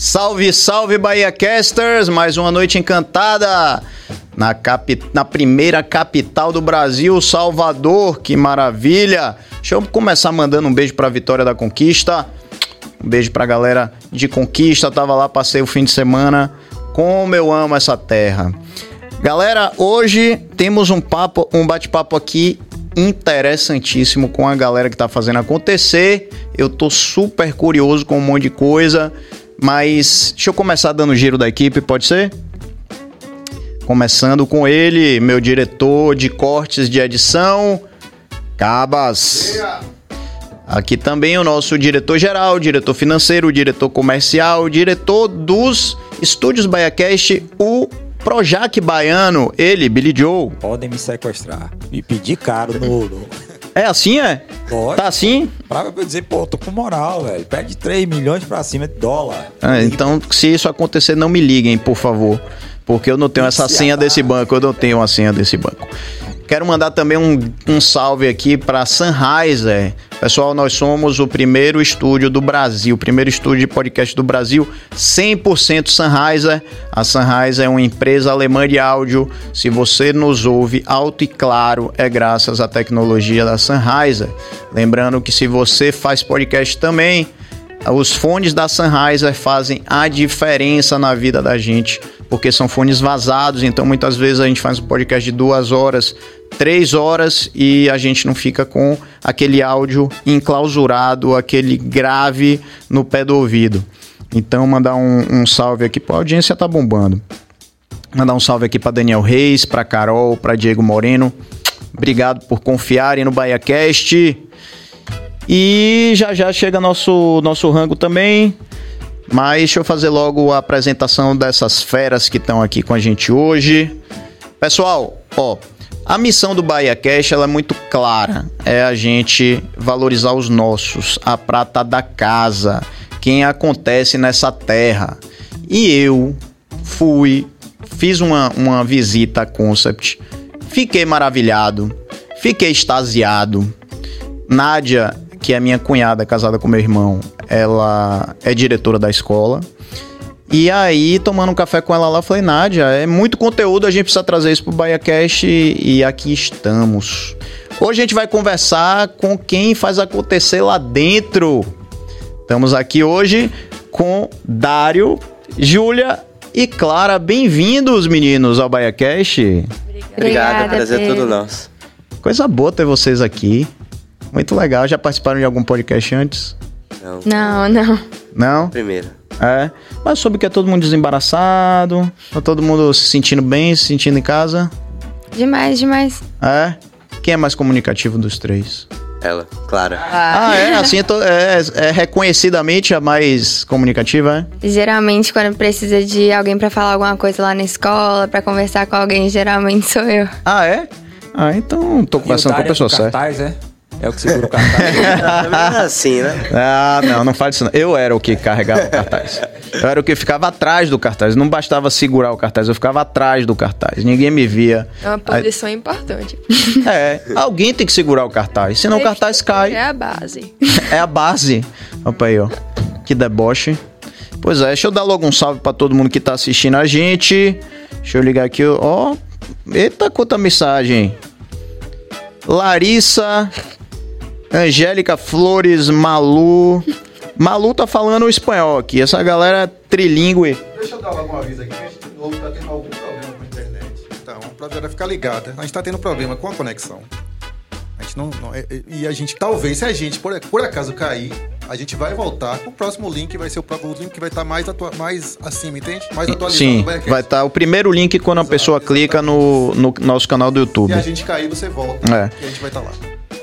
Salve, salve Bahia Casters! Mais uma noite encantada na, capi... na primeira capital do Brasil, Salvador. Que maravilha! Deixa eu começar mandando um beijo pra Vitória da Conquista. Um beijo pra galera de Conquista. Tava lá, passei o fim de semana. Como eu amo essa terra. Galera, hoje temos um papo, um bate-papo aqui interessantíssimo com a galera que tá fazendo acontecer. Eu tô super curioso com um monte de coisa. Mas deixa eu começar dando giro da equipe, pode ser? Começando com ele, meu diretor de cortes de edição, Cabas. Aqui também o nosso diretor geral, diretor financeiro, diretor comercial, diretor dos estúdios BaiaCast, o Projac Baiano, ele, Billy Joe. Podem me sequestrar. Me pedir caro no, é assim, é? Pode. Tá assim? Pra eu dizer, pô, tô com moral, velho. Pede 3 milhões pra cima de dólar. Ah, então, se isso acontecer, não me liguem, por favor. Porque eu não tenho essa senha desse banco, eu não tenho a senha desse banco. Quero mandar também um, um salve aqui para Sunriser. Pessoal, nós somos o primeiro estúdio do Brasil, o primeiro estúdio de podcast do Brasil, 100% Sunriser. A Sunriser é uma empresa alemã de áudio. Se você nos ouve alto e claro, é graças à tecnologia da Sunriser. Lembrando que se você faz podcast também, os fones da Sunriser fazem a diferença na vida da gente, porque são fones vazados, então muitas vezes a gente faz um podcast de duas horas, três horas e a gente não fica com aquele áudio enclausurado, aquele grave no pé do ouvido. Então, mandar um, um salve aqui, a audiência tá bombando. Mandar um salve aqui para Daniel Reis, para Carol, para Diego Moreno. Obrigado por confiarem no BaiaCast. E já já chega nosso, nosso rango também. Mas deixa eu fazer logo a apresentação dessas feras que estão aqui com a gente hoje. Pessoal, ó, a missão do Bahia Cash ela é muito clara. É a gente valorizar os nossos, a prata da casa, quem acontece nessa terra. E eu fui, fiz uma, uma visita a Concept, fiquei maravilhado, fiquei extasiado. Nádia, que é minha cunhada, casada com meu irmão, ela é diretora da escola. E aí, tomando um café com ela lá, eu falei, Nádia, é muito conteúdo, a gente precisa trazer isso pro BaiaCast e, e aqui estamos. Hoje a gente vai conversar com quem faz acontecer lá dentro. Estamos aqui hoje com Dário, Júlia e Clara. Bem-vindos, meninos, ao BaiaCast. Obrigado, prazer é todo nosso. Coisa boa ter vocês aqui. Muito legal. Já participaram de algum podcast antes? Não. Não, não. Não? Primeiro. É. Mas soube que é todo mundo desembaraçado, tá todo mundo se sentindo bem, se sentindo em casa. Demais, demais. É. Quem é mais comunicativo dos três? Ela, Clara. Ah, é? Assim é, é, é reconhecidamente a mais comunicativa, é? Geralmente, quando precisa de alguém pra falar alguma coisa lá na escola, pra conversar com alguém, geralmente sou eu. Ah, é? Ah, então tô conversando com a pessoa certa. cartaz, é? É o que segura o cartaz. É assim, né? Ah, não, não fale isso não. Eu era o que carregava o cartaz. Eu era o que ficava atrás do cartaz. Não bastava segurar o cartaz, eu ficava atrás do cartaz. Ninguém me via. É uma posição importante. É, alguém tem que segurar o cartaz, senão o cartaz cai. É a base. É a base. Opa aí, ó. Que deboche. Pois é, deixa eu dar logo um salve pra todo mundo que tá assistindo a gente. Deixa eu ligar aqui, ó. Eita, quanta mensagem. Larissa, Angélica Flores, Malu. Malu tá falando espanhol aqui. Essa galera é trilingue. Deixa eu dar logo um aviso aqui que a gente de novo tá tendo algum problema com a internet. Então, pra galera ficar ligada, a gente tá tendo problema com a conexão. A gente não, não- é- é- e a gente, talvez, se a gente por, por acaso cair, a gente vai voltar. O próximo link vai ser o próprio link que vai estar mais, atua, mais acima, entende? Mais atualizado Sim, vai estar o primeiro link quando a pessoa clica no, no nosso canal do YouTube. Se a gente cair, você volta. É. E a gente vai estar lá.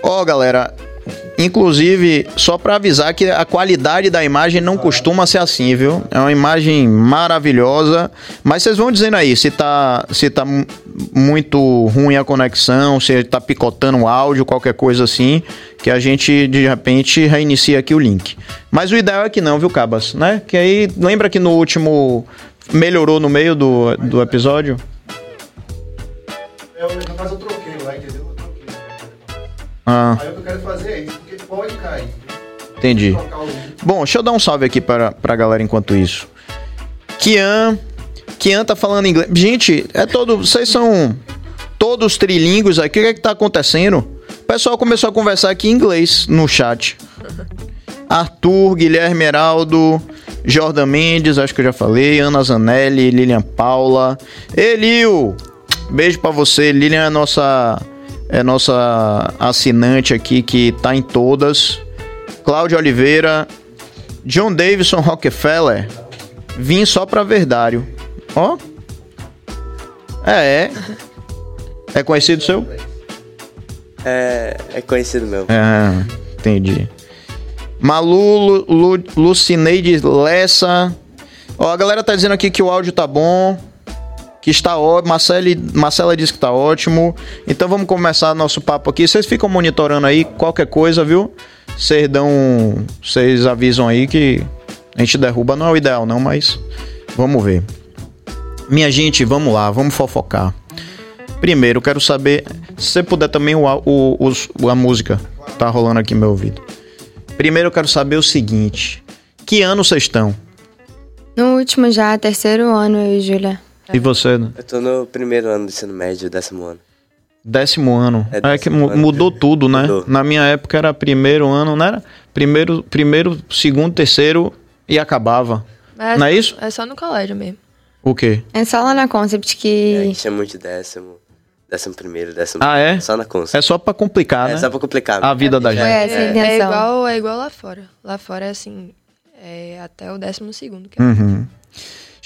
Ó, galera, inclusive, só pra avisar que a qualidade da imagem não costuma ser assim, viu? É uma imagem maravilhosa, mas vocês vão dizendo aí se tá, se tá mu- muito ruim a conexão, se tá picotando o áudio, qualquer coisa assim, que a gente de repente reinicia aqui o link. Mas o ideal é que não, viu, Cabas, né? Que aí, lembra que no último melhorou no meio do, do episódio? Eu, mas eu troquei lá, entendeu? Eu troquei. Ah, Aí o que eu quero fazer é isso, entendi. Bom, deixa eu dar um salve aqui para, para a galera enquanto isso. Kian. Kian tá falando inglês. Gente, é todo. Vocês são todos trilingos aqui. O que é que tá acontecendo? O pessoal começou a conversar aqui em inglês no chat. Arthur, Guilherme Heraldo, Jordan Mendes, acho que eu já falei, Ana Zanelli, Lilian Paula. Elio, beijo pra você. Lilian é nossa é nossa assinante aqui que tá em todas. Cláudia Oliveira, John Davidson Rockefeller, vim só pra Verdário. Ó. É, é. É conhecido seu? É, é conhecido meu. É, entendi. Malu, Lu, Lu, Lucineide Lessa. Ó, a galera tá dizendo aqui que o áudio tá bom. Que está ótimo. Marcele, Marcela disse que tá ótimo. Então vamos começar nosso papo aqui. Vocês ficam monitorando aí qualquer coisa, viu? Vocês dão. Vocês avisam aí que a gente derruba. Não é o ideal, não, mas vamos ver. Minha gente, vamos lá, vamos fofocar. Primeiro, quero saber. Se você puder também o, o, os- a música. Tá rolando aqui no meu ouvido. Primeiro eu quero saber o seguinte: que ano vocês estão? No último já, terceiro ano, eu e Júlia. E você, né? Eu tô no primeiro ano do ensino médio, décimo ano. Décimo ano. É, É, que décimo ano. mudou tudo, né? Mudou. Na minha época era primeiro ano, não era? Primeiro, primeiro, segundo, terceiro e acabava. Mas Não é isso? É só no colégio mesmo. O quê? É só lá na Concept É, a que. gente chama muito de décimo, décimo primeiro, décimo Ah, é? Só na conta. É só pra complicar, É, né? só pra complicar. A vida da Foi gente. É, é igual, é igual lá fora. Lá fora é assim, é até o décimo segundo. Que é Uhum.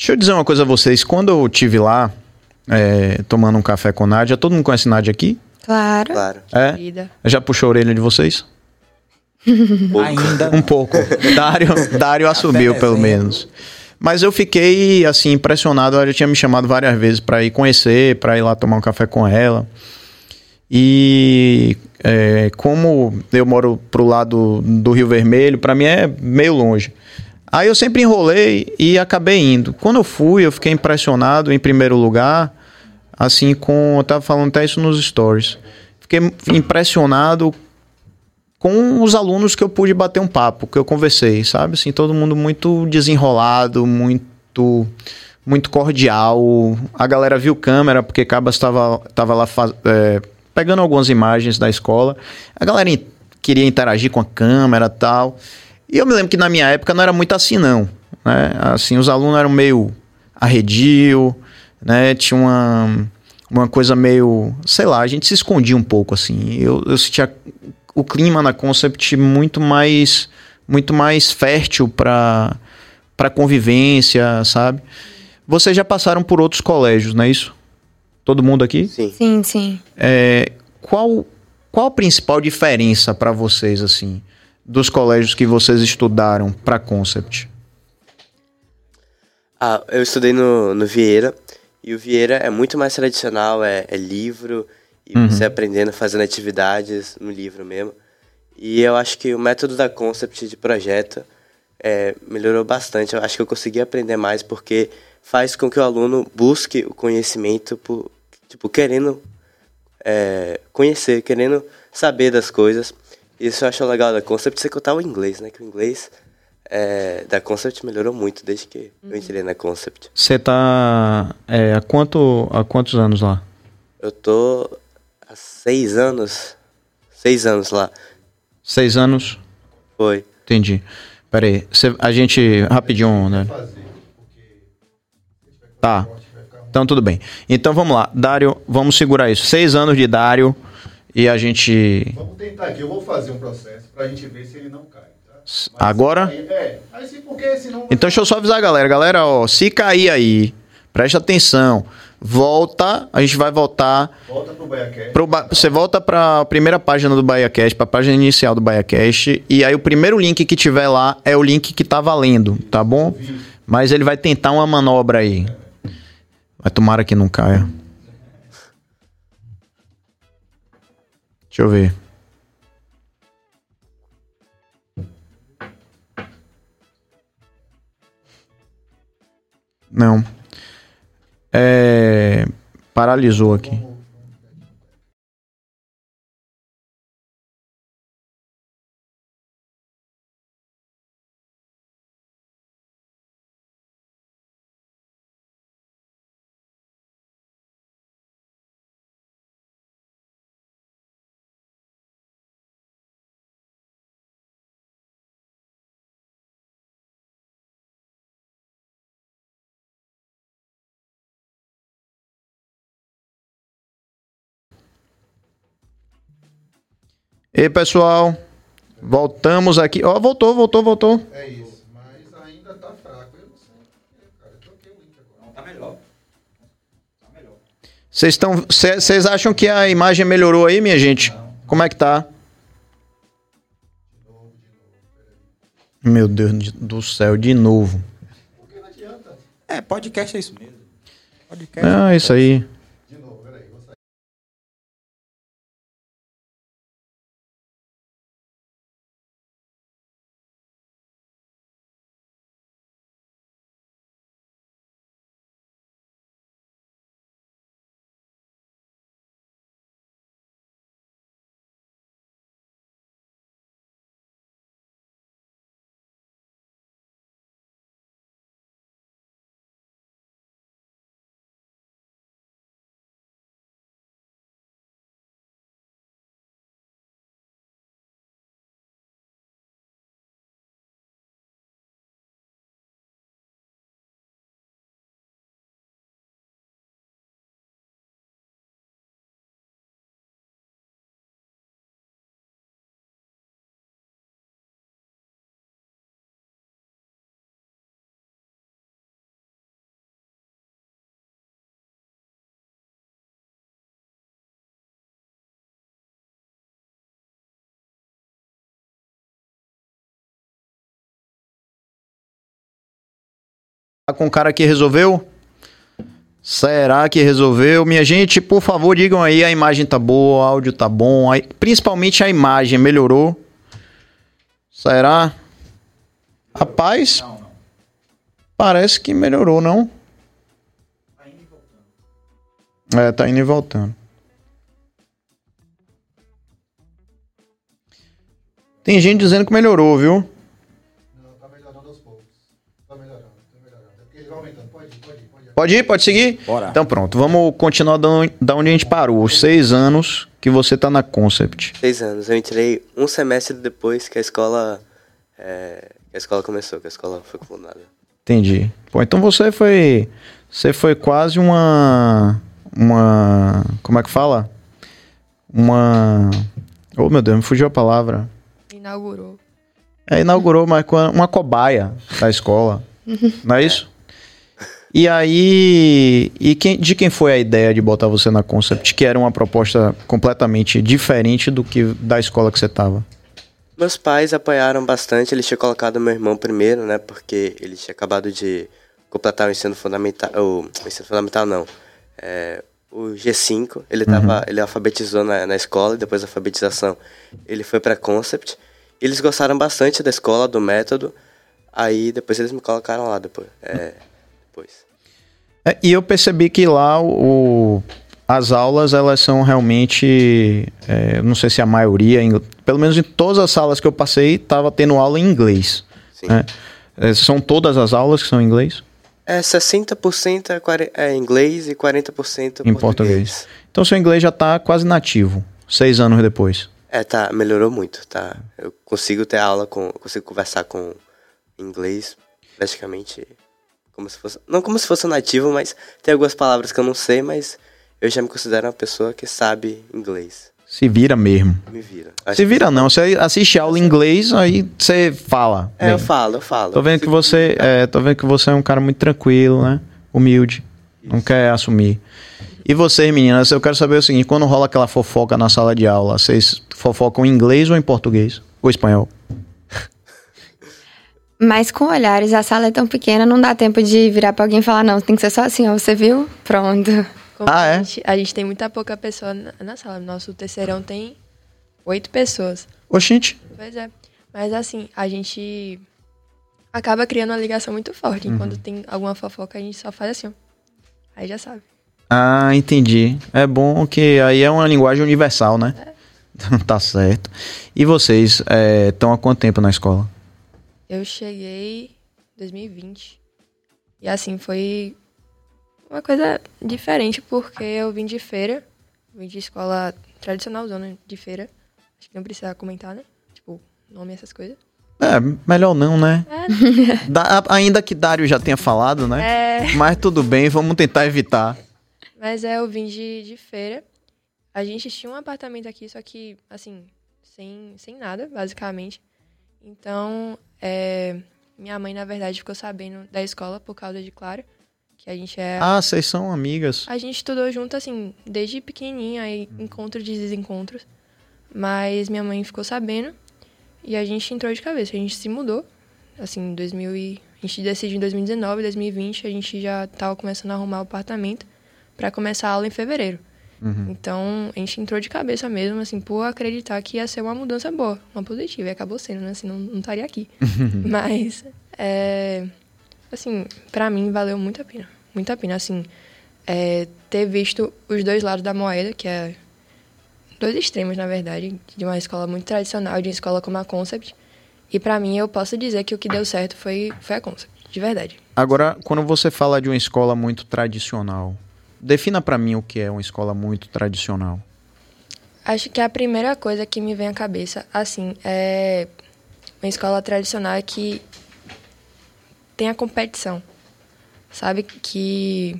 Deixa eu dizer uma coisa a vocês. Quando eu tive lá, é, tomando um café com Nádia, todo mundo conhece Nádia aqui? Claro. Claro. É? Já puxou a orelha de vocês? Ainda. Um pouco. Dário, Dário assumiu, pelo menos. Mas eu fiquei, assim, impressionado. Ela já tinha me chamado várias vezes pra ir conhecer, pra ir lá tomar um café com ela. E é, como eu moro pro lado do Rio Vermelho, pra mim é meio longe. Aí eu sempre enrolei e acabei indo. Quando eu fui, eu fiquei impressionado, em primeiro lugar, assim, com. Eu tava falando até isso nos stories. Fiquei impressionado com os alunos que eu pude bater um papo, que eu conversei, sabe? Assim, todo mundo muito desenrolado, muito muito cordial. A galera viu câmera, porque Cabas estava tava lá é, pegando algumas imagens da escola. A galera queria interagir com a câmera tal. E eu me lembro que na minha época não era muito assim, não. Né? Assim, os alunos eram meio arredio, né? Tinha uma, uma coisa meio... Sei lá, a gente se escondia um pouco, assim. Eu, eu sentia o clima na Concept muito mais muito mais fértil para para convivência, sabe? Vocês já passaram por outros colégios, não é isso? Todo mundo aqui? Sim. Sim, sim. É, qual qual a principal diferença para vocês assim dos colégios que vocês estudaram para Concept? Ah, eu estudei no, no Vieira. E o Vieira é muito mais tradicional, é, é livro. E você aprendendo, fazendo atividades no livro mesmo. E eu acho que o método da Concept de projeto é, melhorou bastante. Eu acho que eu consegui aprender mais porque faz com que o aluno busque o conhecimento, por, tipo, querendo é, conhecer, querendo saber das coisas. Isso eu acho legal da Concept, você contar o inglês, né? Que o inglês é, da Concept melhorou muito desde que eu entrei na Concept. Você tá é, há quanto há quantos anos lá? Eu tô há seis anos, seis anos lá. Seis anos? Foi. Entendi. Pera aí, cê- a gente rapidinho, né? Tá. Então tudo bem. Então vamos lá, Dário, vamos segurar isso. Seis anos de Dário e a gente Vamos tentar aqui, eu vou fazer um processo pra gente ver se ele não cai, tá? Mas agora. é, aí se porque senão. Então deixa eu só avisar a galera, galera, ó, se cair aí, preste atenção. Volta, a gente vai voltar Volta pro BaiaCast. Pro ba- você volta para a primeira página do BaiaCast, para a página inicial do BaiaCast, e aí o primeiro link que tiver lá é o link que tá valendo, tá bom? Mas ele vai tentar uma manobra aí. Vai tomara que não caia. Deixa eu ver. Não. É. Paralisou aqui. Ei, pessoal. Voltamos aqui. Ó, voltou, voltou, voltou. É isso, mas ainda tá fraco. Eu não sei, cara. Eu troquei o link agora. Tá melhor. Vocês estão. Vocês acham que a imagem melhorou aí, minha gente? Como é que tá? Meu Deus de- do céu, de novo. É, podcast é isso mesmo. Podcast. Ah, isso aí. Com o cara que resolveu? Será que resolveu? Minha gente, por favor, digam aí, a imagem tá boa, o áudio tá bom, principalmente a imagem melhorou. Será? Rapaz, parece que melhorou, não? É, tá indo e voltando. Tem gente dizendo que melhorou, viu? Pode ir, pode ir. Pode ir? Pode seguir? Bora. Então pronto, vamos continuar da onde- a gente parou. Os seis anos que você tá na Concept. Seis anos. Eu entrei um semestre depois que a escola. é, que a escola começou, que a escola foi fundada. Entendi. Pô, então você foi. Você foi quase uma. Uma. Como é que fala? Uma. Oh meu Deus, me fugiu a palavra. Inaugurou. É, inaugurou uma, uma cobaia da escola. Não é isso? E aí. E quem, de quem foi a ideia de botar você na Concept? Que era uma proposta completamente diferente do que da escola que você tava. Meus pais apoiaram bastante, eles tinham colocado meu irmão primeiro, né? Porque ele tinha acabado de completar o ensino fundamental. O ensino fundamental não. É, o G5, ele, tava, ele alfabetizou na, na escola e depois da alfabetização ele foi pra Concept. Eles gostaram bastante da escola, do método. Aí depois eles me colocaram lá depois. É, depois. É, e eu percebi que lá o, as aulas elas são realmente, é, não sei se a maioria, em- pelo menos em todas as salas que eu passei, estava tendo aula em inglês. Né? É, são todas as aulas que são em inglês? É 60% é, é inglês e 40% Em português. Então seu inglês já está quase nativo, seis anos depois. É, tá, melhorou muito, tá. Eu consigo ter aula com, consigo conversar com inglês praticamente como se fosse, não como se fosse nativo, mas tem algumas palavras que eu não sei, mas eu já me considero uma pessoa que sabe inglês. Se vira mesmo. Me vira. Acho Se vira não, você assiste aula em inglês, aí você fala. É, eu falo, eu falo. Tô vendo que você, é, tô vendo que você é um cara muito tranquilo, né? Humilde. Não quer assumir. E vocês, meninas, eu quero saber o seguinte: quando rola aquela fofoca na sala de aula, vocês fofocam em inglês ou em português? Ou espanhol? Mas com olhares, a sala é tão pequena, não dá tempo de virar pra alguém e falar, não, tem que ser só assim, ó, você viu? Pronto. Como Ah, é? a, gente, a gente tem muita pouca pessoa na, na sala. Nosso terceirão tem oito pessoas. Oxente. Pois é. Mas assim, a gente acaba criando uma ligação muito forte. Uhum. Quando tem alguma fofoca, a gente só faz assim, ó. Aí já sabe. Ah, entendi. É bom que aí é uma linguagem universal, né? tá certo. E vocês estão há quanto tempo na escola? Eu cheguei em 2020. E assim, foi uma coisa diferente, porque eu vim de feira. Vim de escola tradicional, zona de feira. Acho que não precisa comentar, né? Tipo, nome, essas coisas. É, melhor não, né? É. Da- ainda que Dário já tenha falado, né? É. Mas tudo bem, vamos tentar evitar. Mas é, eu vim de, de feira. A gente tinha um apartamento aqui, só que, assim, sem, sem nada, basicamente. Então, é, minha mãe, na verdade, ficou sabendo da escola por causa de Clara, que a gente é... Ah, vocês são amigas. A gente estudou junto, assim, desde pequenininha, aí encontros e desencontros. Mas minha mãe ficou sabendo e a gente entrou de cabeça. A gente se mudou, assim, em 2000 e... A gente decidiu em 2019, 2020, a gente já tava começando a arrumar o apartamento para começar a aula em fevereiro. Uhum. Então, a gente entrou de cabeça mesmo, assim, por acreditar que ia ser uma mudança boa, uma positiva. E acabou sendo, né? Senão não estaria aqui. Mas, é, assim, para mim valeu muito a pena. Muito a pena, assim, é, ter visto os dois lados da moeda, que é dois extremos, na verdade, de uma escola muito tradicional, de uma escola como a Concept. E para mim, eu posso dizer que o que deu certo foi, foi a Concept, de verdade. Agora, quando você fala de uma escola muito tradicional, defina para mim o que é uma escola muito tradicional. Acho que a primeira coisa que me vem à cabeça, assim, é uma escola tradicional é que tem a competição. Sabe que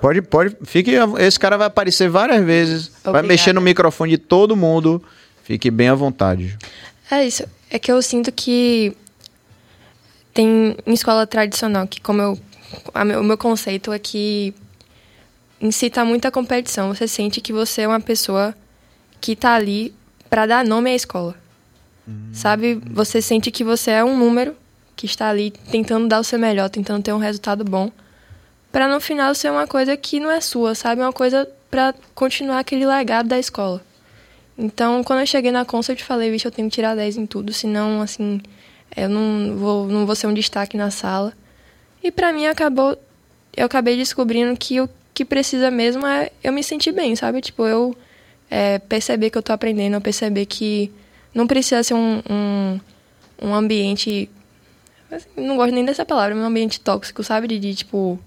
Pode, pode, fique, esse cara vai aparecer várias vezes, vai Obrigada. mexer no microfone de todo mundo. Fique bem à vontade. É isso. É que eu sinto que tem em escola tradicional que como eu meu- o meu conceito é que incita muita competição. Você sente que você é uma pessoa que tá ali para dar nome à escola. Sabe? Você sente que você é um número que está ali tentando dar o seu melhor, tentando ter um resultado bom, para no final ser uma coisa que não é sua, sabe? Uma coisa para continuar aquele legado da escola. Então, quando eu cheguei na Concept, eu falei, vixe, eu tenho que tirar 10 em tudo, senão, assim, eu não vou, não vou ser um destaque na sala. E pra mim, acabou, eu acabei descobrindo que o que precisa mesmo é eu me sentir bem, sabe? Tipo, eu é, perceber que eu tô aprendendo, eu perceber que não precisa ser um, um, um ambiente... assim, Não gosto nem dessa palavra, um ambiente tóxico, sabe? De, de, tipo,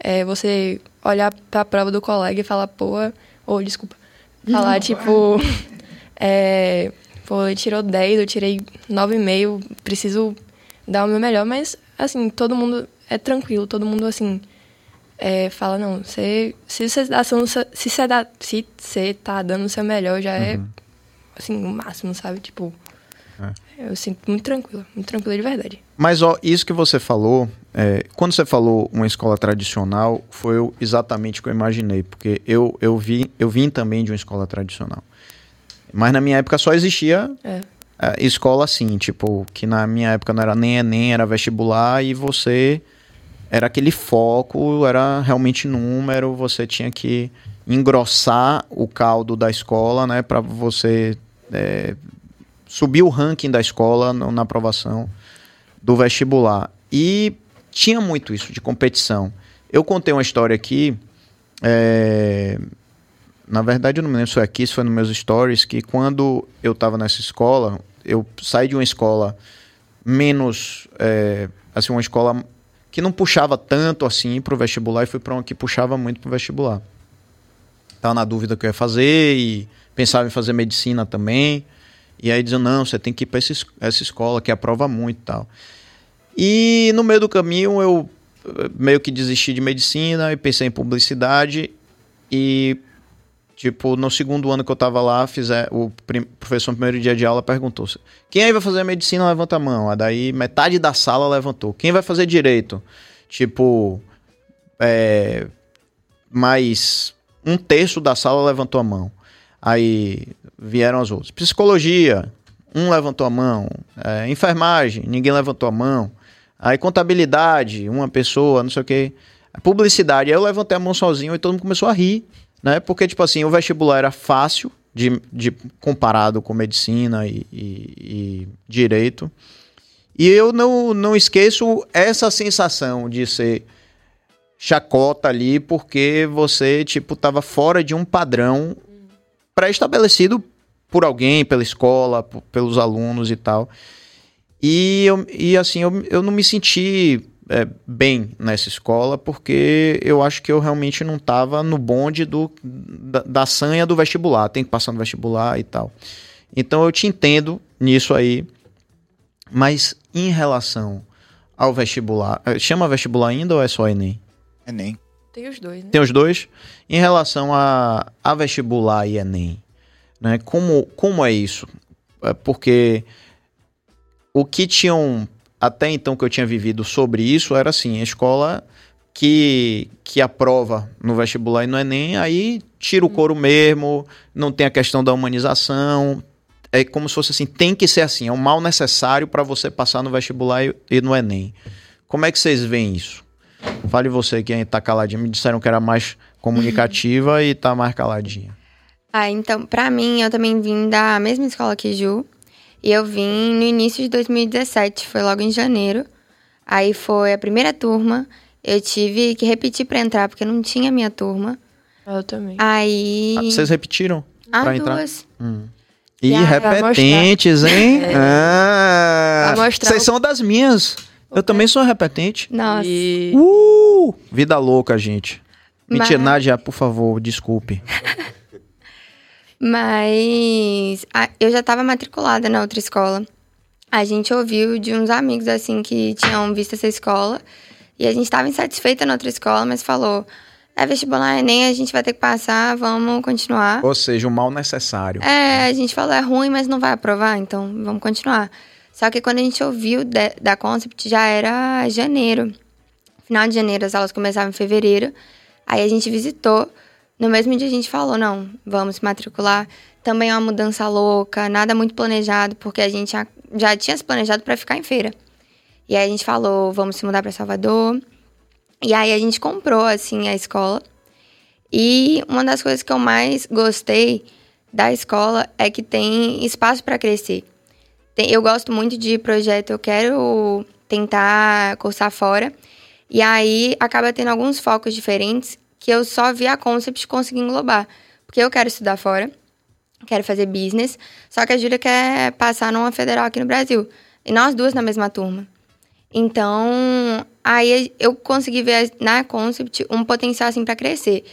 é, você olhar pra prova do colega e falar, pô, ou desculpa, falar, tipo, é, pô, ele tirou 10, eu tirei 9,5, preciso dar o meu melhor, mas, assim, todo mundo é tranquilo, todo mundo, assim, é, fala, não, você, se você tá se você dá, se você tá dando o seu melhor, já é, assim, o máximo, sabe? Tipo, eu sinto muito tranquila, muito tranquila de verdade. Mas ó, isso que você falou, é, quando você falou uma escola tradicional, foi exatamente o que eu imaginei, porque eu, eu, vi, eu vim também de uma escola tradicional. Mas na minha época só existia É. é, escola assim, tipo, que na minha época não era nem Enem, era vestibular e você era aquele foco, era realmente número, você tinha que engrossar o caldo da escola, né, para você é, subir o ranking da escola no- na aprovação do vestibular. E tinha muito isso de competição. Eu contei uma história aqui, é, na verdade eu não me lembro se foi aqui, se foi nos meus stories, que quando eu estava nessa escola, eu saí de uma escola menos, é, assim, uma escola que não puxava tanto assim pro vestibular e fui para uma que puxava muito pro vestibular. Tava na dúvida que eu ia fazer e pensava em fazer medicina também. E aí diziam, não, você tem que ir para essa escola que aprova muito e tal. E no meio do caminho eu eh, meio que desisti de medicina e pensei em publicidade e tipo no segundo ano que eu tava lá fizer o prim- professor no primeiro dia de aula perguntou quem aí vai fazer medicina levanta a mão. Aí daí metade da sala levantou. Quem vai fazer direito? Tipo é, mais um terço da sala levantou a mão. Aí vieram as outras. Psicologia. Um levantou a mão. É, enfermagem. Ninguém levantou a mão. Aí contabilidade, uma pessoa, não sei o quê. Publicidade, aí eu levantei a mão sozinho e todo mundo começou a rir, né? Porque, tipo assim, o vestibular era fácil de, de comparado com medicina e, e- e direito. E eu não, não esqueço essa sensação de ser chacota ali, porque você, tipo, tava fora de um padrão pré-estabelecido por alguém, pela escola, pelos alunos e tal. E, eu, e assim, eu, eu não me senti é, bem nessa escola, porque eu acho que eu realmente não estava no bonde do, da, da sanha do vestibular, tem que passar no vestibular e tal. Então eu te entendo nisso aí, mas em relação ao vestibular, eh, chama vestibular ainda ou é só Enem? Enem. Tem os dois, né? Tem os dois. Em relação a, a vestibular e Enem, Né? Como, como é isso? É porque o que tinham até então que eu tinha vivido sobre isso era assim, a escola que, que aprova no vestibular e no Enem, aí tira o couro mesmo, não tem a questão da humanização. É como se fosse assim, tem que ser assim, é um mal necessário para você passar no vestibular e, e no Enem. Como é que vocês veem isso? Fale você que tá caladinha. Me disseram que era mais comunicativa e tá mais caladinha. Ah, então, pra mim, eu também vim da mesma escola que Ju. E eu vim no início de 2017, foi logo em janeiro. Aí foi a primeira turma. Eu tive que repetir pra entrar, porque não tinha minha turma. Eu também. Aí. Ah, vocês repetiram? Ah, pra entrar? duas. Hum. E E repetentes, hein? Ah, Pra mostrar vocês o- são das minhas. Eu também sou repetente. Nossa. E Uh! Vida louca, gente. Mentira, Mas- Nádia, por favor, desculpe. Mas a- eu já estava matriculada na outra escola. A gente ouviu de uns amigos assim que tinham visto essa escola e a gente estava insatisfeita na outra escola, mas falou: é vestibular Enem, a gente vai ter que passar, vamos continuar. Ou seja, o mal necessário. É, a gente falou: é ruim, mas não vai aprovar, então vamos continuar. Só que quando a gente ouviu de- da Concept já era janeiro. Final de janeiro, as aulas começavam em fevereiro. Aí a gente visitou. No mesmo dia a gente falou, não, vamos se matricular. Também é uma mudança louca, nada muito planejado, porque a gente já, tinha se planejado para ficar em feira. E aí a gente falou, vamos se mudar para Salvador. E aí a gente comprou, assim, a escola. E uma das coisas que eu mais gostei da escola é que tem espaço para crescer. Tem- eu gosto muito de projeto, eu quero tentar cursar fora. E aí acaba tendo alguns focos diferentes que eu só vi a Concept conseguir englobar. Porque eu quero estudar fora, quero fazer business, só que a Júlia quer passar numa federal aqui no Brasil. E nós duas na mesma turma. Então, aí eu consegui ver na Concept um potencial assim para crescer,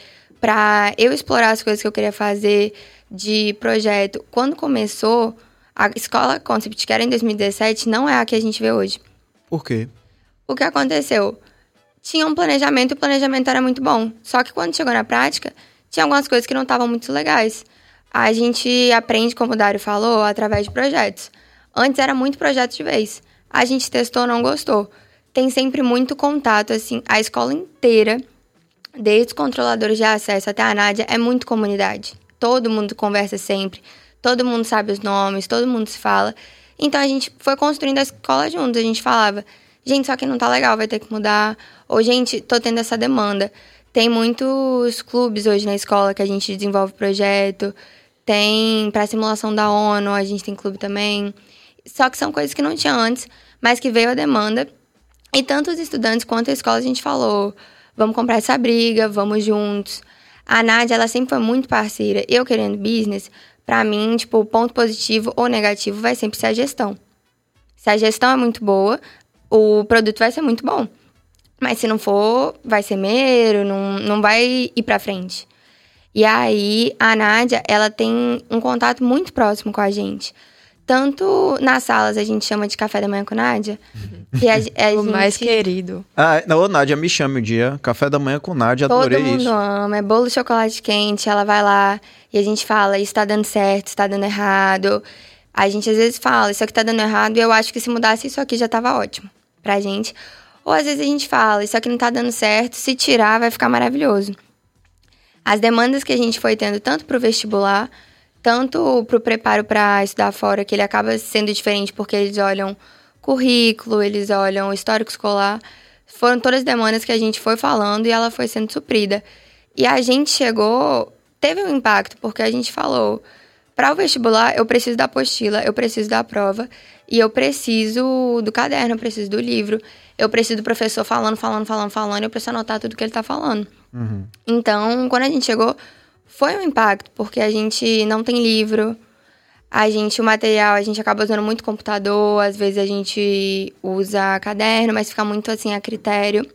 para eu explorar as coisas que eu queria fazer de projeto. Quando começou, a escola Concept, que era em 2017, não é a que a gente vê hoje. Por quê? O que aconteceu? Tinha um planejamento e o planejamento era muito bom. Só que quando chegou na prática, tinha algumas coisas que não estavam muito legais. A gente aprende, como o Dário falou, através de projetos. Antes era muito projeto de vez. A gente testou, não gostou. Tem sempre muito contato, assim, a escola inteira, desde os controladores de acesso até a Nádia, é muito comunidade. Todo mundo conversa sempre, todo mundo sabe os nomes, todo mundo se fala. Então a gente foi construindo a escola juntos. A gente falava, gente, só que não tá legal, vai ter que mudar. Ou, gente, tô tendo essa demanda. Tem muitos clubes hoje na escola que a gente desenvolve projeto. Tem para simulação da ONU, a gente tem clube também. Só que são coisas que não tinha antes, mas que veio a demanda. E tanto os estudantes quanto a escola a gente falou, vamos comprar essa briga, vamos juntos. A Nádia, ela sempre foi muito parceira. Eu querendo business, pra mim, tipo, o ponto positivo ou negativo vai sempre ser a gestão. Se a gestão é muito boa, o produto vai ser muito bom. Mas se não for, vai ser mero, não, não vai ir pra frente. E aí, a Nádia, ela tem um contato muito próximo com a gente. Tanto nas salas a gente chama de café da manhã com Nádia, que a, a o gente... mais querido. Ah, não, ô, Nádia, me chame um dia. Café da manhã com Nádia, Todo adorei mundo isso. ama, é bolo de chocolate quente, ela vai lá e a gente fala, isso tá dando certo, isso tá dando errado. A gente às vezes fala, isso aqui tá dando errado e eu acho que se mudasse isso aqui já tava ótimo pra gente. Ou às vezes a gente fala, isso aqui não tá dando certo, se tirar vai ficar maravilhoso. As demandas que a gente foi tendo tanto pro vestibular, tanto pro preparo para estudar fora, que ele acaba sendo diferente porque eles olham currículo, eles olham histórico escolar, foram todas as demandas que a gente foi falando e ela foi sendo suprida. E a gente chegou, teve um impacto, porque a gente falou, para o vestibular eu preciso da apostila, eu preciso da prova e eu preciso do caderno, eu preciso do livro, eu preciso do professor falando, falando, falando, falando, eu preciso anotar tudo que ele tá falando. Então, quando a gente chegou, foi um impacto, porque a gente não tem livro, a gente, o material, a gente acaba usando muito computador, às vezes a gente usa caderno, mas fica muito assim a critério.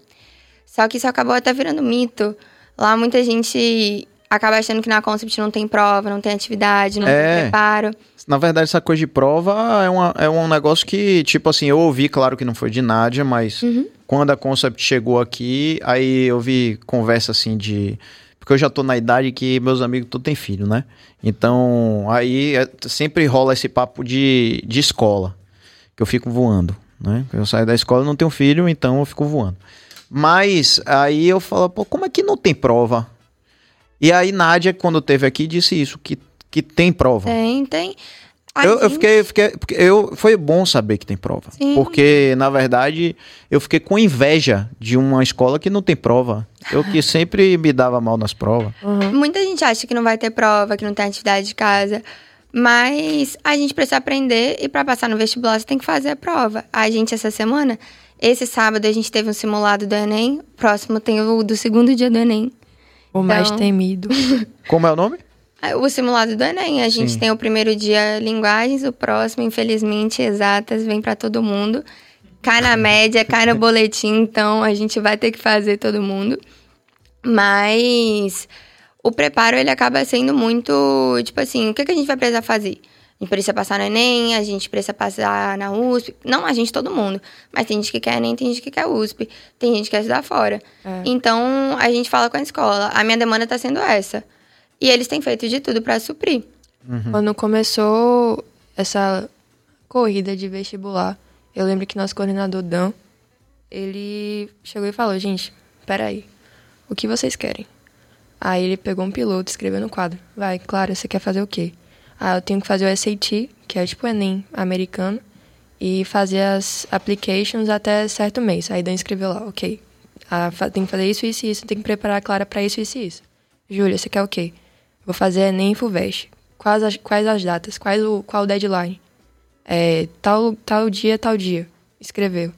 Só que isso acabou até virando mito. Lá muita gente acaba achando que na Concept não tem prova, não tem atividade, não É. tem preparo. Na verdade, essa coisa de prova é, uma, é um negócio que, tipo assim, eu ouvi, claro que não foi de Nádia, mas Uhum. quando a Concept chegou aqui, aí eu vi conversa assim de. porque eu já tô na idade que meus amigos tudo tem filho, né? Então, aí é, sempre rola esse papo de, de escola, que eu fico voando, né? Eu saio da escola e não tenho filho, então eu fico voando. Mas aí eu falo, pô, como é que não tem prova? E aí Nádia, quando teve aqui, disse isso, que, que tem prova. Tem, tem. Eu, eu fiquei, fiquei porque eu foi bom saber que tem prova, Sim. porque na verdade eu fiquei com inveja de uma escola que não tem prova. Eu que sempre me dava mal nas provas. Muita gente acha que não vai ter prova, que não tem atividade de casa. Mas a gente precisa aprender e para passar no vestibular você tem que fazer a prova. A gente, essa semana, esse sábado a gente teve um simulado do Enem. Próximo tem o do segundo dia do Enem. O mais Então- temido. Como é o nome? Ah, O simulado do Enem. A gente Sim. tem o primeiro dia linguagens, o próximo, infelizmente, exatas, vem para todo mundo. Cai na média, cai no boletim, então a gente vai ter que fazer todo mundo. Mas o preparo ele acaba sendo muito, tipo assim, o que, que a gente vai precisar fazer? A gente precisa passar no Enem, a gente precisa passar na USP. Não a gente, todo mundo. Mas tem gente que quer Enem, tem gente que quer USP. Tem gente que quer estudar fora. Então, a gente fala com a escola. A minha demanda tá sendo essa. E eles têm feito de tudo para suprir. Quando começou essa corrida de vestibular, eu lembro que nosso coordenador Dan, ele chegou e falou, gente, peraí, o que vocês querem? Aí ele pegou um piloto, escreveu no quadro, vai, Clara, você quer fazer o quê? Ah, eu tenho que fazer o SAT, que é tipo o Enem americano, e fazer as applications até certo mês. Aí Dan escreveu lá, ok, ah, tem que fazer isso, isso e isso, tem que preparar a Clara para isso, isso e isso. Júlia, você quer o quê? Vou fazer Enem e FUVEST. Quais as, quais as datas? Quais o, qual o deadline? É, tal, tal dia, tal dia. Escreveu.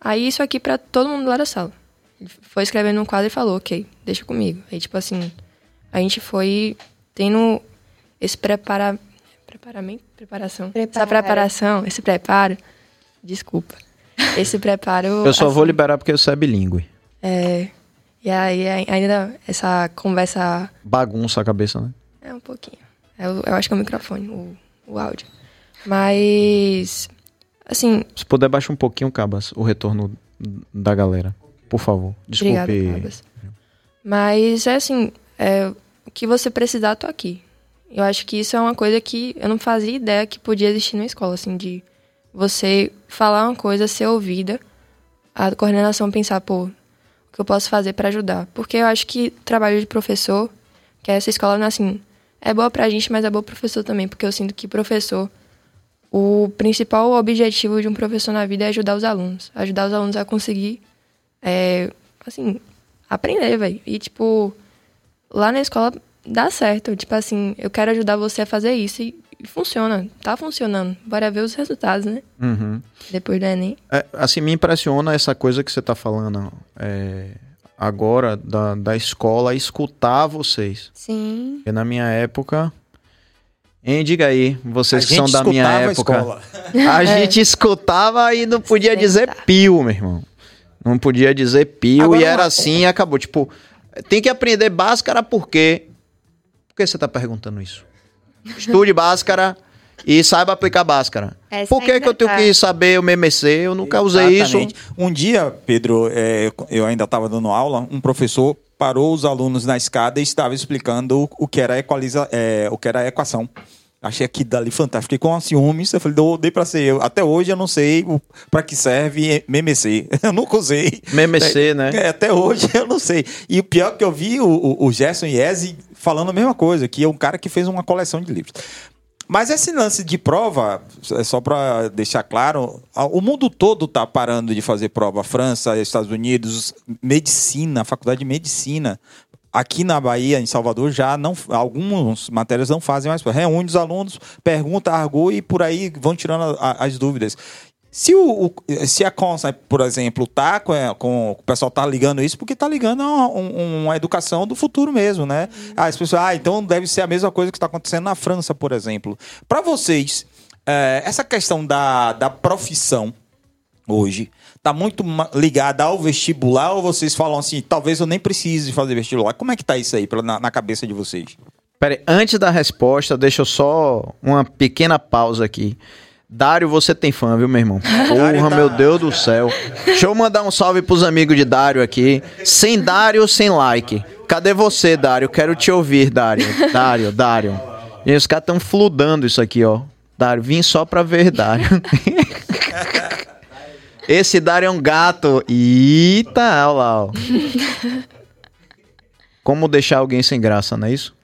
Aí isso aqui pra todo mundo lá da sala. Ele Foi escrevendo num quadro e falou, ok, deixa comigo. Aí, tipo assim, a gente foi tendo esse prepara... Preparamento? Preparação. Essa Preparo. preparação, esse preparo... Desculpa. Esse preparo... Eu só vou assim, liberar porque você é bilíngue. É... E aí, ainda essa conversa Bagunça a cabeça, né? é um pouquinho. Eu, eu acho que é o microfone, o, o áudio. Mas, assim, Se puder, baixa um pouquinho, Cabas, o retorno da galera. Por favor. Desculpe. obrigada, Cabas. Mas, é assim, é, o que você precisar, tô aqui. Eu acho que isso é uma coisa que eu não fazia ideia que podia existir na escola, assim, de você falar uma coisa, ser ouvida, a coordenação pensar, pô, o que eu posso fazer para ajudar? Porque eu acho que trabalho de professor, que essa escola, é assim, é boa pra gente, mas é boa pro professor também, porque eu sinto que professor, o principal objetivo de um professor na vida é ajudar os alunos. Ajudar os alunos a conseguir, é, assim, aprender, velho. E, tipo, lá na escola dá certo. Tipo assim, eu quero ajudar você a fazer isso e, e funciona. Tá funcionando. Bora ver os resultados, né? Uhum. Depois do Enem. É, assim, me impressiona essa coisa que você tá falando é, agora da, da escola escutar vocês. Sim. Porque na minha época. Hein, diga aí, vocês A que são da minha a época. escola. A gente escutava e não podia dizer pio, meu irmão. Não podia dizer pio Agora e era uma- assim e acabou. Tipo, tem que aprender Bhaskara por quê? Por que você tá perguntando isso? Estude Bhaskara e saiba aplicar Bhaskara. Essa Por que, ainda que eu tenho que saber o MMC? Eu nunca usei isso. Exatamente. Um dia, Pedro, é, eu ainda estava dando aula, um professor parou os alunos na escada e estava explicando o, o que era equaliza, é, o que era equação. Achei aquilo dali fantástico. Fiquei com ciúmes. Eu falei, dou, dei pra ser eu. Até hoje eu não sei o, pra que serve MMC. Eu nunca usei. MMC, né? É, até hoje eu não sei. E o pior que eu vi o, o, o Gerson Iese falando a mesma coisa, que é um cara que fez uma coleção de livros. Mas esse lance de prova, é só para deixar claro, o mundo todo está parando de fazer prova. França, Estados Unidos, medicina, faculdade de medicina. Aqui na Bahia, em Salvador, já não. Algumas matérias não fazem mais. Reúne os alunos, pergunta, argou e por aí vão tirando a- as dúvidas. Se, o, o- se a Consa, por exemplo, tá com, é, com- o pessoal tá ligando isso, porque tá ligando a um- uma educação do futuro mesmo, né? Ah, as pessoas, ah, então deve ser a mesma coisa que está acontecendo na França, por exemplo. Para vocês, é, essa questão da, da profissão hoje tá muito ligada ao vestibular ou vocês falam assim, talvez eu nem precise fazer vestibular? Como é que tá isso aí pela- na, na cabeça de vocês? Pera aí, antes da resposta, deixa eu só uma pequena pausa aqui. Dário, você tem fã, viu, meu irmão? Porra, tá- meu Deus do céu. Deixa eu mandar um salve pros amigos de Dário aqui. Sem Dário, sem like. Cadê você, Dário? Quero te ouvir, Dário. Dário, Dário. E os caras estão fludando isso aqui, ó. Dário, vim só pra ver, Dário. Esse Dário é um gato. Eita, olha lá, ó. Como deixar alguém sem graça, não é isso?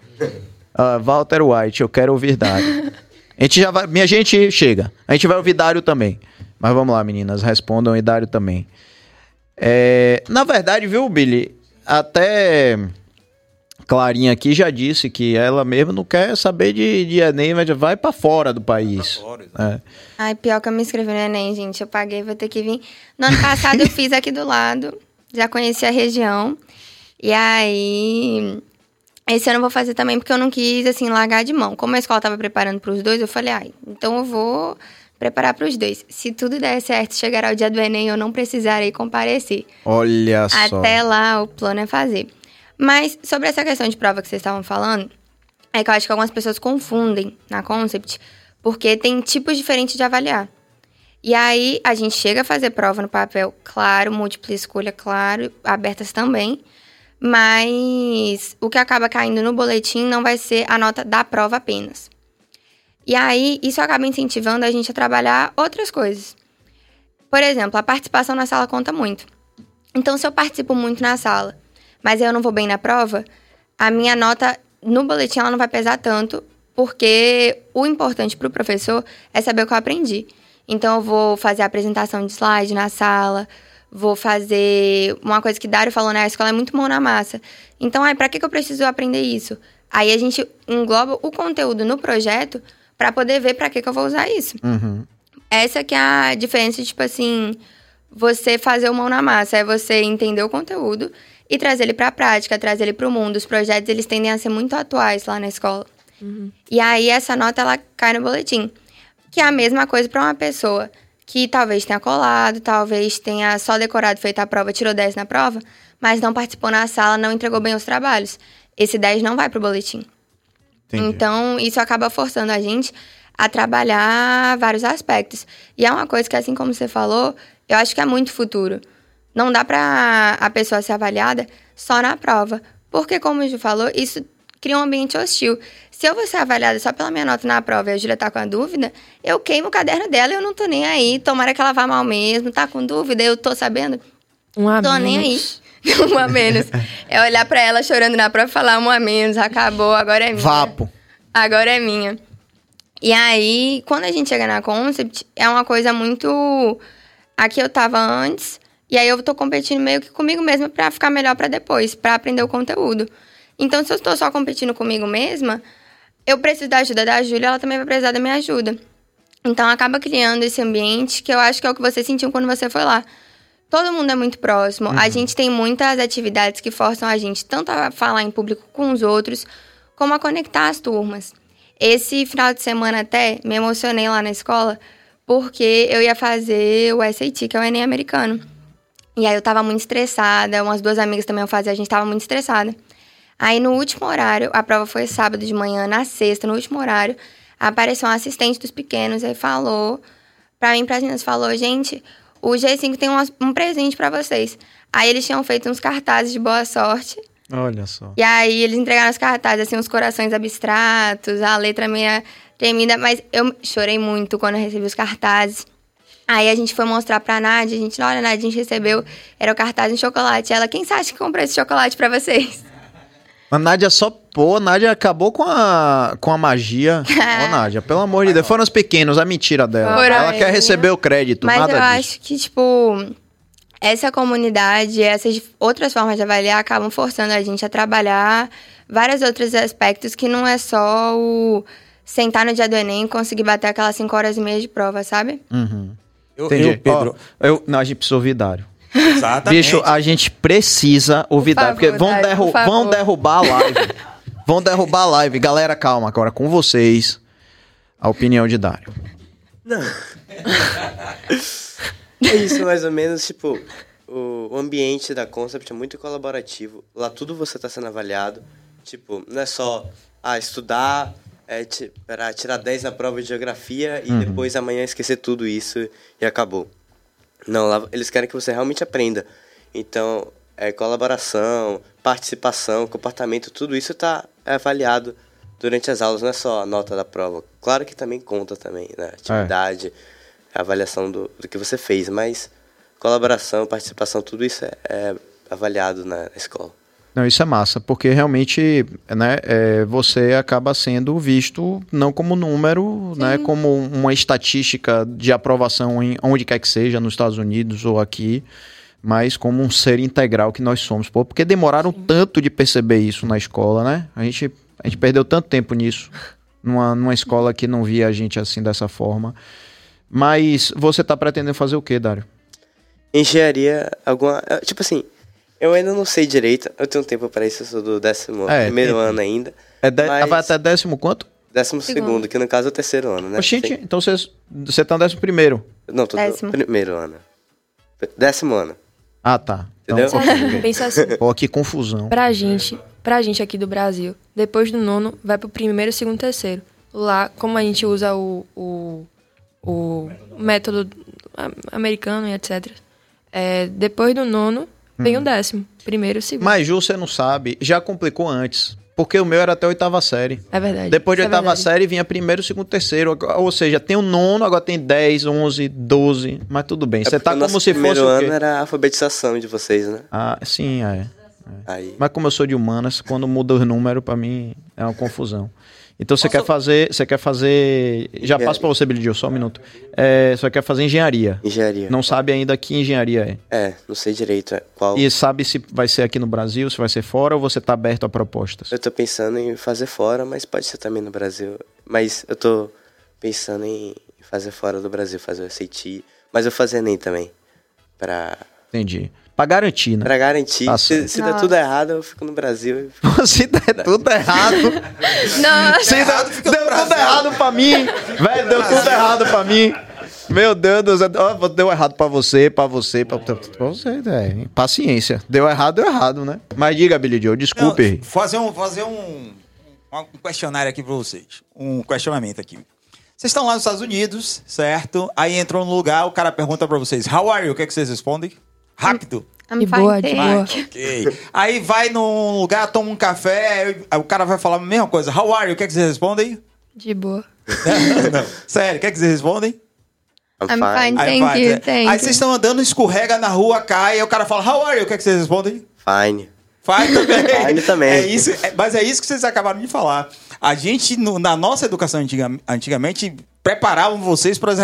Uh, Walter White, eu quero ouvir Dário. A gente já vai. Minha gente, chega. A gente vai ouvir Dário também. Mas vamos lá, meninas, respondam e Dário também. É, na verdade, viu, Billy? Até Clarinha aqui já disse que ela mesma não quer saber de, de Enem, mas vai para fora do país. Fora, é. Ai, pior que eu me inscrevi no Enem, gente. Eu paguei, vou ter que vir. No ano passado eu fiz aqui do lado, já conheci a região. E aí. Esse ano eu vou fazer também porque eu não quis, assim, largar de mão. Como a escola tava preparando para os dois, eu falei, ai, então eu vou preparar para os dois. Se tudo der certo, chegará o dia do Enem, eu não precisarei comparecer. Olha Até só. Até lá, o plano é fazer. Mas sobre essa questão de prova que vocês estavam falando, é que eu acho que algumas pessoas confundem na Concept, porque tem tipos diferentes de avaliar. E aí a gente chega a fazer prova no papel, claro, múltipla escolha, claro, abertas também. Mas o que acaba caindo no boletim não vai ser a nota da prova apenas. E aí, isso acaba incentivando a gente a trabalhar outras coisas. Por exemplo, a participação na sala conta muito. Então, se eu participo muito na sala, mas eu não vou bem na prova, a minha nota no boletim ela não vai pesar tanto, porque o importante para o professor é saber o que eu aprendi. Então, eu vou fazer a apresentação de slide na sala, vou fazer uma coisa que Dário falou, né? A escola é muito mão na massa. Então, ai, para que, que eu preciso aprender isso? Aí a gente engloba o conteúdo no projeto para poder ver para que, que eu vou usar isso. Uhum. Essa que é a diferença, tipo assim, você fazer o mão na massa, é você entender o conteúdo e trazer ele para a prática, trazer ele para o mundo. Os projetos, eles tendem a ser muito atuais lá na escola. Uhum. E aí, essa nota, ela cai no boletim. Que é a mesma coisa para uma pessoa que talvez tenha colado, talvez tenha só decorado, feito a prova, tirou 10 na prova, mas não participou na sala, não entregou bem os trabalhos. Esse 10 não vai para o boletim. Entendi. Então, isso acaba forçando a gente a trabalhar vários aspectos. E é uma coisa que, assim como você falou, eu acho que é muito futuro. Não dá para a pessoa ser avaliada só na prova. Porque, como Ju falou, isso cria um ambiente hostil. Se eu vou ser avaliada só pela minha nota na prova e a Júlia tá com a dúvida, eu queimo o caderno dela e eu não tô nem aí. Tomara que ela vá mal mesmo, tá com dúvida, eu tô sabendo. Um a tô menos. nem aí. um a menos. É olhar para ela chorando na prova e falar um a menos, acabou, agora é minha. Vapo. Agora é minha. E aí, quando a gente chega na Concept, é uma coisa muito. Aqui eu tava antes, e aí eu tô competindo meio que comigo mesma para ficar melhor para depois, para aprender o conteúdo. Então, se eu estou só competindo comigo mesma, eu preciso da ajuda da Júlia, ela também vai precisar da minha ajuda. Então, acaba criando esse ambiente que eu acho que é o que você sentiu quando você foi lá. Todo mundo é muito próximo. Uhum. A gente tem muitas atividades que forçam a gente tanto a falar em público com os outros, como a conectar as turmas. Esse final de semana até me emocionei lá na escola, porque eu ia fazer o SAT, que é o Enem americano. E aí eu tava muito estressada, umas duas amigas também eu fazia, a gente tava muito estressada. Aí no último horário, a prova foi sábado de manhã, na sexta, no último horário, apareceu um assistente dos pequenos e falou pra mim, pras meninas, falou, gente, o G5 tem um, um presente para vocês. Aí eles tinham feito uns cartazes de boa sorte. Olha só. E aí eles entregaram os cartazes, assim, uns corações abstratos, a letra meio tremida, mas eu chorei muito quando eu recebi os cartazes. Aí a gente foi mostrar pra Nádia, a gente, olha, Nádia, a gente recebeu, era o cartaz em chocolate. Ela, quem acha que comprou esse chocolate pra vocês? A Nádia só, pô, a Nádia acabou com a, com a magia. Ô, Nádia, pelo amor de Deus, foram os pequenos, a mentira dela. Foram Ela quer receber o crédito, Mas nada eu disso. acho que, tipo, essa comunidade, essas outras formas de avaliar acabam forçando a gente a trabalhar vários outros aspectos que não é só o sentar no dia do Enem e conseguir bater aquelas 5 horas e meia de prova, sabe? Uhum. Eu, Entendi. eu, Pedro. Ó, eu, não, a gente precisa ouvir Dário. Exatamente. Bicho, a gente precisa ouvir Por Dário, porque vão, Dário, derru por vão derrubar a live. vão derrubar a live. Galera, calma, agora com vocês. A opinião de Dário. É isso, mais ou menos, tipo, o, ambiente da Concept é muito colaborativo. Lá tudo você está sendo avaliado. Tipo, não é só ah, estudar é, pra tirar 10 na prova de geografia e depois amanhã esquecer tudo isso e acabou. Não, lá eles querem que você realmente aprenda. Então, é, colaboração, participação, comportamento, tudo isso está avaliado durante as aulas, não é só a nota da prova. Claro que também conta também, né? Atividade, a avaliação do, do que você fez, mas colaboração, participação, tudo isso é, é avaliado na escola. Não, isso é massa, porque realmente né, é, você acaba sendo visto não como número, né, como uma estatística de aprovação em onde quer que seja, nos Estados Unidos ou aqui, mas como um ser integral que nós somos. Pô, porque demoraram Sim. tanto de perceber isso na escola, né? A gente, a gente perdeu tanto tempo nisso, numa, numa escola que não via a gente assim dessa forma. Mas você está pretendendo fazer o que, Dário? Engenharia, alguma. Tipo assim, eu ainda não sei direito. Eu tenho tempo para isso, eu sou do décimo é, primeiro ano ainda. É de, mas... Vai até décimo quanto? Décimo segundo, segundo, que no caso é o terceiro ano, né? Oxente, então você, você tá no décimo primeiro? Não, tô décimo. no primeiro ano. Décimo ano. Ah, tá. Entendeu? Então, Pensa assim. Pô, que confusão. Pra gente, pra gente aqui do Brasil, depois do nono, vai pro primeiro, segundo, terceiro. Lá, como a gente usa o, o, o método americano e etc. É, depois do nono, Vem hum. o décimo. Primeiro e segundo. Mas, Ju, você não sabe, já complicou antes. Porque o meu era até a oitava série. É verdade. Depois de é oitava série vinha primeiro, segundo, terceiro. Ou seja, tem o nono, agora tem 10, 11, 12. Mas tudo bem. É você tá como se fosse. O primeiro ano era a alfabetização de vocês, né? Ah, sim, é. é. Aí. Mas como eu sou de humanas, quando muda os números, para mim é uma confusão. Então você Posso... quer fazer, você quer fazer, já passo para você, Billy só um minuto. É, você quer fazer engenharia? Engenharia. Não sabe ainda que engenharia é? É, não sei direito é, qual. E sabe se vai ser aqui no Brasil, se vai ser fora ou você está aberto a propostas? Eu estou pensando em fazer fora, mas pode ser também no Brasil. Mas eu estou pensando em fazer fora do Brasil, fazer o SAT, mas eu fazer nem também para Entendi. Pra garantir, né? Pra garantir. Tá se, se der tudo errado, eu fico no Brasil. se der tudo errado. Não. Se der, deu tudo errado pra mim. Velho, deu tudo errado pra mim. Meu Deus do céu. Deu errado pra você, pra você, pra, pra você, velho. Paciência. Deu errado, deu errado, né? Mas diga, Billy Joe, desculpe. Não, fazer um, fazer um, um questionário aqui pra vocês. Um questionamento aqui. Vocês estão lá nos Estados Unidos, certo? Aí entrou no lugar, o cara pergunta pra vocês, how are you? O que, é que vocês respondem? Rápido. I'm de boa, de boa. Okay. Aí vai num lugar, toma um café, aí o cara vai falar a mesma coisa. How are you? O que, é que vocês respondem? De boa. não, Sério, o que, é que vocês respondem? I'm fine, I'm thank fine. you, thank Aí vocês estão andando, escorrega na rua, cai, aí o cara fala, how are you? O que, é que vocês respondem? Fine. Fine também. Fine também. É isso, é, mas é isso que vocês acabaram de falar. A gente, no, na nossa educação antiga, antigamente, preparavam vocês para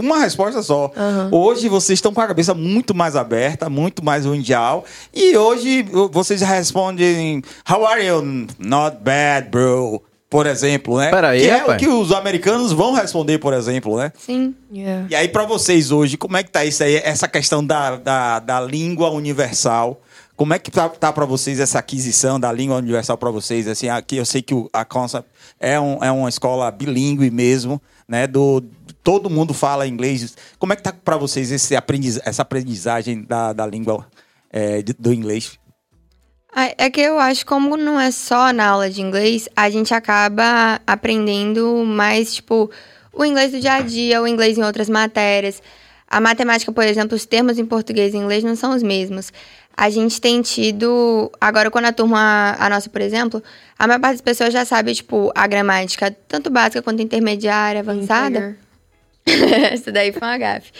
uma resposta só. Uhum. Hoje vocês estão com a cabeça muito mais aberta, muito mais mundial. E hoje vocês respondem: How are you? Not bad, bro. Por exemplo, né? Peraí, que é rapaz. o que os americanos vão responder, por exemplo, né? Sim. Yeah. E aí, para vocês hoje, como é que tá isso aí? Essa questão da, da, da língua universal. Como é que tá, tá para vocês essa aquisição da língua universal para vocês? Assim, aqui eu sei que a Concept é, um, é uma escola bilíngue mesmo, né? Do, todo mundo fala inglês. Como é que tá para vocês esse aprendiz, essa aprendizagem da, da língua é, do inglês? É que eu acho como não é só na aula de inglês, a gente acaba aprendendo mais, tipo, o inglês do dia a dia, o inglês em outras matérias. A matemática, por exemplo, os termos em português e inglês não são os mesmos a gente tem tido. Agora, quando a turma, a nossa, por exemplo, a maior parte das pessoas já sabe, tipo, a gramática, tanto básica quanto intermediária, avançada. Isso daí foi um gafe.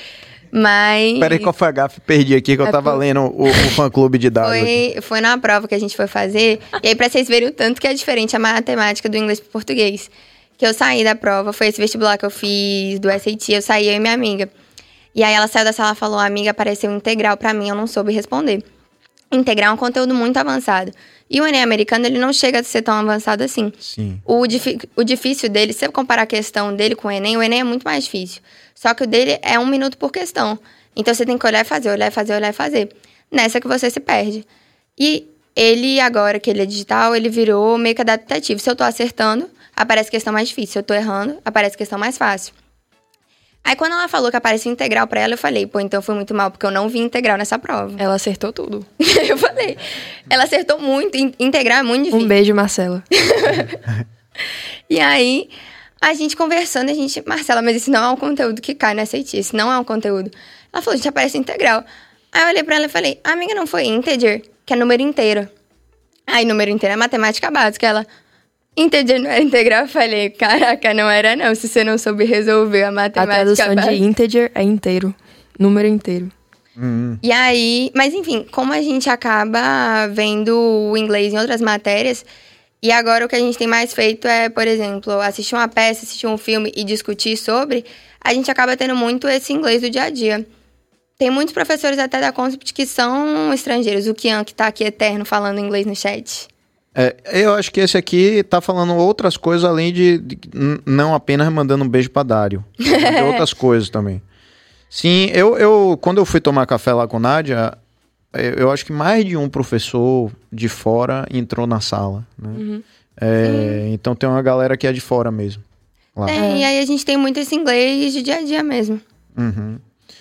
Mas. Peraí, qual foi a gafe? Perdi aqui que eu é tava por... lendo o, o fã-clube de dados. Foi, foi na prova que a gente foi fazer. e aí, pra vocês verem o tanto que é diferente a matemática do inglês pro português. Que eu saí da prova, foi esse vestibular que eu fiz, do SAT, eu saí, eu e minha amiga. E aí ela saiu da sala e falou: amiga, apareceu integral para mim, eu não soube responder integrar um conteúdo muito avançado. E o Enem americano, ele não chega a ser tão avançado assim. Sim. O, o difícil dele, se você comparar a questão dele com o Enem, o Enem é muito mais difícil. Só que o dele é um minuto por questão. Então você tem que olhar e fazer, olhar e fazer, olhar e fazer. Nessa que você se perde. E ele, agora que ele é digital, ele virou meio que adaptativo. Se eu tô acertando, aparece questão mais difícil. Se eu tô errando, aparece questão mais fácil. Aí quando ela falou que aparecia integral para ela, eu falei, pô, então foi muito mal, porque eu não vi integral nessa prova. Ela acertou tudo. eu falei, ela acertou muito, integral é muito difícil. Um beijo, Marcela. e aí, a gente conversando, a gente, Marcela, mas isso não é um conteúdo que cai na SAT, isso não é um conteúdo. Ela falou, gente, aparece integral. Aí eu olhei pra ela e falei, amiga, não foi integer, que é número inteiro. Aí número inteiro é matemática básica. Ela, integer não era integral? Eu falei, caraca, não era não, se você não soube resolver a A matemática tradução básica. de integer é inteiro. Número inteiro. E aí, mas enfim, como a gente acaba vendo o inglês em outras matérias, e agora o que a gente tem mais feito é, por exemplo, assistir uma peça, assistir um filme e discutir sobre, a gente acaba tendo muito esse inglês do dia a dia. Tem muitos professores até da Concept que são estrangeiros. O Kian, que tá aqui eterno falando inglês no chat. É, eu acho que esse aqui tá falando outras coisas além de, de- não apenas mandando um beijo pra Dário. De outras coisas também. Sim, eu, eu quando eu fui tomar café lá com Nádia, eu, eu acho que mais de um professor de fora entrou na sala. Né? É, então tem uma galera que é de fora mesmo. Lá. Tem, E aí a gente tem muito esse inglês de dia a dia mesmo. Uhum.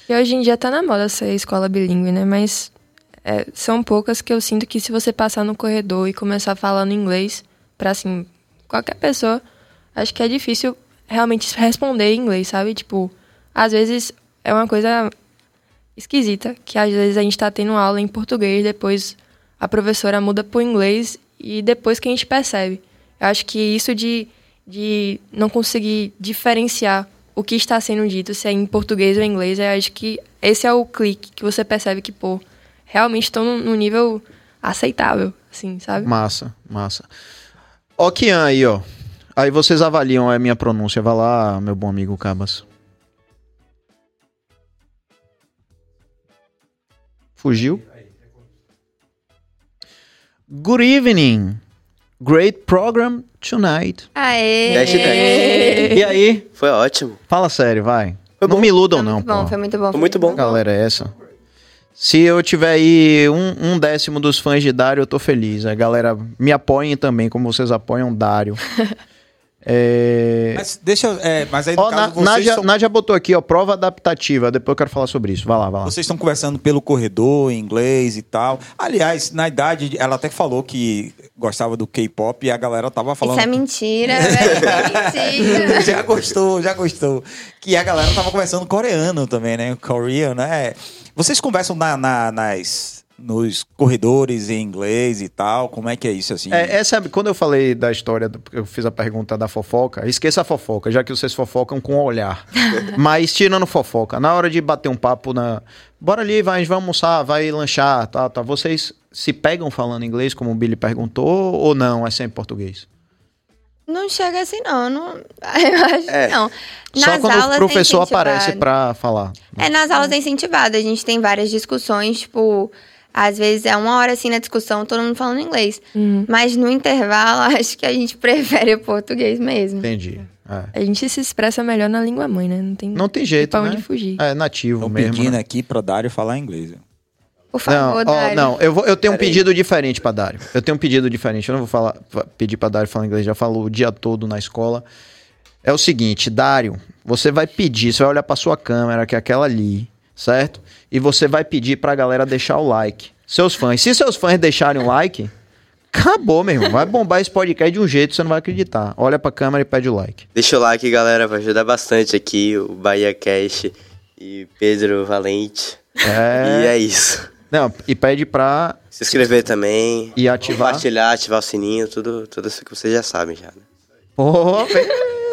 E hoje em dia tá na moda ser escola bilíngue, né? Mas é, são poucas que eu sinto que se você passar no corredor e começar falando inglês pra, assim, qualquer pessoa, acho que é difícil realmente responder em inglês, sabe? Tipo, às vezes é uma coisa esquisita, que às vezes a gente tá tendo aula em português, depois a professora muda pro inglês e depois que a gente percebe. Eu acho que isso de, de não conseguir diferenciar o que está sendo dito, se é em português ou em inglês, eu acho que esse é o clique que você percebe que, pô, realmente estão num, nível aceitável, assim, sabe? Massa, massa. Ó, Kian aí, ó. Aí vocês avaliam a minha pronúncia. Vai lá, meu bom amigo Cabas. Fugiu? Good evening. Great program tonight. Aê! 10 de 10. E aí? Foi ótimo. Fala sério, vai. Foi não bom. me iludam, Foi não, muito bom, pô. foi muito bom. Foi muito bom. Galera, é essa. Se eu tiver aí um, um décimo dos fãs de Dário, eu tô feliz. A galera me apoiem também, como vocês apoiam Dário. É... Mas deixa eu. É, mas aí, no Ó, caso, Na- Nádia, são- Nádia botou aqui, ó, prova adaptativa. Depois eu quero falar sobre isso. Vai lá, vai lá. Vocês estão conversando pelo corredor, em inglês e tal. Aliás, na idade, ela até falou que gostava do K-pop e a galera tava falando. Isso é mentira, velho. mentira. já gostou, já gostou. Que a galera tava conversando coreano também, né? Korean, né? Vocês conversam na, na- nas, nos corredores em inglês e tal? Como é que é isso assim? É, essa, quando eu falei da história, do- eu fiz a pergunta da fofoca, esqueça a fofoca, já que vocês fofocam com o olhar. Mas tirando fofoca, na hora de bater um papo na. Bora ali, vai, vai almoçar, vai lanchar, tá, tá. Vocês se pegam falando inglês, como o Billy perguntou, ou não? É sempre português? Não chega assim, não. não eu acho É. que não. Só Nas quando aulas o professor aparece pra falar. É, nas aulas é incentivado. A gente tem várias discussões, tipo, às vezes é uma hora assim na discussão, todo mundo falando inglês. Mas no intervalo, acho que a gente prefere o português mesmo. Entendi. É. A gente se expressa melhor na língua mãe, né? Não tem, Não tem jeito, pra né? onde fugir. É nativo Estão mesmo. pedindo né? aqui pra Dário falar inglês. Por Não, favor, ó, Dário. não, eu, vou, eu tenho um pedido diferente pra Dário. Eu tenho um pedido diferente. Eu não vou falar, fa- pedir pra Dário falar inglês, já falo o dia todo na escola. É o seguinte, Dário, você vai pedir, você vai olhar pra sua câmera, que é aquela ali, certo? E você vai pedir pra galera deixar o like. Seus fãs. Se seus fãs deixarem o like, acabou, meu irmão. Vai bombar esse podcast de um jeito que você não vai acreditar. Olha pra câmera e pede o like. Deixa o like, galera, vai ajudar bastante aqui o Bahia Cash e Pedro Valente. É. E é isso. Não, e pede pra Se inscrever também. E ativar? Compartilhar, ativar o sininho, tudo, tudo isso que vocês já sabem já, né? Pô, velho,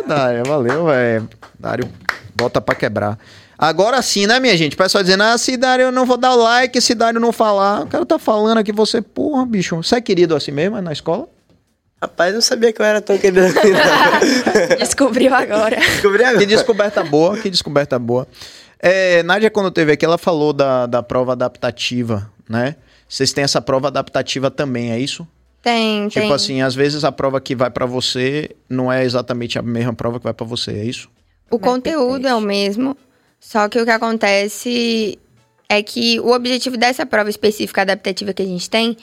Dário, valeu, velho. Dário, bota pra quebrar. Agora sim, né, minha gente? O pessoal dizendo, ah, se Dário eu não vou dar o like, se Dário não falar. O cara tá falando aqui, você, porra, bicho. Você é querido assim mesmo, é na escola? Rapaz, não sabia que eu era tão querido assim. Descobriu agora. Descobri agora. Que descoberta boa, que descoberta boa. É, Nádia, quando teve aqui, ela falou da, da prova adaptativa, né? Vocês têm essa prova adaptativa também, é isso? Tem, Tipo tem. assim, às vezes a prova que vai pra você não é exatamente a mesma prova que vai pra você, é isso? O conteúdo é o mesmo, só que o que acontece é que o objetivo dessa prova específica adaptativa que a gente tem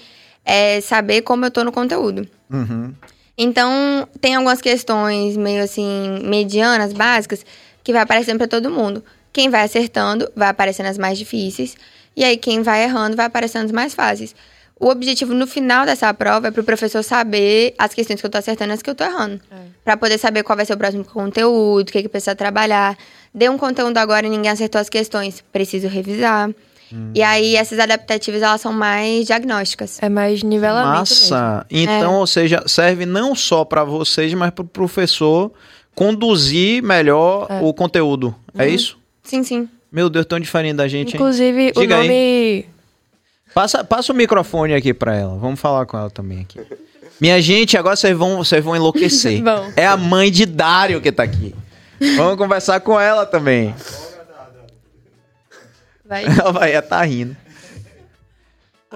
é saber como eu tô no conteúdo. Uhum. Então, tem algumas questões meio assim, medianas, básicas, que vai aparecendo para todo mundo. Quem vai acertando vai aparecendo as mais difíceis, e aí quem vai errando vai aparecendo as mais fáceis. O objetivo no final dessa prova é para o professor saber as questões que eu tô acertando e as que eu tô errando. Para poder saber qual vai ser o próximo conteúdo, o que, que precisa trabalhar. Deu um conteúdo agora e ninguém acertou as questões, preciso revisar. E aí, essas adaptativas, elas são mais diagnósticas. É mais nivelamento mesmo. Massa. Então, ou seja, serve não só para vocês, mas para o professor conduzir melhor É. o conteúdo. É isso? Sim, sim. Meu Deus, tão diferente da gente, hein? Inclusive, o Diga aí. nome. Passa, passa o microfone aqui pra ela. Vamos falar com ela também aqui. Minha gente, agora vocês vão, vocês vão enlouquecer. Bom. É a mãe de Dário que tá aqui. Vamos conversar com ela também. Vai. Ela vai estar tá rindo.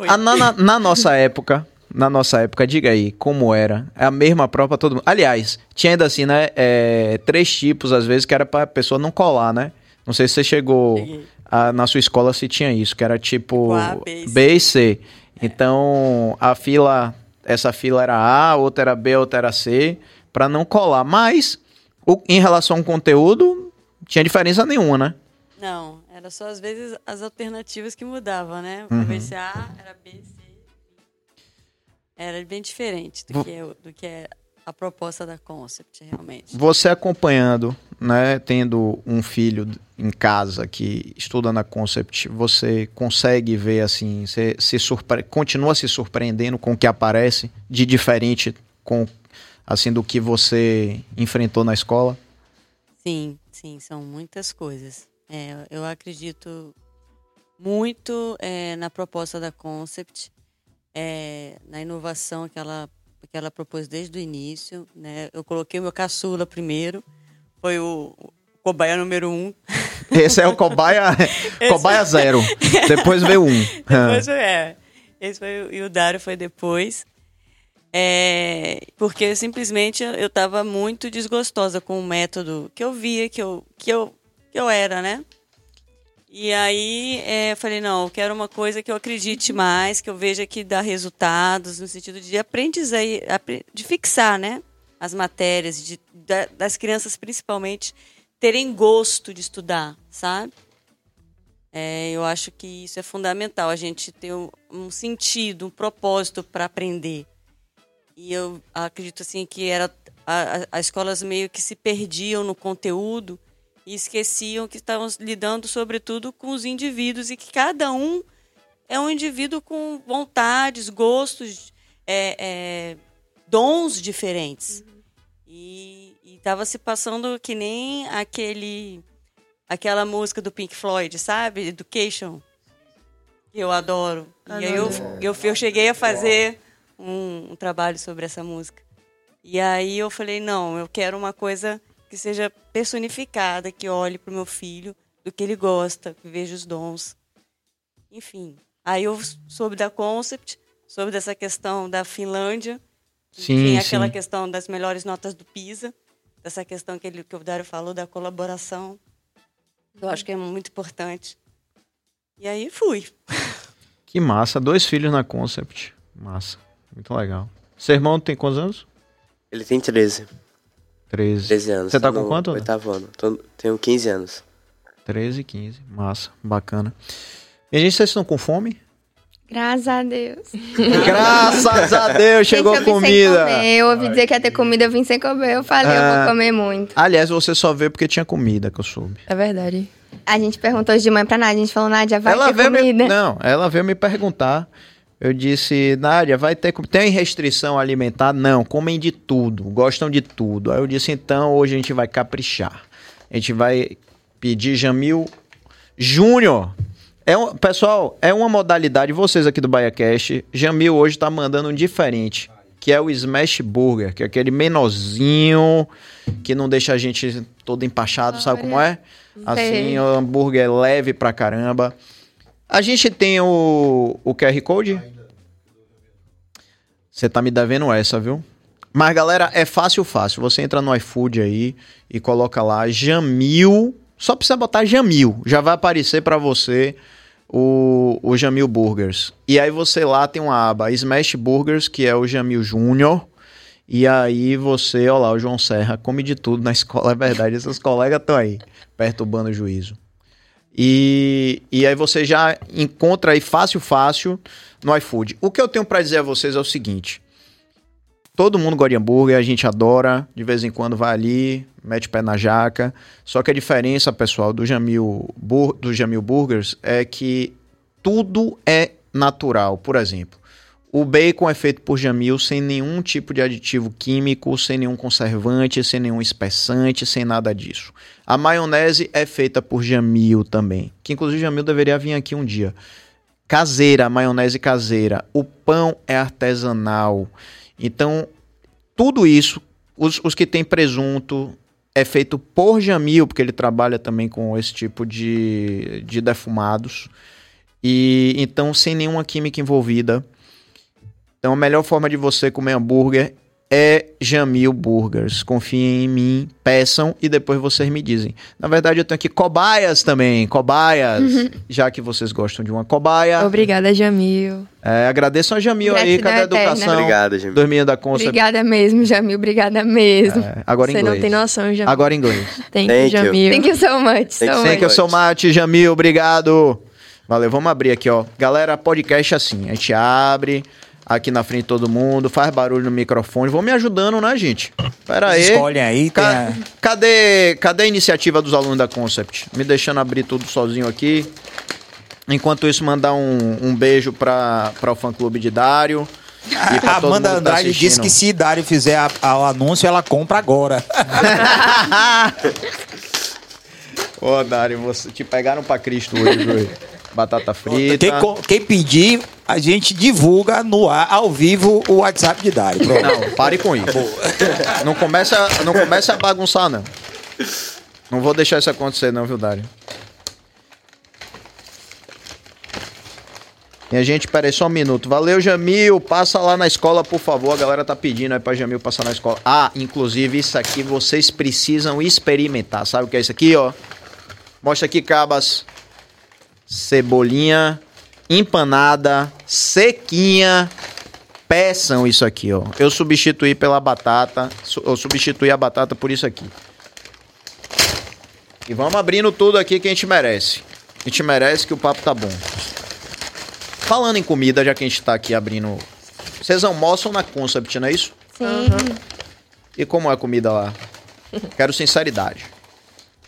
Ah, na, na- na nossa época, na nossa época, diga aí, como era? É a mesma prova pra todo mundo. Aliás, tinha ainda assim, né? é, três tipos, às vezes, que era pra pessoa não colar, né? Não sei se você chegou a- na sua escola se tinha isso, que era tipo Tipo A, B e C. B e C. Então, a fila, essa fila era A, outra era B, outra era C, pra não colar. Mas, o- em relação ao conteúdo, tinha diferença nenhuma, né? Não, era só às vezes as alternativas que mudavam, né? Uhum. Invés de ser A, era B, C. Era bem diferente do que, é, o- do que é a proposta da Concept, realmente. Você acompanhando, né, tendo um filho em casa que estuda na Concept, você consegue ver assim, você se surpre... continua se surpreendendo com o que aparece de diferente com assim do que você enfrentou na escola? Sim, sim, são muitas coisas. É, eu acredito muito é, na proposta da Concept, é, na inovação que ela, que ela propôs desde o início. Né? Eu coloquei o meu caçula primeiro, foi o, o cobaia número um. Esse é o cobaia, cobaia zero. Depois veio um. Depois foi, é. Esse foi, e o Dário foi depois. É, porque simplesmente eu estava muito desgostosa com o método que eu via, que eu, que eu, que eu era, né? E aí é, eu falei, não, eu quero uma coisa que eu acredite mais, que eu veja que dá resultados, no sentido de aprendizar, de fixar, né? As matérias, de, da- das crianças principalmente terem gosto de estudar, sabe? É, eu acho que isso é fundamental, a gente ter um, sentido, um propósito para aprender. E eu acredito assim que era a- as escolas meio que se perdiam no conteúdo e esqueciam que estavam lidando sobretudo com os indivíduos e que cada um é um indivíduo com vontades, gostos, é, é, dons diferentes. E estava se passando que nem aquele aquela música do Pink Floyd, sabe? Education. Que eu adoro. Ah, e aí eu, eu, eu cheguei a fazer um, um trabalho sobre essa música. E aí eu falei, não, eu quero uma coisa que seja personificada, que olhe para o meu filho, do que ele gosta, que veja os dons. Enfim. Aí eu soube da Concept, soube dessa questão da Finlândia, que Sim, tinha aquela sim. questão das melhores notas do PISA, dessa questão que, ele, que o Dário falou da colaboração. Eu acho que é muito importante. E aí fui. Que massa, dois filhos na Concept. Massa, muito legal. Seu irmão tem quantos anos? Ele tem 13. 13. 13 anos. Você tá tô com quanto? Oitavo ano. Tô- tenho 15 anos. 13, 15. Massa, bacana. E a gente, vocês estão com fome? Graças a Deus. Graças a Deus, chegou Gente, eu comida. comer. Eu ouvi dizer que ia ter comida, eu vim sem comer. Eu falei, eu Ah. vou comer muito. Aliás, você só veio porque tinha comida, que eu soube. É verdade. A gente perguntou de mãe pra Nádia, a gente falou, Nádia, vai ela ter veio comida? me, não, ela veio me perguntar. Eu disse, Nádia, vai ter com- tem restrição alimentar? Não, comem de tudo, gostam de tudo. Aí eu disse, então hoje a gente vai caprichar. A gente vai pedir Jamil Júnior. É um, pessoal, é uma modalidade, vocês aqui do BaiaCast, Jamil hoje tá mandando um diferente, que é o Smash Burger, que é aquele menorzinho, que não deixa a gente todo empachado, sabe como é? Assim, o hambúrguer é leve pra caramba. A gente tem o, o QR Code? Você tá me devendo essa, viu? Mas, galera, é fácil, fácil. Você entra no iFood aí e coloca lá Jamil. Só precisa botar Jamil. Já vai aparecer pra você o, o Jamil Burgers. E aí você lá tem uma aba Smash Burgers, que é o Jamil Júnior. E aí você, ó lá, o João Serra come de tudo na escola, é verdade. Esses colegas estão aí, perturbando o juízo. E, e aí você já encontra aí fácil, fácil no iFood. O que eu tenho pra dizer a vocês é o seguinte. Todo mundo gosta de hambúrguer, a gente adora, de vez em quando vai ali, mete o pé na jaca. Só que a diferença, pessoal, do Jamil, Bur- do Jamil Burgers é que tudo é natural. Por exemplo, o bacon é feito por Jamil sem nenhum tipo de aditivo químico, sem nenhum conservante, sem nenhum espessante, sem nada disso. A maionese é feita por Jamil também, que inclusive Jamil deveria vir aqui um dia. Caseira, maionese caseira. O pão é artesanal. Então, tudo isso, os, os que têm presunto, é feito por Jamil, porque ele trabalha também com esse tipo de, de defumados. E então, sem nenhuma química envolvida. Então, a melhor forma de você comer hambúrguer é Jamil Burgers. Confiem em mim, peçam e depois vocês me dizem. Na verdade, eu tenho aqui cobaias também, cobaias, já que vocês gostam de uma cobaia. Obrigada, Jamil. É, agradeçam a Jamil aí, Gratidão cadê a eterna. educação? Obrigado, Jamil. Dorminha da Concept. Obrigada mesmo, Jamil. Obrigada mesmo. É, agora em Você inglês. não tem noção, Jamil. Agora em inglês. Thank, Thank you. Jamil. Thank you so much. Thank So you. much. Thank you so much, Jamil. Obrigado. Valeu, vamos abrir aqui, ó. Galera, podcast é assim. A gente abre aqui na frente de todo mundo, faz barulho no microfone. Vão me ajudando, né, gente? Pera aí. Escolhem aí, Ca- a- cadê, cadê a iniciativa dos alunos da Concept? Me deixando abrir tudo sozinho aqui. Enquanto isso, mandar um, um beijo para o fã-clube de Dário. E A Amanda tá Andrade disse que se Dário fizer a- a- o anúncio, ela compra agora. Ô, Dário, você te pegaram pra Cristo hoje, viu? Batata frita. Quem, quem pedir, a gente divulga no ar, ao vivo, o WhatsApp de Dário. Pronto. Não, pare com isso. Não começa, não começa a bagunçar, não. Não vou deixar isso acontecer, não, viu, Dário? Minha gente, peraí só um minuto. Valeu, Jamil. Passa lá na escola, por favor. A galera tá pedindo aí pra Jamil passar na escola. Ah, inclusive, isso aqui vocês precisam experimentar. Sabe o que é isso aqui, ó? Mostra aqui, cabas. Cebolinha empanada, sequinha. Peçam isso aqui, ó. Eu substituí pela batata. Eu substituí a batata por isso aqui. E vamos abrindo tudo aqui que a gente merece. A gente merece que o papo tá bom. Falando em comida, já que a gente tá aqui abrindo. Vocês almoçam na Concept, não é isso? Sim. E como é a comida lá? Quero sinceridade.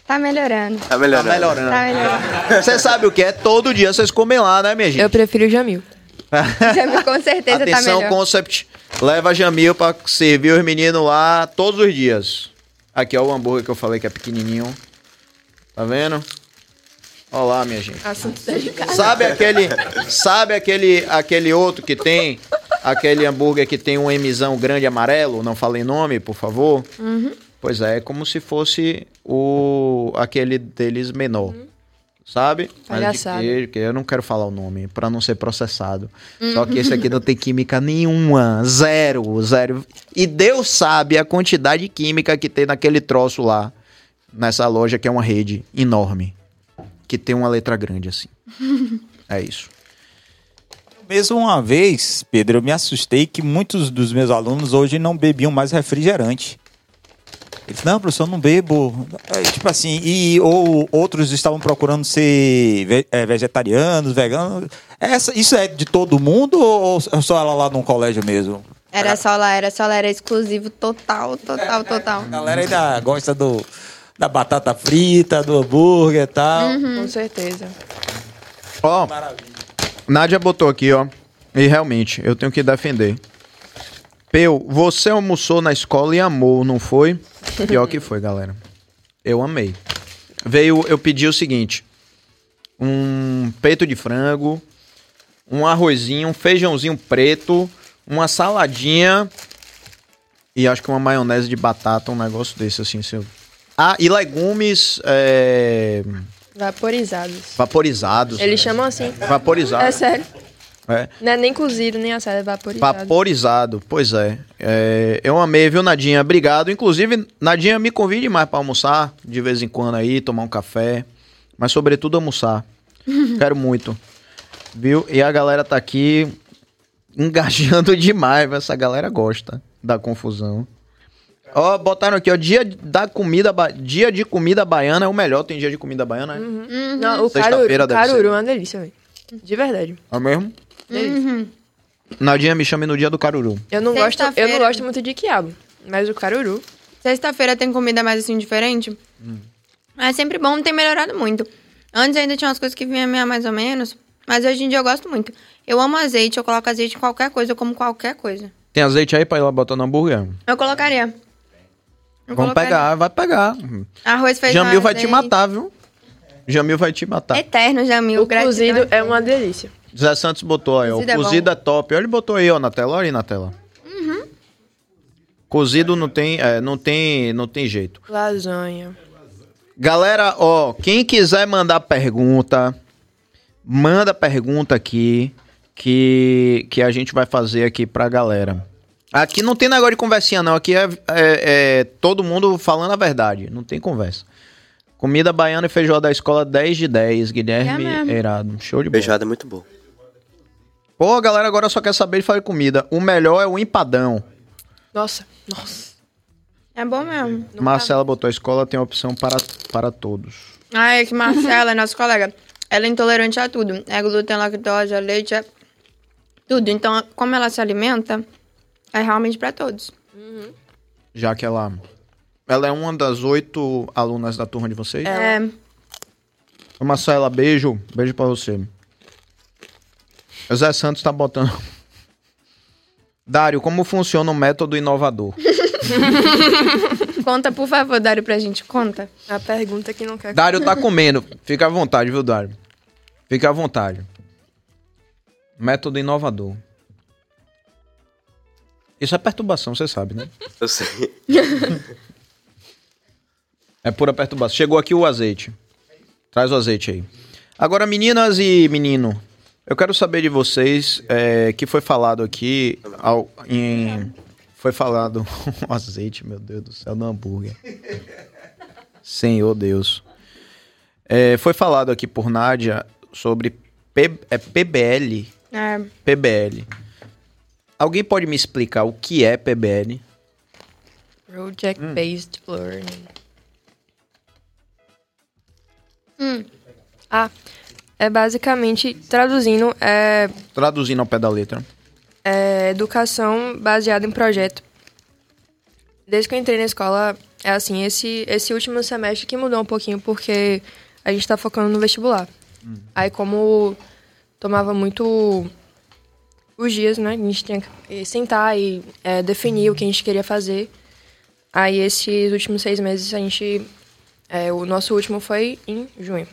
Tá melhorando. Tá Tá melhorando. melhorando. Tá melhorando. Você sabe o que é? Todo dia vocês comem lá, né, minha gente? Eu prefiro o Jamil. Jamil com certeza tá Atenção, melhor. Concept. Leva Jamil pra servir os meninos lá todos os dias. Aqui, ó, o hambúrguer que eu falei que é pequenininho. Tá vendo? Olha lá, minha gente. Assunto delicado. Sabe aquele, sabe aquele, aquele outro que tem, aquele hambúrguer que tem um Mzão grande amarelo? Não falei nome, por favor. Pois é, é como se fosse o aquele deles menor. Sabe? Mas de Palhaçada. que eu não quero falar o nome pra não ser processado. Só que esse aqui não tem química nenhuma, zero, zero. E Deus sabe a quantidade de química que tem naquele troço lá, nessa loja que é uma rede enorme que tem uma letra grande assim. é isso. Mesmo uma vez, Pedro, eu me assustei que muitos dos meus alunos hoje não bebiam mais refrigerante. Eles, não, professor, eu não bebo. É, tipo assim, e ou outros estavam procurando ser ve- é, vegetarianos, veganos. Essa, isso é de todo mundo ou só ela lá no colégio mesmo? Era só lá, era só lá, era exclusivo total, total, total. A galera ainda gosta do, da batata frita, do hambúrguer e tal. Com certeza. Ó, Nádia botou aqui, ó. E realmente, eu tenho que defender. Peu, você almoçou na escola e amou, não foi? Pior que foi, galera. Eu amei. Veio, eu pedi o seguinte: um peito de frango, um arrozinho, um feijãozinho preto, uma saladinha e acho que uma maionese de batata, um negócio desse assim. Seu... Ah, e legumes é, Vaporizados. vaporizados. Eles chamam assim. Vaporizados. É sério. É. Não é nem cozido, nem assado, é vaporizado. Vaporizado, pois é. É, Eu amei, viu, Nadinha? Obrigado. Inclusive, Nadinha, me convide mais pra almoçar de vez em quando aí, tomar um café. Mas, sobretudo, almoçar. Quero muito. Viu? E a galera tá aqui engajando demais. Essa galera gosta da confusão. Ó, botaram aqui, ó, dia da comida, ba- dia de comida baiana é o melhor. Tem dia de comida baiana, né? Não, o Sexta-feira caruru, ser. caruru é uma delícia, velho. De verdade. É mesmo? Delícia. Nadinha, me chame no dia do caruru. Eu não gosto, eu não gosto muito de quiabo, mas o caruru. Sexta-feira tem comida mais assim diferente. É sempre bom, tem melhorado muito. Antes ainda tinha umas coisas que vinha mais ou menos. Mas hoje em dia eu gosto muito. Eu amo azeite, eu coloco azeite em qualquer coisa, eu como qualquer coisa. Tem azeite aí pra ir lá botar no hambúrguer? Eu colocaria. Eu Vamos colocaria. pegar, vai pegar. Arroz, feijão, Jamil vai te azeite. matar, viu? Jamil vai te matar. Eterno, Jamil. O cozido é uma delícia. Zé Santos botou aí, ó. O Cozido é cozido bom. é top. Olha, ele botou aí, ó, na tela. Olha aí na tela. Uhum. Cozido não tem, é, não tem, não tem jeito. Lasanha. Galera, ó, quem quiser mandar pergunta, manda pergunta aqui que, que a gente vai fazer aqui pra galera. Aqui não tem negócio de conversinha, não. Aqui é, é- é todo mundo falando a verdade. Não tem conversa. Comida baiana e feijoada da escola 10 de 10. Guilherme É. Eirado. Show de bola. Feijoada é muito bom. Pô, a galera agora só quer saber de fazer comida. O melhor é o empadão. Nossa, nossa. É bom mesmo. Marcela botou a escola tem opção para, para todos. Ai, que Marcela, é nossa colega. Ela é intolerante a tudo. É glúten, lactose, é leite, é tudo. Então, como ela se alimenta, é realmente pra todos. Já que ela. Ela é uma das oito alunas da turma de vocês? É. Marcela, beijo. Beijo pra você. O Zé Santos tá botando. Dário, como funciona o método inovador? Conta, por favor, Dário, pra gente. Conta. A pergunta que não quer. Dário tá comendo. Fica à vontade, viu, Dário? Fica à vontade. Método inovador. Isso é perturbação, você sabe, né? Eu sei. É pura perturbação. Chegou aqui o azeite. Traz o azeite aí. Agora, meninas e menino, eu quero saber de vocês é, que foi falado aqui ao- em. Foi falado o azeite, meu Deus do céu, do hambúrguer. Senhor Deus. É, foi falado aqui por Nádia sobre P- é PBL. É. PBL. Alguém pode me explicar o que é PBL? Project Based Learning. Hum. Ah, é basicamente, traduzindo, é, Traduzindo ao pé da letra. é educação baseada em projeto. Desde que eu entrei na escola, é assim, esse, esse último semestre que mudou um pouquinho, porque a gente tá focando no vestibular. Aí como tomava muito os dias, né? A gente tinha que sentar e é, definir o que a gente queria fazer. Aí esses últimos seis meses a gente. é, o nosso último foi em junho.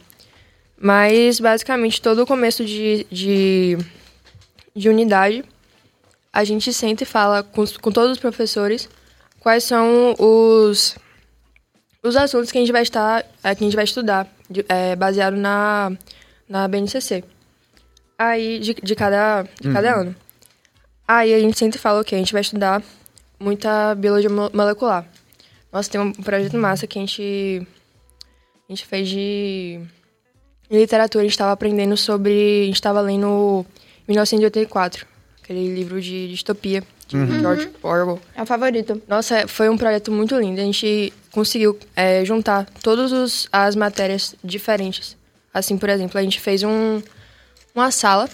Mas basicamente todo o começo de, de, de unidade a gente senta e fala com, com todos os professores quais são os, os assuntos que a gente vai estar é, que a gente vai estudar de- é, baseado na, na BNCC. Aí, de, de cada, de cada ano. Aí a gente senta e fala, ok, a gente vai estudar muita biologia mo- molecular. Nossa, tem um projeto massa que a gente, a gente fez de em literatura. A gente estava aprendendo sobre... A gente estava lendo 1984, aquele livro de distopia de George Orwell. É o favorito. Nossa, foi um projeto muito lindo. A gente conseguiu é, juntar todas os- as matérias diferentes. Assim, por exemplo, a gente fez um, uma sala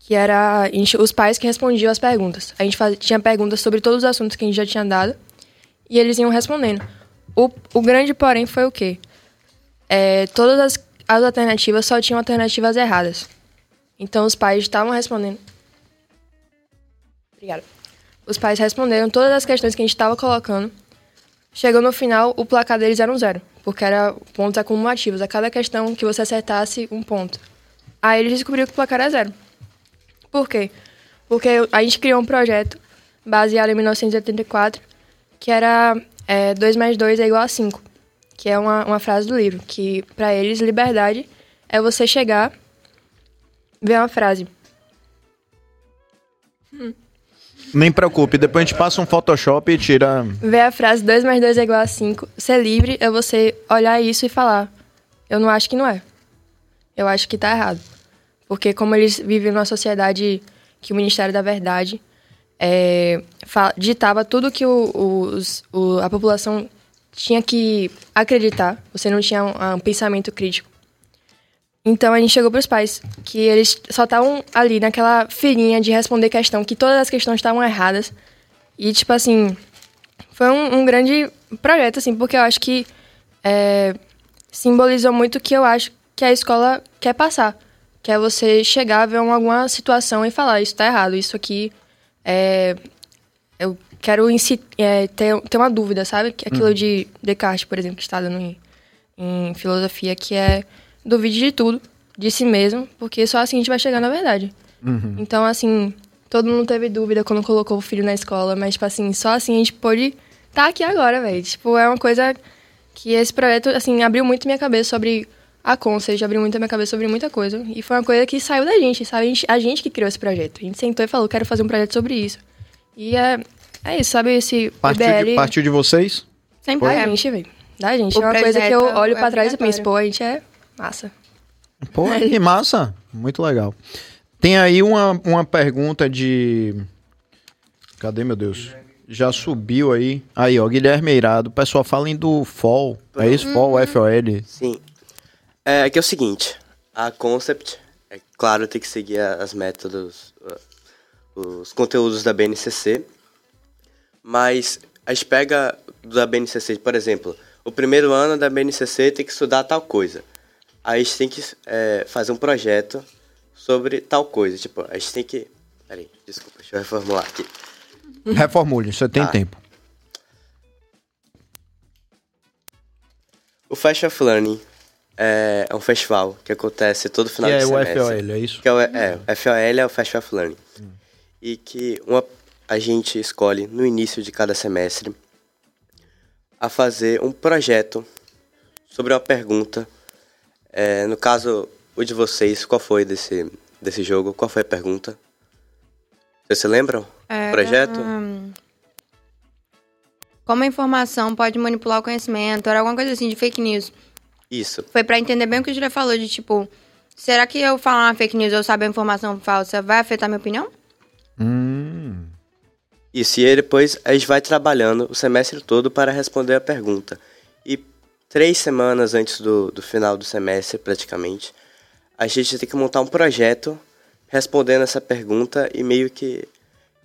que era gente- os pais que respondiam as perguntas. A gente faz- tinha perguntas sobre todos os assuntos que a gente já tinha dado e eles iam respondendo. O, o grande porém foi o quê? É, todas as, as alternativas só tinham alternativas erradas. Então os pais estavam respondendo. Obrigada. Os pais responderam todas as questões que a gente estava colocando. Chegou no final, o placar deles era um zero, porque era pontos acumulativos. A cada questão que você acertasse, um ponto. Aí eles descobriram que o placar era zero. Por quê? Porque a gente criou um projeto baseado em 1984, que era é, 2 mais 2 é igual a 5, que é uma, uma frase do livro, que para eles liberdade é você chegar, ver uma frase, Nem preocupe, depois a gente passa um Photoshop e tira. ver a frase 2 mais 2 é igual a 5, ser livre é você olhar isso e falar, eu não acho que não é. Eu acho que tá errado. Porque como eles vivem numa sociedade que o Ministério da Verdade é, ditava tudo que o, os- o- a população tinha que acreditar, você não tinha um, um pensamento crítico. Então a gente chegou pros pais, que eles só estavam ali naquela filinha de responder questão, que todas as questões estavam erradas. E tipo assim, foi um, um grande projeto, assim, porque eu acho que é, simbolizou muito o que eu acho que a escola quer passar. que é você chegar, ver uma- alguma situação e falar, isso tá errado, isso aqui é... Eu quero é, ter, ter uma dúvida, sabe? Que Aquilo de Descartes, por exemplo, que está dando em, em filosofia, que é duvide de tudo, de si mesmo, porque só assim a gente vai chegar na verdade. Então, assim, todo mundo teve dúvida quando colocou o filho na escola, mas, tipo assim, só assim a gente pôde estar aqui agora, velho. Tipo, é uma coisa que esse projeto, assim, abriu muito minha cabeça sobre a Concept, abriu muito a minha cabeça sobre muita coisa. E foi uma coisa que saiu da gente, sabe? A gente, a gente que criou esse projeto. A gente sentou e falou, quero fazer um projeto sobre isso. E é, é isso, sabe? Esse Partiu PBL de, partiu de vocês? Sempre da é. gente, velho. Da gente. O é uma coisa que eu é olho pra trás e penso, pô, a gente é massa. Pô, que massa. Muito legal. Tem aí uma, uma pergunta de. Cadê, meu Deus? Já subiu aí. Aí, ó, Guilherme Eirado. O pessoal fala em do FOL. É isso? FOL, F-O-L. Sim. É que é o seguinte, a concept, é claro, tem que seguir as métodos, os conteúdos da BNCC, mas a gente pega da BNCC, por exemplo, o primeiro ano da BNCC tem que estudar tal coisa. Aí a gente tem que é, fazer um projeto sobre tal coisa. Tipo, a gente tem que. Peraí, desculpa, deixa eu reformular aqui. Reformule, você tem Ah. tempo. O Fast of Learning é, é um festival que acontece todo final de é o semestre. FOL, é isso? Que é o, é, o FOL é o Fast of Learning. E que uma, a gente escolhe no início de cada semestre a fazer um projeto sobre uma pergunta. É, no caso, o de vocês, qual foi desse, desse jogo? Qual foi a pergunta? Vocês se lembram? Era, Projeto? hum, Como a informação pode manipular o conhecimento, era alguma coisa assim de fake news. Isso. Foi pra entender bem o que o Julia falou, de tipo, será que eu falar uma fake news ou saber informação falsa vai afetar minha opinião? Hum. Isso, e aí depois a gente vai trabalhando o semestre todo para responder a pergunta. E três semanas antes do, do final do semestre, praticamente, a gente tem que montar um projeto respondendo essa pergunta e meio que.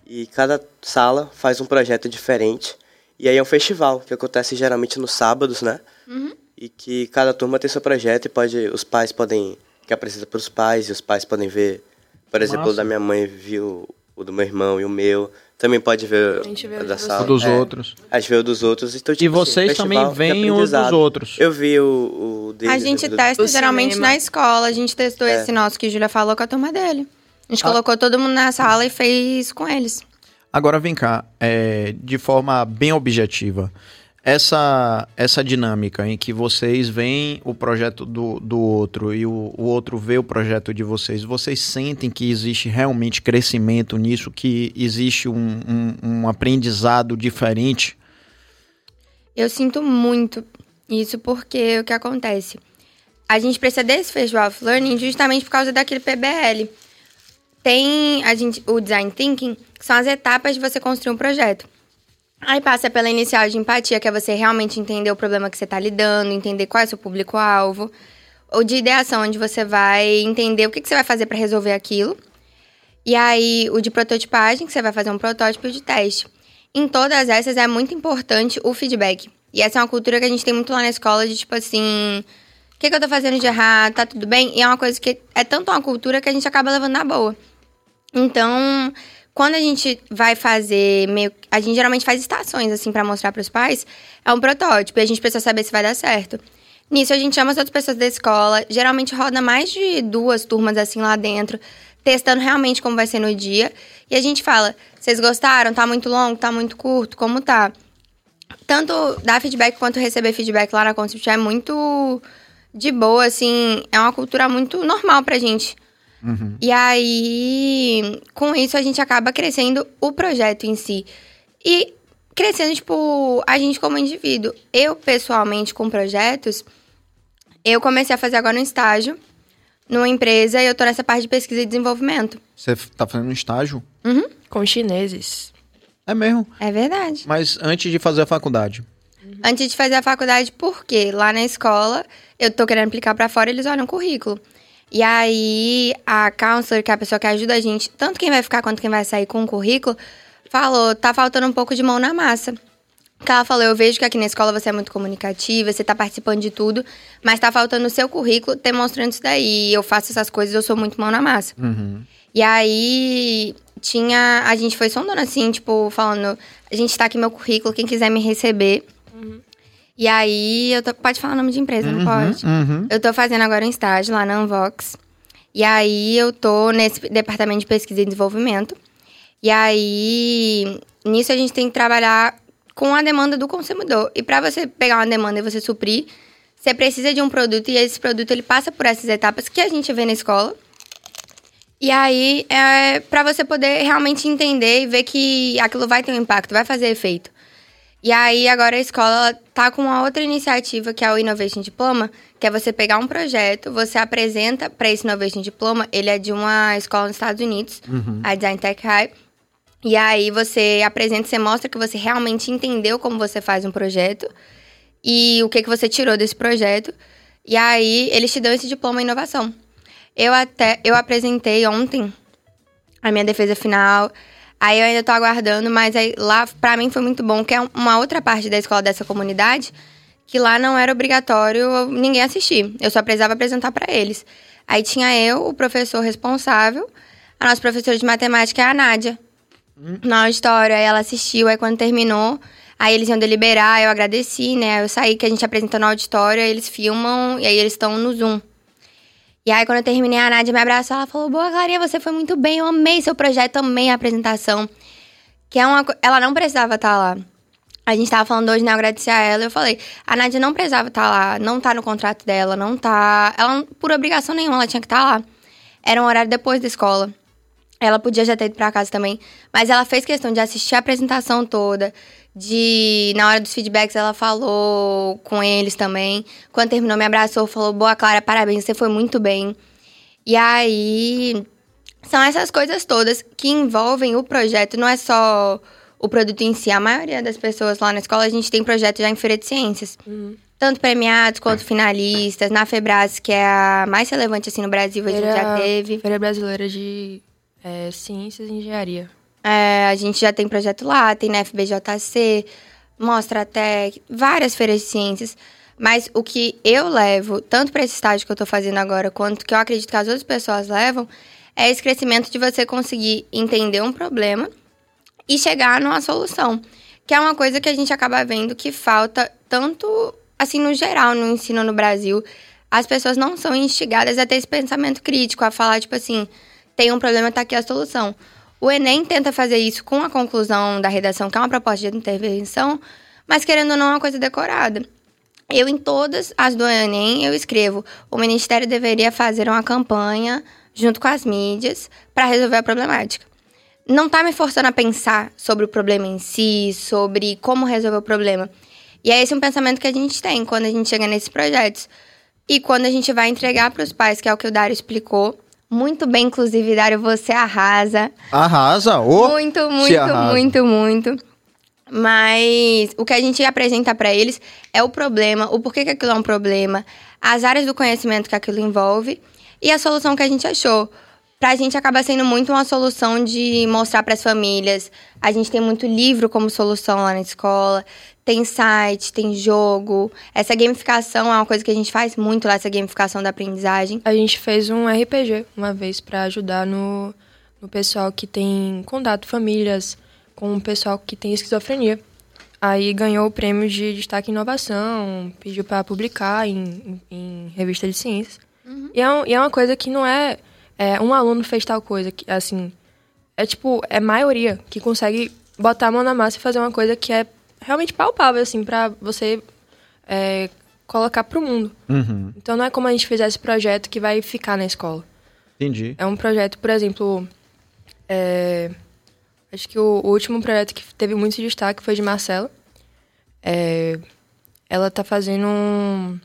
E cada sala faz um projeto diferente. E aí é um festival que acontece geralmente nos sábados, né? E que cada turma tem seu projeto e pode. Os pais podem. que apresenta para os pais e os pais podem ver. Por exemplo, o da minha mãe viu o do meu irmão e o meu. Também pode ver A gente vê da de sala. Dos É, outros. A gente vê o dos outros. Então, E tipo, vocês assim, também veem os dos outros. Eu vi o, o deles. a gente do- testa O geralmente cinema. na escola. A gente testou É. esse nosso que a Julia falou com a turma dele. A gente colocou todo mundo na sala e fez com eles. Agora vem cá, é, de forma bem objetiva, essa, essa dinâmica em que vocês veem o projeto do, do outro e o, o outro vê o projeto de vocês, vocês sentem que existe realmente crescimento nisso, que existe um, um, um aprendizado diferente? Eu sinto muito isso porque o que acontece? A gente precisa desse Festival of Learning justamente por causa daquele PBL. Tem a gente, o Design Thinking, que são as etapas de você construir um projeto. Aí passa pela inicial de empatia, que é você realmente entender o problema que você está lidando, entender qual é o seu público-alvo. Ou de ideação, onde você vai entender o que, que você vai fazer para resolver aquilo. E aí, o de prototipagem, que você vai fazer um protótipo de teste. Em todas essas é muito importante o feedback. E essa é uma cultura que a gente tem muito lá na escola de tipo assim. O que, que eu tô fazendo de errado? Tá tudo bem? E é uma coisa que é tanto uma cultura que a gente acaba levando na boa. Então, quando a gente vai fazer meio. A gente geralmente faz estações, assim, pra mostrar pros pais. É um protótipo e a gente precisa saber se vai dar certo. Nisso, a gente chama as outras pessoas da escola. Geralmente roda mais de duas turmas, assim, lá dentro, testando realmente como vai ser no dia. E a gente fala: vocês gostaram? Tá muito longo? Tá muito curto? Como tá? Tanto dar feedback quanto receber feedback lá na Concept é muito de boa, assim. É uma cultura muito normal pra gente. E aí, com isso, a gente acaba crescendo o projeto em si. E crescendo, tipo, a gente como indivíduo. Eu, pessoalmente, com projetos, eu comecei a fazer agora um estágio numa empresa e eu tô nessa parte de pesquisa e desenvolvimento. Você tá fazendo um estágio? Com chineses. É mesmo. É verdade. Mas antes de fazer a faculdade. Antes de fazer a faculdade, porque lá na escola eu tô querendo aplicar pra fora, eles olham o currículo. E aí a counselor, que é a pessoa que ajuda a gente, tanto quem vai ficar quanto quem vai sair com o currículo, falou: tá faltando um pouco de mão na massa. que ela falou, eu vejo que aqui na escola você é muito comunicativa, você tá participando de tudo, mas tá faltando no seu currículo demonstrando isso daí. Eu faço essas coisas, eu sou muito mão na massa. E aí tinha. A gente foi sondando assim, tipo, falando, a gente tá aqui meu currículo, quem quiser me receber. E aí eu tô. Pode falar o nome de empresa, não pode? Eu tô fazendo agora um estágio lá na Unvox. E aí eu tô nesse departamento de pesquisa e desenvolvimento. E aí, nisso a gente tem que trabalhar com a demanda do consumidor. E para você pegar uma demanda e você suprir, você precisa de um produto e esse produto ele passa por essas etapas que a gente vê na escola. E aí, é para você poder realmente entender e ver que aquilo vai ter um impacto, vai fazer efeito. E aí, agora a escola tá com uma outra iniciativa, que é o Innovation Diploma, que é você pegar um projeto, você apresenta para esse Innovation Diploma, ele é de uma escola nos Estados Unidos, a Design Tech High. E aí você apresenta, você mostra que você realmente entendeu como você faz um projeto e o que, que você tirou desse projeto. E aí eles te dão esse diploma em inovação. Eu até eu apresentei ontem a minha defesa final. Aí eu ainda tô aguardando, mas aí lá pra mim foi muito bom, que é uma outra parte da escola dessa comunidade, que lá não era obrigatório ninguém assistir. Eu só precisava apresentar pra eles. Aí tinha eu, o professor responsável, a nossa professora de matemática é a Nádia. Na auditório, aí ela assistiu, aí quando terminou, aí eles iam deliberar, eu agradeci, né? Eu saí que a gente apresentou no auditório, aí eles filmam, e aí eles estão no Zoom. E aí, quando eu terminei, a Nádia me abraçou, ela falou, boa, Clarinha, você foi muito bem, eu amei seu projeto, amei a apresentação. Que é uma Ela não precisava estar lá. A gente tava falando hoje, né, eu agradeci a ela, eu falei, a Nádia não precisava estar lá, não tá no contrato dela, não tá... Ela, por obrigação nenhuma, ela tinha que estar lá. Era um horário depois da escola. Ela podia já ter ido pra casa também, mas ela fez questão de assistir a apresentação toda, de na hora dos feedbacks ela falou com eles também. Quando terminou me abraçou, falou: "Boa, Clara, parabéns, você foi muito bem". E aí são essas coisas todas que envolvem o projeto, não é só o produto em si. A maioria das pessoas lá na escola, a gente tem projeto já em Feira de Ciências. Tanto premiados quanto finalistas. Na Febras, que é a mais relevante assim no Brasil, a gente já teve. Feira Brasileira de é, Ciências e Engenharia. É, a gente já tem projeto lá, tem na FBJC, Mostra até várias feiras de ciências. Mas o que eu levo, tanto para esse estágio que eu estou fazendo agora, quanto que eu acredito que as outras pessoas levam, é esse crescimento de você conseguir entender um problema e chegar numa solução. Que é uma coisa que a gente acaba vendo que falta tanto, assim, no geral, no ensino no Brasil. As pessoas não são instigadas a ter esse pensamento crítico, a falar, tipo assim, tem um problema, tá aqui a solução. O Enem tenta fazer isso com a conclusão da redação, que é uma proposta de intervenção, mas querendo ou não, é uma coisa decorada. Eu, em todas as do Enem, eu escrevo: o Ministério deveria fazer uma campanha junto com as mídias para resolver a problemática. Não tá me forçando a pensar sobre o problema em si, sobre como resolver o problema. E é esse um pensamento que a gente tem quando a gente chega nesses projetos. E quando a gente vai entregar para os pais, que é o que o Dário explicou. Muito bem, inclusive, Dário, você arrasa. Arrasa, ô! Muito, muito, arrasa. muito, muito. Mas o que a gente apresenta para eles é o problema, o porquê que aquilo é um problema, as áreas do conhecimento que aquilo envolve e a solução que a gente achou. Pra gente acaba sendo muito uma solução de mostrar para as famílias. A gente tem muito livro como solução lá na escola, tem site, tem jogo. Essa gamificação é uma coisa que a gente faz muito lá, essa gamificação da aprendizagem. A gente fez um RPG uma vez para ajudar no, no pessoal que tem contato, famílias, com o pessoal que tem esquizofrenia. Aí ganhou o prêmio de destaque em inovação, pediu para publicar em, em, em revista de ciências. E, é um- e é uma coisa que não é, é, um aluno fez tal coisa, que assim, é tipo, é maioria que consegue botar a mão na massa e fazer uma coisa que é realmente palpável, assim, para você é, colocar pro mundo. Uhum, Então não é como a gente fizer esse projeto que vai ficar na escola. entendi. É um projeto, por exemplo, é, acho que o, o último projeto que teve muito destaque foi de Marcela. É, ela tá fazendo um-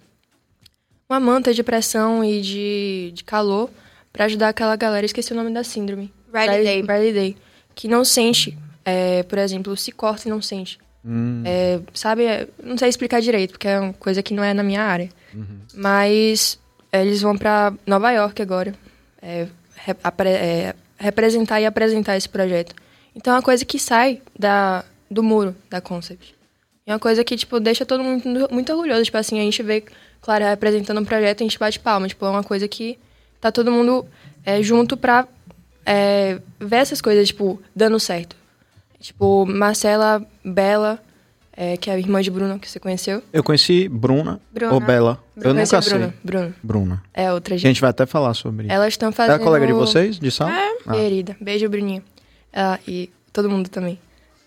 uma manta de pressão e de, de calor para ajudar aquela galera, esqueci o nome da síndrome. Riley Day. Riley Day. Que não sente, é, por exemplo, se corta e não sente. Hum, É, sabe, é, não sei explicar direito, porque é uma coisa que não é na minha área. Mas é, eles vão para Nova York agora é, re- apre- é, representar e apresentar esse projeto. Então é uma coisa que sai da, do muro da Concept. É uma coisa que, tipo, deixa todo mundo muito, orgulhoso. Tipo assim, a gente vê Clara representando um projeto e a gente bate palma. Tipo, é uma coisa que tá todo mundo é, junto pra é, ver essas coisas, tipo, dando certo. Tipo, Marcela, Bela, é, que é a irmã de Bruno, que você conheceu. Eu conheci Bruna, Bruna. ou Bela. eu Conheci a nunca sei. Bruna. Bruna. Bruna. É outra A gente. gente vai até falar sobre isso. Elas estão É fazendo... a colega de vocês, de sala? Ah. Querida. Beijo, Bruninha. Ah, e todo mundo também.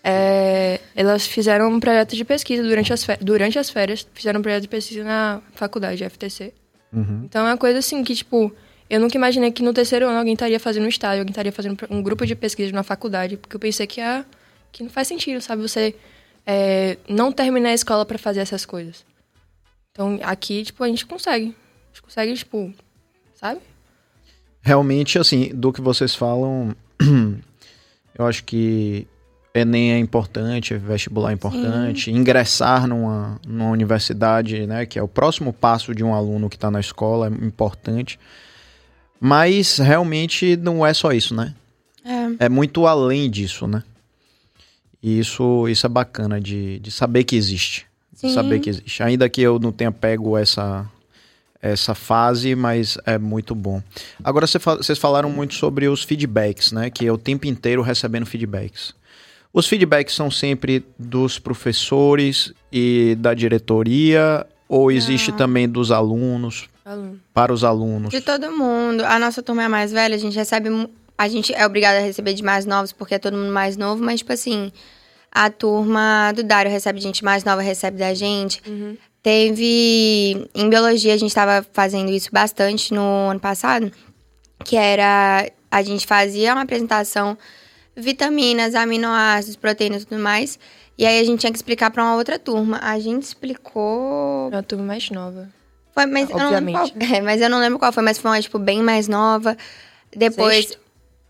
É, elas fizeram um projeto de pesquisa durante as, férias, durante as férias. Fizeram um projeto de pesquisa na faculdade, FTC. Uhum. Então é uma coisa assim que, tipo, eu nunca imaginei que no terceiro ano alguém estaria fazendo um estágio, alguém estaria fazendo um grupo de pesquisa na faculdade, porque eu pensei que, ah, que não faz sentido, sabe? Você é, não terminar a escola para fazer essas coisas. Então aqui, tipo, a gente consegue. A gente consegue, tipo, sabe? Realmente, assim, do que vocês falam, eu acho que Enem é importante, vestibular é importante, ingressar numa, numa universidade, né, que é o próximo passo de um aluno que está na escola, é importante. Mas realmente não é só isso, né? É. É muito além disso, né? E isso, isso é bacana de, de saber que existe. De Sim. saber que existe. Ainda que eu não tenha pego essa, essa fase, mas é muito bom. Agora vocês falaram muito sobre os feedbacks, né? Que é o tempo inteiro recebendo feedbacks. Os feedbacks são sempre dos professores e da diretoria ou existe também dos alunos Aluno. para os alunos? De todo mundo. A nossa turma é mais velha, a gente recebe. A gente é obrigada a receber de mais novos, porque é todo mundo mais novo, mas, tipo assim, a turma do Dário recebe de gente mais nova, recebe da gente. Teve. Em biologia, a gente estava fazendo isso bastante no ano passado, que era. A gente fazia uma apresentação, vitaminas, aminoácidos, proteínas e tudo mais. E aí a gente tinha que explicar para uma outra turma. A gente explicou. É uma turma mais nova. Foi, mas eu não lembro qual, é, mas eu não lembro qual foi, mas foi uma, tipo, bem mais nova. Depois. Sexto?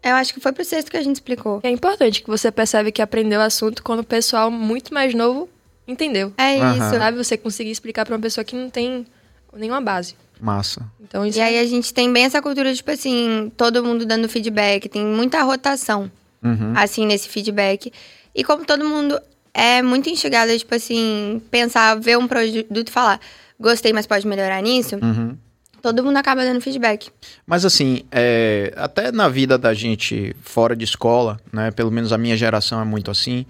Eu acho que foi pro sexto que a gente explicou. É importante que você percebe que aprendeu o assunto quando o pessoal muito mais novo entendeu. É Aham. isso. Sabe? Você conseguir explicar pra uma pessoa que não tem nenhuma base. Massa. Então isso E aí a gente tem bem essa cultura, tipo assim, todo mundo dando feedback, tem muita rotação, Uhum. assim, nesse feedback. E como todo mundo é muito instigado, tipo assim, pensar, ver um produto e falar, gostei, mas pode melhorar nisso, Uhum. todo mundo acaba dando feedback. Mas assim, é, até na vida da gente fora de escola, né? Pelo menos a minha geração é muito assim.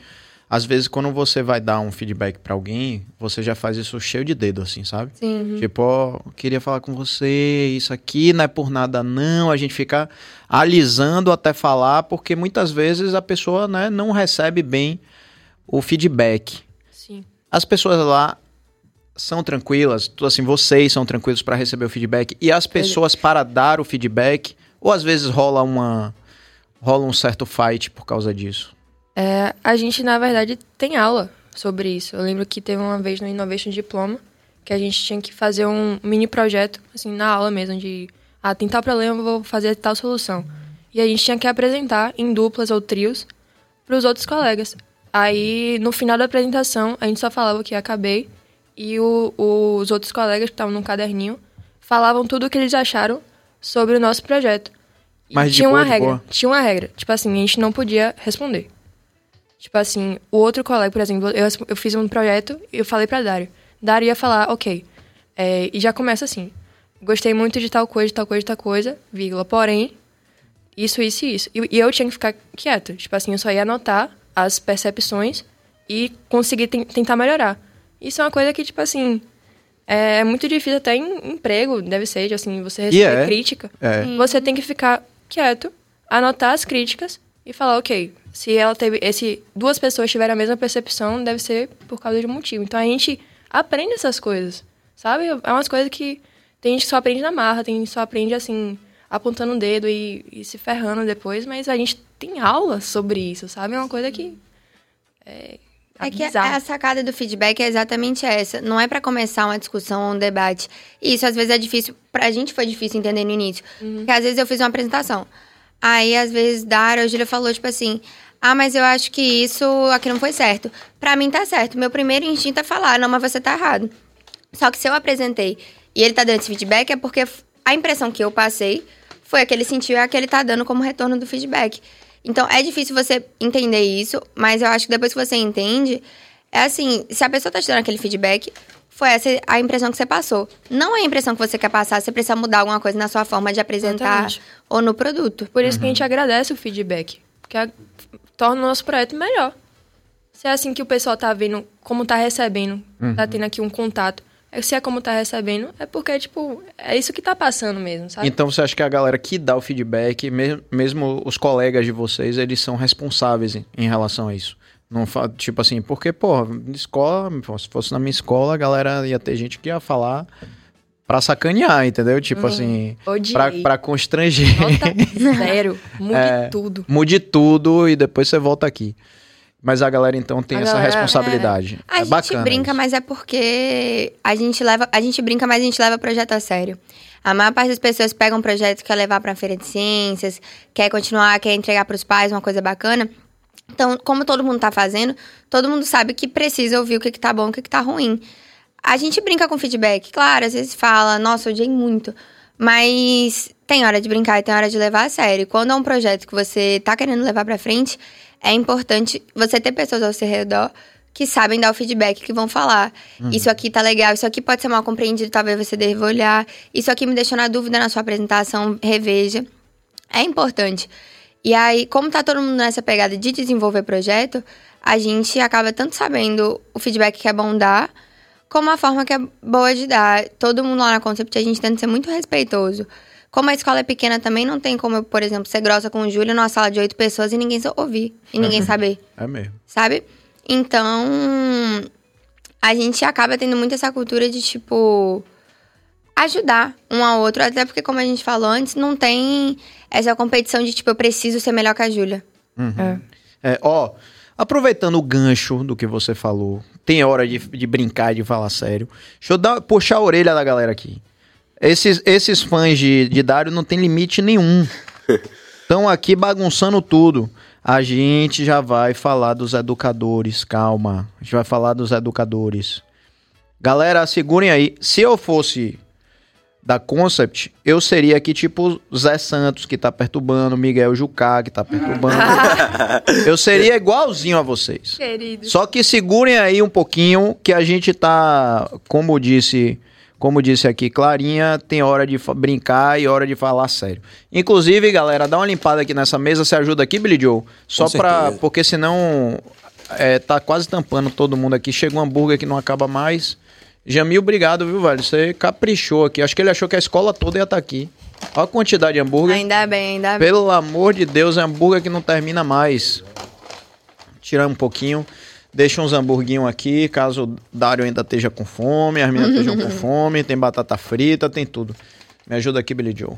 Às vezes, quando você vai dar um feedback pra alguém, você já faz isso cheio de dedo, assim, sabe? Sim. Tipo, ó, queria falar com você, isso aqui não é por nada não, a gente fica alisando até falar, porque muitas vezes a pessoa, né, não recebe bem o feedback. Sim. As pessoas lá são tranquilas, assim, vocês são tranquilos para receber o feedback e as pessoas para dar o feedback, ou às vezes rola uma rola um certo fight por causa disso. É, a gente, na verdade, tem aula sobre isso. Eu lembro que teve uma vez no Innovation Diploma que a gente tinha que fazer um mini projeto, assim, na aula mesmo, de ah, tem tal problema, vou fazer tal solução. E a gente tinha que apresentar em duplas ou trios para os outros colegas. Aí, no final da apresentação, a gente só falava que acabei e o- os outros colegas que estavam no caderninho falavam tudo o que eles acharam sobre o nosso projeto. E Mas tinha boa, uma regra. Tinha uma regra. Tipo assim, a gente não podia responder. Tipo assim, o outro colega, por exemplo, eu, eu fiz um projeto e eu falei pra Dário. Dário ia falar, ok. é, e já começa assim. Gostei muito de tal coisa, de tal coisa, de tal coisa, vírgula. Porém, isso, isso e isso. E, e eu tinha que ficar quieto. Tipo assim, eu só ia anotar as percepções e conseguir ten- tentar melhorar. Isso é uma coisa que, tipo assim, é muito difícil até em emprego, deve ser, assim, você receber é. crítica. É. Você tem que ficar quieto, anotar as críticas e falar, ok, se ela teve esse duas pessoas tiveram a mesma percepção, deve ser por causa de um motivo. Então a gente aprende essas coisas, sabe? É umas coisas que tem gente que só aprende na marra, tem gente que só aprende assim apontando o dedo e, e se ferrando depois, mas a gente tem aula sobre isso, sabe? É uma coisa que é, É que bizarra. a sacada do feedback é exatamente essa. Não é pra começar uma discussão ou um debate. Isso às vezes é difícil. Pra gente foi difícil entender no início. Porque às vezes eu fiz uma apresentação. Aí, às vezes, Dara ou Júlia falou, tipo assim. Ah, mas eu acho que isso aqui não foi certo. Pra mim tá certo. Meu primeiro instinto é falar, não, mas você tá errado. Só que se eu apresentei e ele tá dando esse feedback, é porque a impressão que eu passei foi a que ele sentiu e a que ele tá dando como retorno do feedback. Então é difícil você entender isso, mas eu acho que depois que você entende, É assim, se a pessoa tá te dando aquele feedback, foi essa a impressão que você passou. Não é a impressão que você quer passar, você precisa mudar alguma coisa na sua forma de apresentar Exatamente. ou no produto. Por isso que a gente agradece o feedback, porque a- torna o nosso projeto melhor. Se é assim que o pessoal tá vendo, como tá recebendo, tá tendo aqui um contato, se é como tá recebendo, é porque, tipo, é isso que tá passando mesmo, sabe? Então você acha que a galera que dá o feedback, mesmo, mesmo os colegas de vocês, eles são responsáveis em, em relação a isso? Não tipo assim, porque, pô, escola, se fosse na minha escola, a galera ia ter gente que ia falar pra sacanear, entendeu? Tipo assim, Odiei. pra, pra constranger. Nota zero. Mude É. tudo. Mude tudo e depois você volta aqui. Mas a galera então tem A essa galera, responsabilidade. A é gente bacana. brinca, isso. mas é porque a gente leva, a gente brinca, mas a gente leva projeto a sério. A maior parte das pessoas pega um projeto quer levar para feira de ciências, quer continuar, quer entregar para os pais uma coisa bacana. Então, como todo mundo tá fazendo, todo mundo sabe que precisa ouvir o que, que tá bom, o que, que tá ruim. A gente brinca com feedback, claro, às vezes fala, nossa, odiei muito. Mas tem hora de brincar e tem hora de levar a sério. Quando é um projeto que você tá querendo levar pra frente, é importante você ter pessoas ao seu redor que sabem dar o feedback, que vão falar. Isso aqui tá legal, isso aqui pode ser mal compreendido, talvez você deva olhar. Isso aqui me deixou na dúvida na sua apresentação, reveja. É importante. E aí, como tá todo mundo nessa pegada de desenvolver projeto, a gente acaba tanto sabendo o feedback que é bom dar, como a forma que é boa de dar. Todo mundo lá na Concept, a gente tenta ser muito respeitoso. Como a escola é pequena também, não tem como eu, por exemplo, ser grossa com o Júlio numa sala de oito pessoas e ninguém ouvir, e ninguém saber É mesmo. sabe? Então, a gente acaba tendo muito essa cultura de, tipo, ajudar um ao outro. Até porque, como a gente falou antes, não tem essa competição de, tipo, eu preciso ser melhor que a Júlia. É, ó, aproveitando o gancho do que você falou, tem hora de, de brincar e de falar sério. Deixa eu dar, puxar a orelha da galera aqui. Esses, esses fãs de, de Dário não tem limite nenhum. Estão aqui bagunçando tudo. A gente já vai falar dos educadores, calma. A gente vai falar dos educadores. Galera, segurem aí. Se eu fosse da Concept, eu seria aqui tipo Zé Santos, que tá perturbando, Miguel Jucá, que tá perturbando. eu seria igualzinho a vocês. Querido. Só que segurem aí um pouquinho, que a gente tá, como disse, como disse aqui Clarinha, tem hora de brincar e hora de falar sério. Inclusive, galera, dá uma limpada aqui nessa mesa, você ajuda aqui, Billy Joe? Só certeza. Porque senão é, tá quase tampando todo mundo aqui. Chega um hambúrguer que não acaba mais. Jamil, obrigado, viu, velho? Você caprichou aqui. Acho que ele achou que a escola toda ia estar aqui. Olha a quantidade de hambúrguer. Ainda bem, ainda bem. Pelo amor de Deus, é hambúrguer que não termina mais. Tirar um pouquinho. Deixa uns hamburguinhos aqui, caso o Dário ainda esteja com fome, as meninas estejam com fome, tem batata frita, tem tudo. Me ajuda aqui, Billy Joe.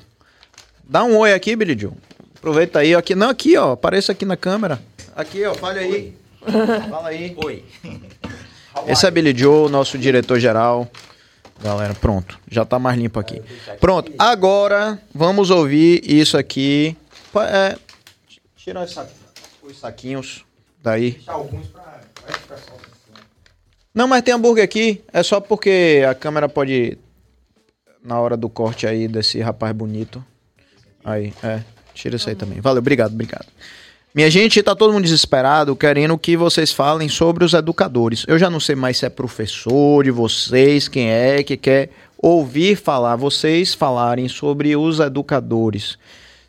Dá um oi aqui, Billy Joe. Aproveita aí, aqui. Não, aqui, ó. Apareça aqui na câmera. Aqui, ó. Fale aí. Fala aí. Oi. Esse é Billy Joe, nosso diretor-geral. Galera, pronto. Já tá mais limpo aqui. Pronto. Agora, vamos ouvir isso aqui. É, tira os sa- os saquinhos daí. Não, mas tem hambúrguer aqui. É só porque a câmera pode... Na hora do corte aí desse rapaz bonito. Aí, é. Tira isso aí também. Valeu, obrigado, obrigado. Minha gente, tá todo mundo desesperado, querendo que vocês falem sobre os educadores. Eu já não sei mais se é professor de vocês, quem é que quer ouvir falar, vocês falarem sobre os educadores.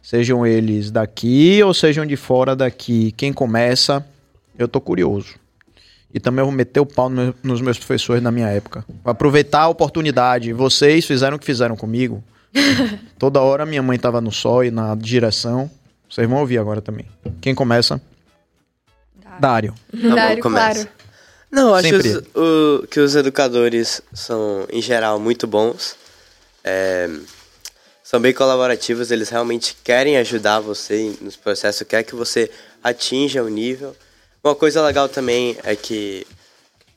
Sejam eles daqui ou sejam de fora daqui. Quem começa, eu tô curioso. E também eu vou meter o pau no nos meus professores da minha época. Vou aproveitar a oportunidade. Vocês fizeram o que fizeram comigo. Toda hora minha mãe tava no sol e na direção. Vocês vão ouvir agora também. Quem começa? Dário. Dário, começa. claro. Não, acho que os, o- que os educadores são, em geral, muito bons. É, são bem colaborativos, eles realmente querem ajudar você nos processos, quer que você atinja o nível. Uma coisa legal também é que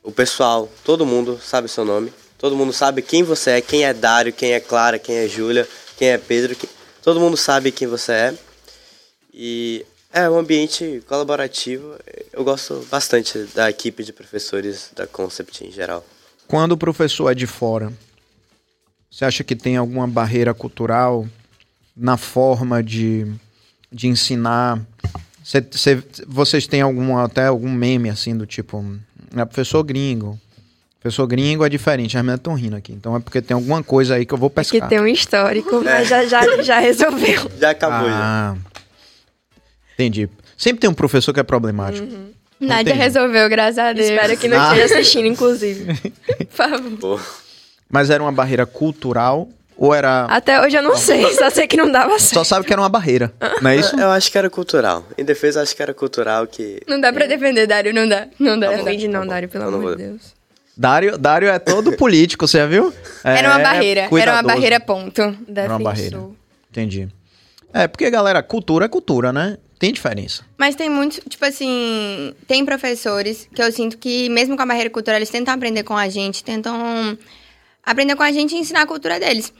o pessoal, todo mundo sabe seu nome, todo mundo sabe quem você é, quem é Dário, quem é Clara, quem é Júlia, quem é Pedro, que- todo mundo sabe quem você é. E é um ambiente colaborativo. Eu gosto bastante da equipe de professores da Concept em geral. Quando o professor é de fora, você acha que tem alguma barreira cultural na forma de, de ensinar? Cê- cê- vocês têm algum, até algum meme assim do tipo. É professor gringo. Professor gringo é diferente, as meninas estão rindo aqui. Então é porque tem alguma coisa aí que eu vou Que pescar. tem um histórico, mas já, já, já resolveu. Já acabou, já. Entendi. Sempre tem um professor que é problemático. Nádia Entendi. resolveu, graças a Deus. Espero que não Ah. esteja assistindo, inclusive. Por favor. Pô. Mas era uma barreira cultural ou era... Até hoje eu não sei, só sei que não dava certo. Só sabe que era uma barreira, não é isso? Eu acho que era cultural. Em defesa, acho que era cultural que. Não dá pra defender, Dário, não dá. Não dá. Tá Não defende não, bom. Dário, pelo amor de Deus. Dário, Dário é todo político, você já viu? Era uma É barreira. Era uma cuidadoso. barreira, ponto. Era uma barreira. Defensor. Entendi. É, porque, galera, cultura é cultura, né? Tem diferença. Mas tem muitos, tipo assim, tem professores que eu sinto que, mesmo com a barreira cultural, eles tentam aprender com a gente, tentam aprender com a gente e ensinar a cultura deles.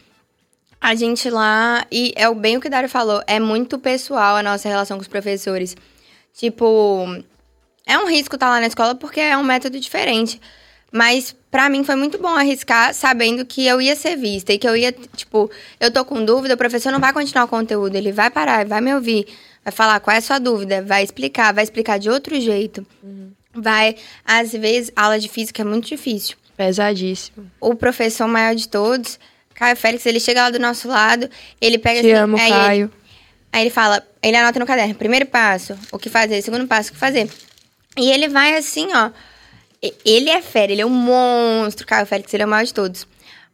A gente lá, e é bem o que o Dário falou, é muito pessoal a nossa relação com os professores. Tipo, é um risco estar lá na escola porque é um método diferente. Mas pra mim foi muito bom arriscar sabendo que eu ia ser vista e que eu ia, tipo, eu tô com dúvida, o professor não vai continuar o conteúdo, ele vai parar, vai me ouvir, vai falar qual é a sua dúvida, vai explicar, vai explicar de outro jeito. Vai, às vezes, aula de física é muito difícil Pesadíssimo. o professor maior de todos, Caio Félix, ele chega lá do nosso lado, ele pega Te assim, amo, aí Caio. Ele, aí ele fala, ele anota no caderno, primeiro passo, o que fazer, segundo passo, o que fazer. E ele vai assim, ó. Ele é fera, ele é um monstro, Caio Félix, ele é o maior de todos.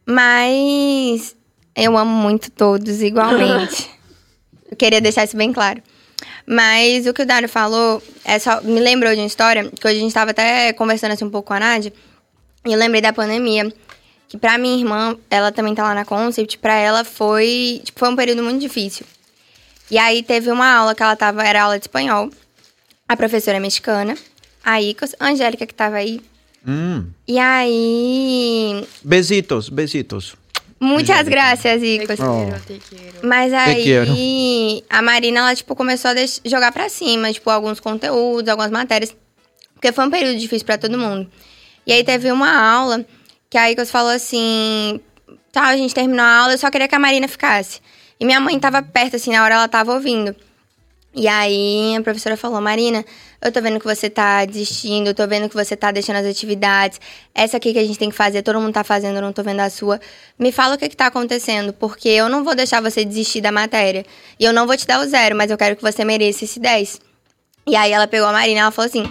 Mas eu amo muito todos igualmente. eu queria deixar isso bem claro. Mas o que o Dário falou é só, me lembrou de uma história, que hoje a gente tava até conversando assim um pouco com a Nádia, e eu lembrei da pandemia. Que pra minha irmã, ela também tá lá na Concept, pra ela foi, tipo, foi um período muito difícil. E aí teve uma aula que ela tava, era aula de espanhol. A professora é mexicana, a Icos, a Angélica que tava aí. Hum. E aí. Besitos, besitos. Muitas graças, Te Icos. quero, te quero. Mas aí, a Marina, ela, tipo, começou a jogar pra cima, tipo, alguns conteúdos, algumas matérias. Porque foi um período difícil pra todo mundo. E aí teve uma aula que a Icos falou assim: tá, a gente terminou a aula, eu só queria que a Marina ficasse. E minha mãe tava perto, assim, na hora ela tava ouvindo. E aí a professora falou, Marina, eu tô vendo que você tá desistindo, eu tô vendo que você tá deixando as atividades. Essa aqui que a gente tem que fazer, todo mundo tá fazendo, eu não tô vendo a sua. Me fala o que que tá acontecendo, porque eu não vou deixar você desistir da matéria. E eu não vou te dar o zero, mas eu quero que você mereça esse 10. E aí ela pegou a Marina ela falou assim: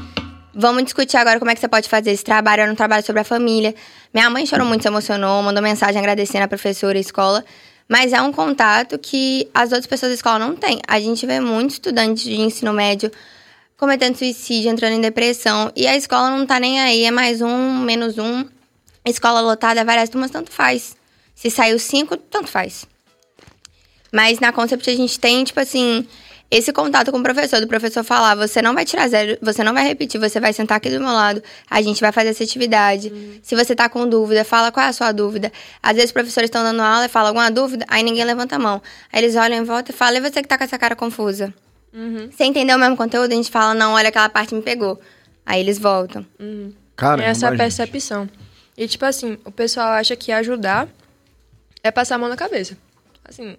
Vamos discutir agora como é que você pode fazer esse trabalho. Era um trabalho sobre a família. Minha mãe chorou muito, se emocionou, mandou mensagem agradecendo a professora e a escola. Mas é um contato que as outras pessoas da escola não têm. A gente vê muitos estudantes de ensino médio cometendo suicídio, entrando em depressão. E a escola não tá nem aí, é mais um, menos um. Escola lotada, várias turmas, tanto faz. Se saiu cinco, tanto faz. Mas na Concept a gente tem, tipo assim, esse contato com o professor, do professor falar, você não vai tirar zero, você não vai repetir, você vai sentar aqui do meu lado, a gente vai fazer essa atividade. Se você tá com dúvida, fala qual é a sua dúvida. Às vezes os professores estão dando aula e falam alguma dúvida, aí ninguém levanta a mão. Aí eles olham em volta e falam, e você que tá com essa cara confusa? Você entendeu o mesmo conteúdo? A gente fala, não, olha, aquela parte me pegou. Aí eles voltam. Cara, Essa é a percepção. E, tipo assim, o pessoal acha que ajudar é passar a mão na cabeça. Assim,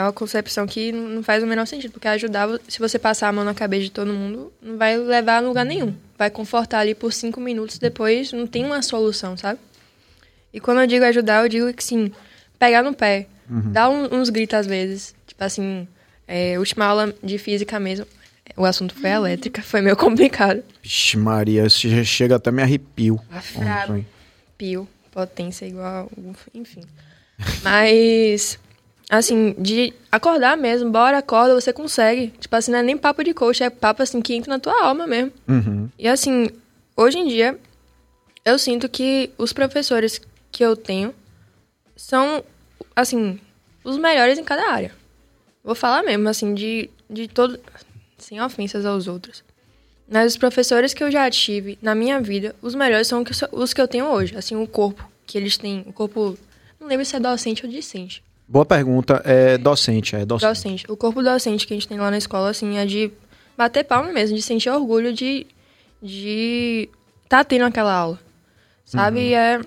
é uma concepção que não faz o menor sentido. Porque ajudar, se você passar a mão na cabeça de todo mundo, não vai levar a lugar nenhum. Vai confortar ali por cinco minutos, depois não tem uma solução, sabe? E quando eu digo ajudar, eu digo que, sim, pegar no pé. Dar um- uns gritos às vezes. Tipo assim, é, última aula de física mesmo. O assunto foi elétrica, foi meio complicado. Vixe, Maria, isso já chega até me arrepio. Ontem. pio, potência igual, enfim. Mas, assim, de acordar mesmo, bora, acorda, você consegue. Tipo assim, não é nem papo de coach, é papo assim que entra na tua alma mesmo. Uhum. E assim, hoje em dia, eu sinto que os professores que eu tenho são, assim, os melhores em cada área. Vou falar mesmo, assim, de, de todo. Sem ofensas aos outros. Mas os professores que eu já tive na minha vida, os melhores são os que eu tenho hoje. Assim, o corpo que eles têm. O corpo. Não lembro se é docente ou discente. Boa pergunta. É docente, é docente. Docente. O corpo docente que a gente tem lá na escola, assim, é de bater palma mesmo, de sentir orgulho de de tá tendo aquela aula. Sabe? E é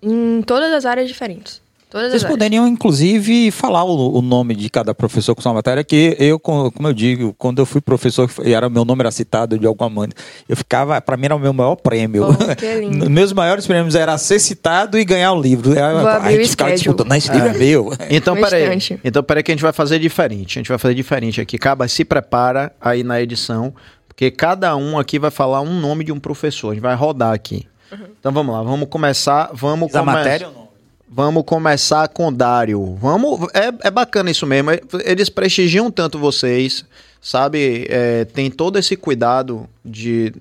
em todas as áreas diferentes. Todas Vocês as áreas. poderiam, inclusive, falar o, o nome de cada professor com sua matéria, que eu, co- como eu digo, quando eu fui professor e era meu nome era citado de alguma maneira, eu ficava, para mim era o meu maior prêmio. Oh, que lindo. Meus maiores prêmios era ser citado e ganhar o livro. Eu- Vou abrir a o gente ficava disputando, "Não, esse livro é meu. Então, Um peraí. instante. Então, peraí que a gente vai fazer diferente. A gente vai fazer diferente aqui. Caba, se prepara aí na edição, porque cada um aqui vai falar um nome de um professor. A gente vai rodar aqui. Então, vamos lá. Vamos começar. Vamos A come- matéria ou não? Vamos começar com Dário. Vamos, é, é bacana isso mesmo. Eles prestigiam tanto vocês, sabe? É, tem todo esse cuidado de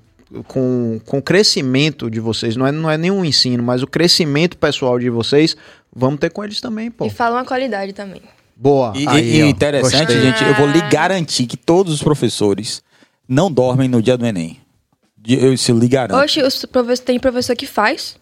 com, com o crescimento de vocês. Não é, não é nenhum ensino, mas o crescimento pessoal de vocês. Vamos ter com eles também, pô. E falam a qualidade também. Boa. E, Aí, e ó, interessante, gostei. gente, eu vou lhe garantir que todos os professores não dormem no dia do Enem. Eu se lhe garanto. Oxe, os professor, tem professor que faz.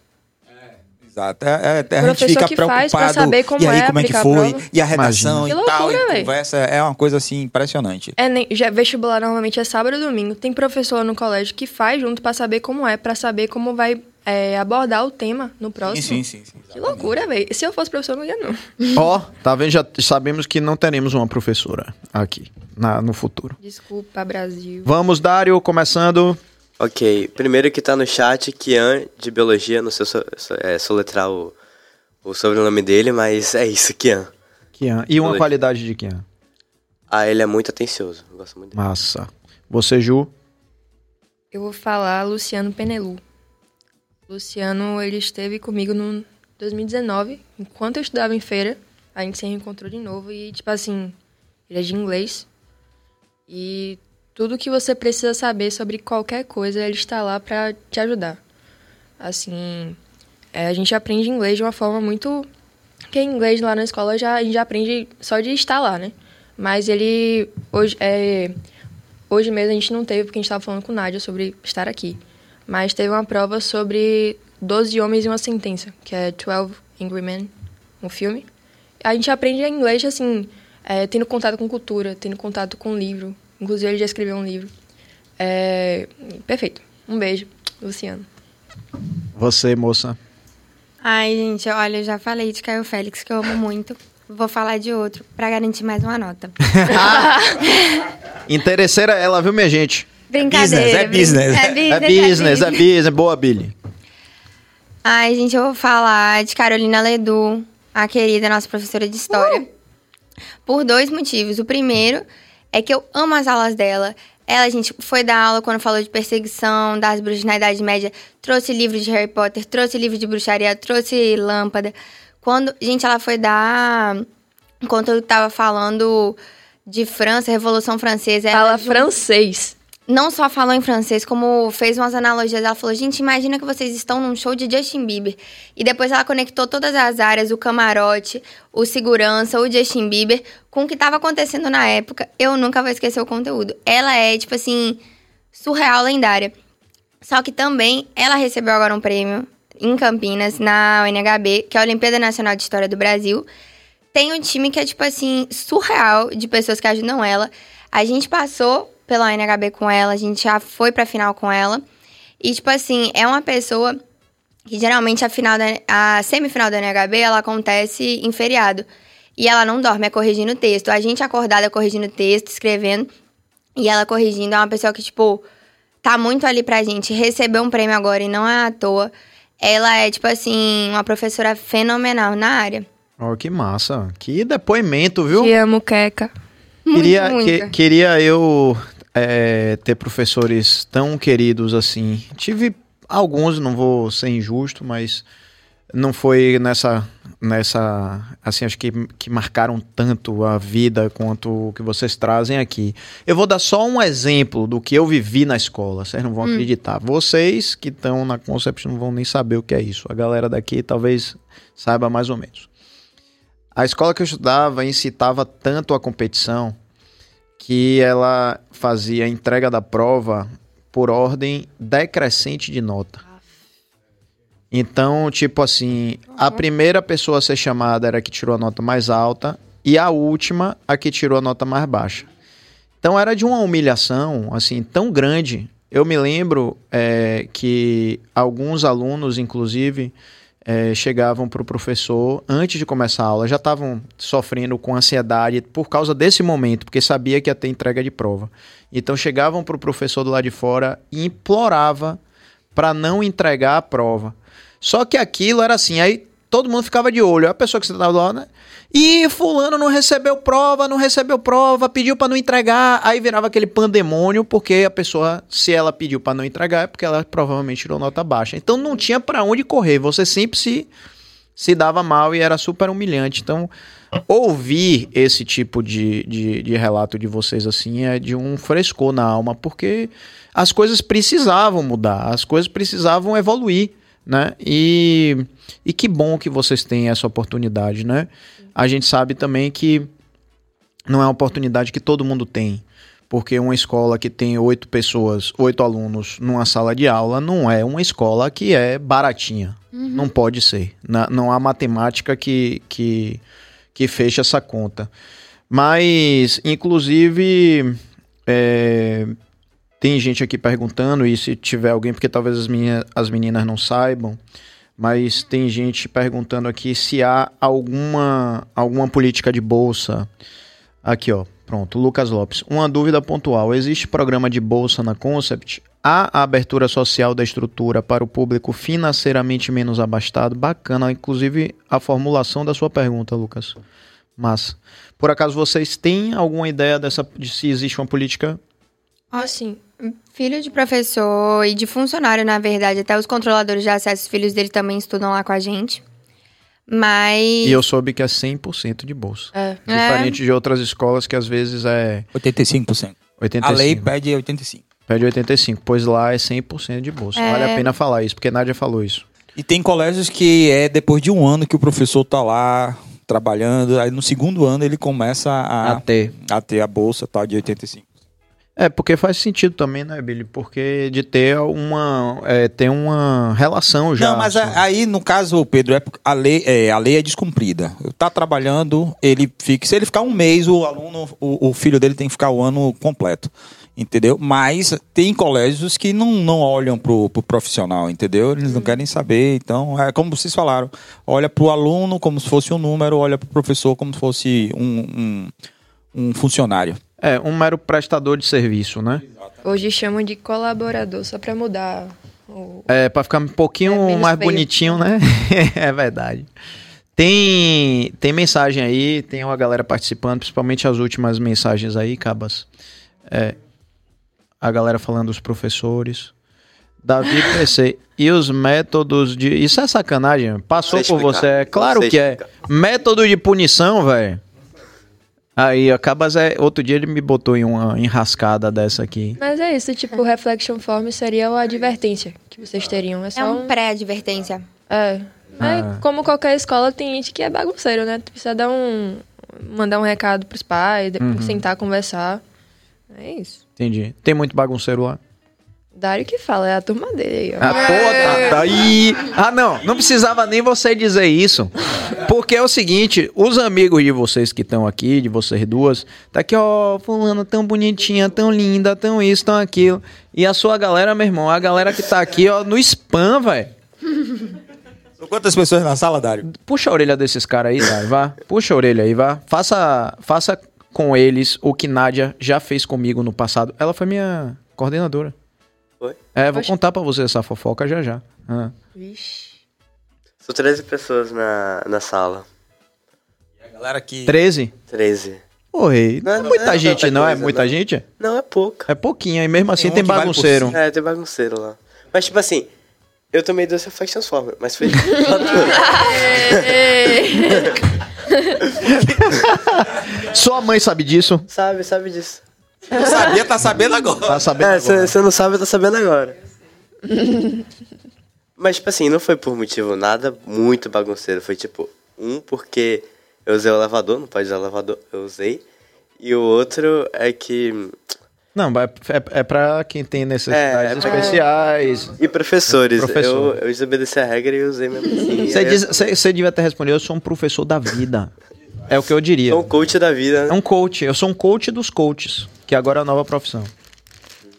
Exato. É, é, a gente Professor fica que preocupado. faz pra saber como e aí, é como é que a foi? prova. E a redação Imagina. e Que tal. loucura, e véi. conversa. É uma coisa assim impressionante. É, nem, já, vestibular normalmente é sábado e domingo. Tem professor no colégio que faz junto pra saber como é, pra saber como vai é, abordar o tema no próximo. Sim, sim, sim. sim, Que loucura, velho. Se eu fosse professor, eu não ia, não. Ó, tá vendo? Já sabemos que não teremos uma professora aqui na- no futuro. Desculpa, Brasil. Vamos, Dário, começando. Ok, primeiro que tá no chat, Kian, de Biologia, não sei so, so, é, soletrar o, o sobrenome dele, mas é isso, Kian. Kian. E uma qualidade de Kian? Ah, ele é muito atencioso, eu gosto muito dele. Massa. Você, Ju? Eu vou falar Luciano Penelu. Luciano, ele esteve comigo no 2019, enquanto eu estudava em feira. A gente se reencontrou de novo e, tipo assim, ele é de inglês. E tudo que você precisa saber sobre qualquer coisa, ele está lá pra te ajudar. Assim, é, a gente aprende inglês de uma forma muito. Porque inglês lá na escola já, a gente já aprende só de estar lá, né? Mas ele. Hoje, é, hoje mesmo a gente não teve, porque a gente estava falando com Nádia sobre estar aqui. Mas teve uma prova sobre 12 Homens e uma Sentença, que é 12 Angry Men, um filme. A gente aprende inglês, assim, é, tendo contato com cultura, tendo contato com livro. Inclusive, ele já escreveu um livro. É, perfeito. Um beijo, Luciano. Você, moça. Ai, gente, olha, eu já falei de Caio Félix, que eu amo muito. Vou falar de outro, pra garantir mais uma nota. Interesseira ela, viu, minha gente? Brincadeira. business, é brin- É business, é business. Boa, Billy. Ai, gente, eu vou falar de Carolina Ledu, a querida nossa professora de história. Por dois motivos. O primeiro é que eu amo as aulas dela. Ela, gente, foi dar aula quando falou de perseguição das bruxas na Idade Média, trouxe livro de Harry Potter, trouxe livro de bruxaria, trouxe lâmpada. Quando, gente, ela foi dar. Enquanto eu tava falando de França, Revolução Francesa. ela Fala francês. Não só falou em francês, como fez umas analogias. Ela falou: gente, imagina que vocês estão num show de Justin Bieber. E depois ela conectou todas as áreas, o camarote, o segurança, o Justin Bieber, com o que estava acontecendo na época. Eu nunca vou esquecer o conteúdo. Ela é, tipo assim, surreal, lendária. Só que também ela recebeu agora um prêmio em Campinas, na UNHB, que é a Olimpíada Nacional de História do Brasil. Tem um time que é, tipo assim, surreal de pessoas que ajudam ela. A gente passou pela UNHB com ela, a gente já foi pra final com ela. E, tipo assim, é uma pessoa que geralmente a, final da, a semifinal da UNHB ela acontece em feriado. E ela não dorme, é corrigindo texto. A gente acordada corrigindo texto, escrevendo. E ela corrigindo. É uma pessoa que, tipo, tá muito ali pra gente. Recebeu um prêmio agora e não é à toa. Ela é, tipo assim, uma professora fenomenal na área. Ó, que massa. Que depoimento, viu? Te amo, Queca. Muito, queria, muito. que- queria eu é, ter professores tão queridos assim. Tive alguns, não vou ser injusto, mas não foi nessa, nessa assim, acho que, que marcaram tanto a vida quanto o que vocês trazem aqui. Eu vou dar só um exemplo do que eu vivi na escola, vocês não vão acreditar. Vocês que estão na Concept não vão nem saber o que é isso. A galera daqui talvez saiba mais ou menos. A escola que eu estudava incitava tanto a competição que ela fazia a entrega da prova por ordem decrescente de nota. Então, tipo assim, a primeira pessoa a ser chamada era a que tirou a nota mais alta e a última a que tirou a nota mais baixa. Então era de uma humilhação assim tão grande. Eu me lembro é, que alguns alunos, inclusive, é, chegavam para o professor antes de começar a aula, já estavam sofrendo com ansiedade por causa desse momento, porque sabia que ia ter entrega de prova. Então chegavam para o professor do lado de fora e implorava para não entregar a prova. Só que aquilo era assim, aí todo mundo ficava de olho. A pessoa que você estava lá, né? E fulano não recebeu prova, não recebeu prova, pediu para não entregar. Aí virava aquele pandemônio, porque a pessoa, se ela pediu para não entregar, é porque ela provavelmente tirou nota baixa. Então não tinha para onde correr. Você sempre se se dava mal e era super humilhante. Então, ouvir esse tipo de, de, de, relato de vocês assim é de um frescor na alma, porque as coisas precisavam mudar, as coisas precisavam evoluir, né? E, e que bom que vocês têm essa oportunidade, né? A gente sabe também que não é uma oportunidade que todo mundo tem. Porque uma escola que tem oito pessoas, oito alunos numa sala de aula, não é uma escola que é baratinha. Uhum. Não pode ser. Na, não há matemática que, que, que feche essa conta. Mas, inclusive, é, tem gente aqui perguntando, e se tiver alguém, porque talvez as meninas, as meninas não saibam, mas tem gente perguntando aqui se há alguma, alguma política de bolsa. Aqui, ó. Pronto, Lucas Lopes. Uma dúvida pontual: existe programa de bolsa na Concept? Há a abertura social da estrutura para o público financeiramente menos abastado? Bacana, inclusive a formulação da sua pergunta, Lucas. Mas, por acaso vocês têm alguma ideia dessa de se existe uma política? Ah, sim. Filho de professor e de funcionário, na verdade, até os controladores de acesso, os filhos dele também estudam lá com a gente. Mas. E eu soube que é 100% de bolsa. É. Diferente é. de outras escolas que às vezes é. 85%. 85%. A lei pede 85%. Pede 85%, pois lá é 100% de bolsa. É. Vale a pena falar isso, porque Nádia falou isso. E tem colégios que é depois de um ano que o professor tá lá trabalhando, aí no segundo ano ele começa a, a ter. a ter a bolsa tal de 85%. É, porque faz sentido também, né, Billy? Porque de ter uma. É, ter uma relação já. Não, mas assim. aí, no caso, Pedro, é, a, lei, é, a lei é descumprida. Tá trabalhando, ele fica. Se ele ficar um mês, o aluno, o, o filho dele tem que ficar o ano completo. Entendeu? Mas tem colégios que não, não olham pro, pro profissional, entendeu? Eles não querem saber. Então, é como vocês falaram: olha pro aluno como se fosse um número, olha pro professor como se fosse um, um, um funcionário. É, um mero prestador de serviço, né? Hoje chamam de colaborador, só para mudar. O... É, para ficar um pouquinho é, mais feio. bonitinho, né? é verdade. Tem, tem mensagem aí, tem uma galera participando, principalmente as últimas mensagens aí, Cabas. É, a galera falando dos professores. Davi PC. E os métodos de. Isso é sacanagem. Passou por você. É claro que é. Método de punição, velho. Aí acabas é, outro dia ele me botou em uma enrascada dessa aqui. Mas é isso, tipo, o reflection form seria a advertência que vocês teriam. É, é um, um... pré-advertência. É. Ah. como qualquer escola, tem gente que é bagunceiro, né? Tu precisa dar um. mandar um recado pros pais, depois uhum. sentar, conversar. É isso. Entendi. Tem muito bagunceiro lá? Dário que fala, é a turma dele aí, ó. Ah, pô, tá, tá aí. Ah, não, não precisava nem você dizer isso. Porque é o seguinte, os amigos de vocês que estão aqui, de vocês duas, tá aqui, ó, fulano tão bonitinha, tão linda, tão isso, tão aquilo. E a sua galera, meu irmão, a galera que tá aqui, ó, no spam, velho. São quantas pessoas na sala, Dário? Puxa a orelha desses caras aí, Dário, vá. Puxa a orelha aí, vá. Faça, faça com eles o que Nádia já fez comigo no passado. Ela foi minha coordenadora. É, vou contar pra você essa fofoca já já. Ah. Vixe. São 13 pessoas na, na sala. E a galera que. 13? 13. Oi, não, não, é não muita é gente, não? é coisa, é muita não. gente? Não, é pouca. É pouquinho, e mesmo assim tem, tem bagunceiro. Vale é, tem bagunceiro lá. Mas, tipo assim, eu tomei duas Reflex Transformer, mas foi. Sua mãe sabe disso? Sabe, sabe disso. Não sabia, tá sabendo agora. Tá sabendo é, agora. Você não sabe, tá sabendo agora. Mas, tipo assim, não foi por motivo nada muito bagunceiro. Foi tipo, um, porque eu usei o elevador, não pode usar o elevador, eu usei. E o outro é que. Não, é, é, é pra quem tem necessidades é, é especiais. E professores. Professor. Eu, eu desobedeci a regra e usei mesmo assim. Você, diz, você, você devia ter respondido, eu sou um professor da vida. É o que eu diria. Sou um coach da vida. Né? É um coach. Eu sou um coach dos coaches, que agora é a nova profissão.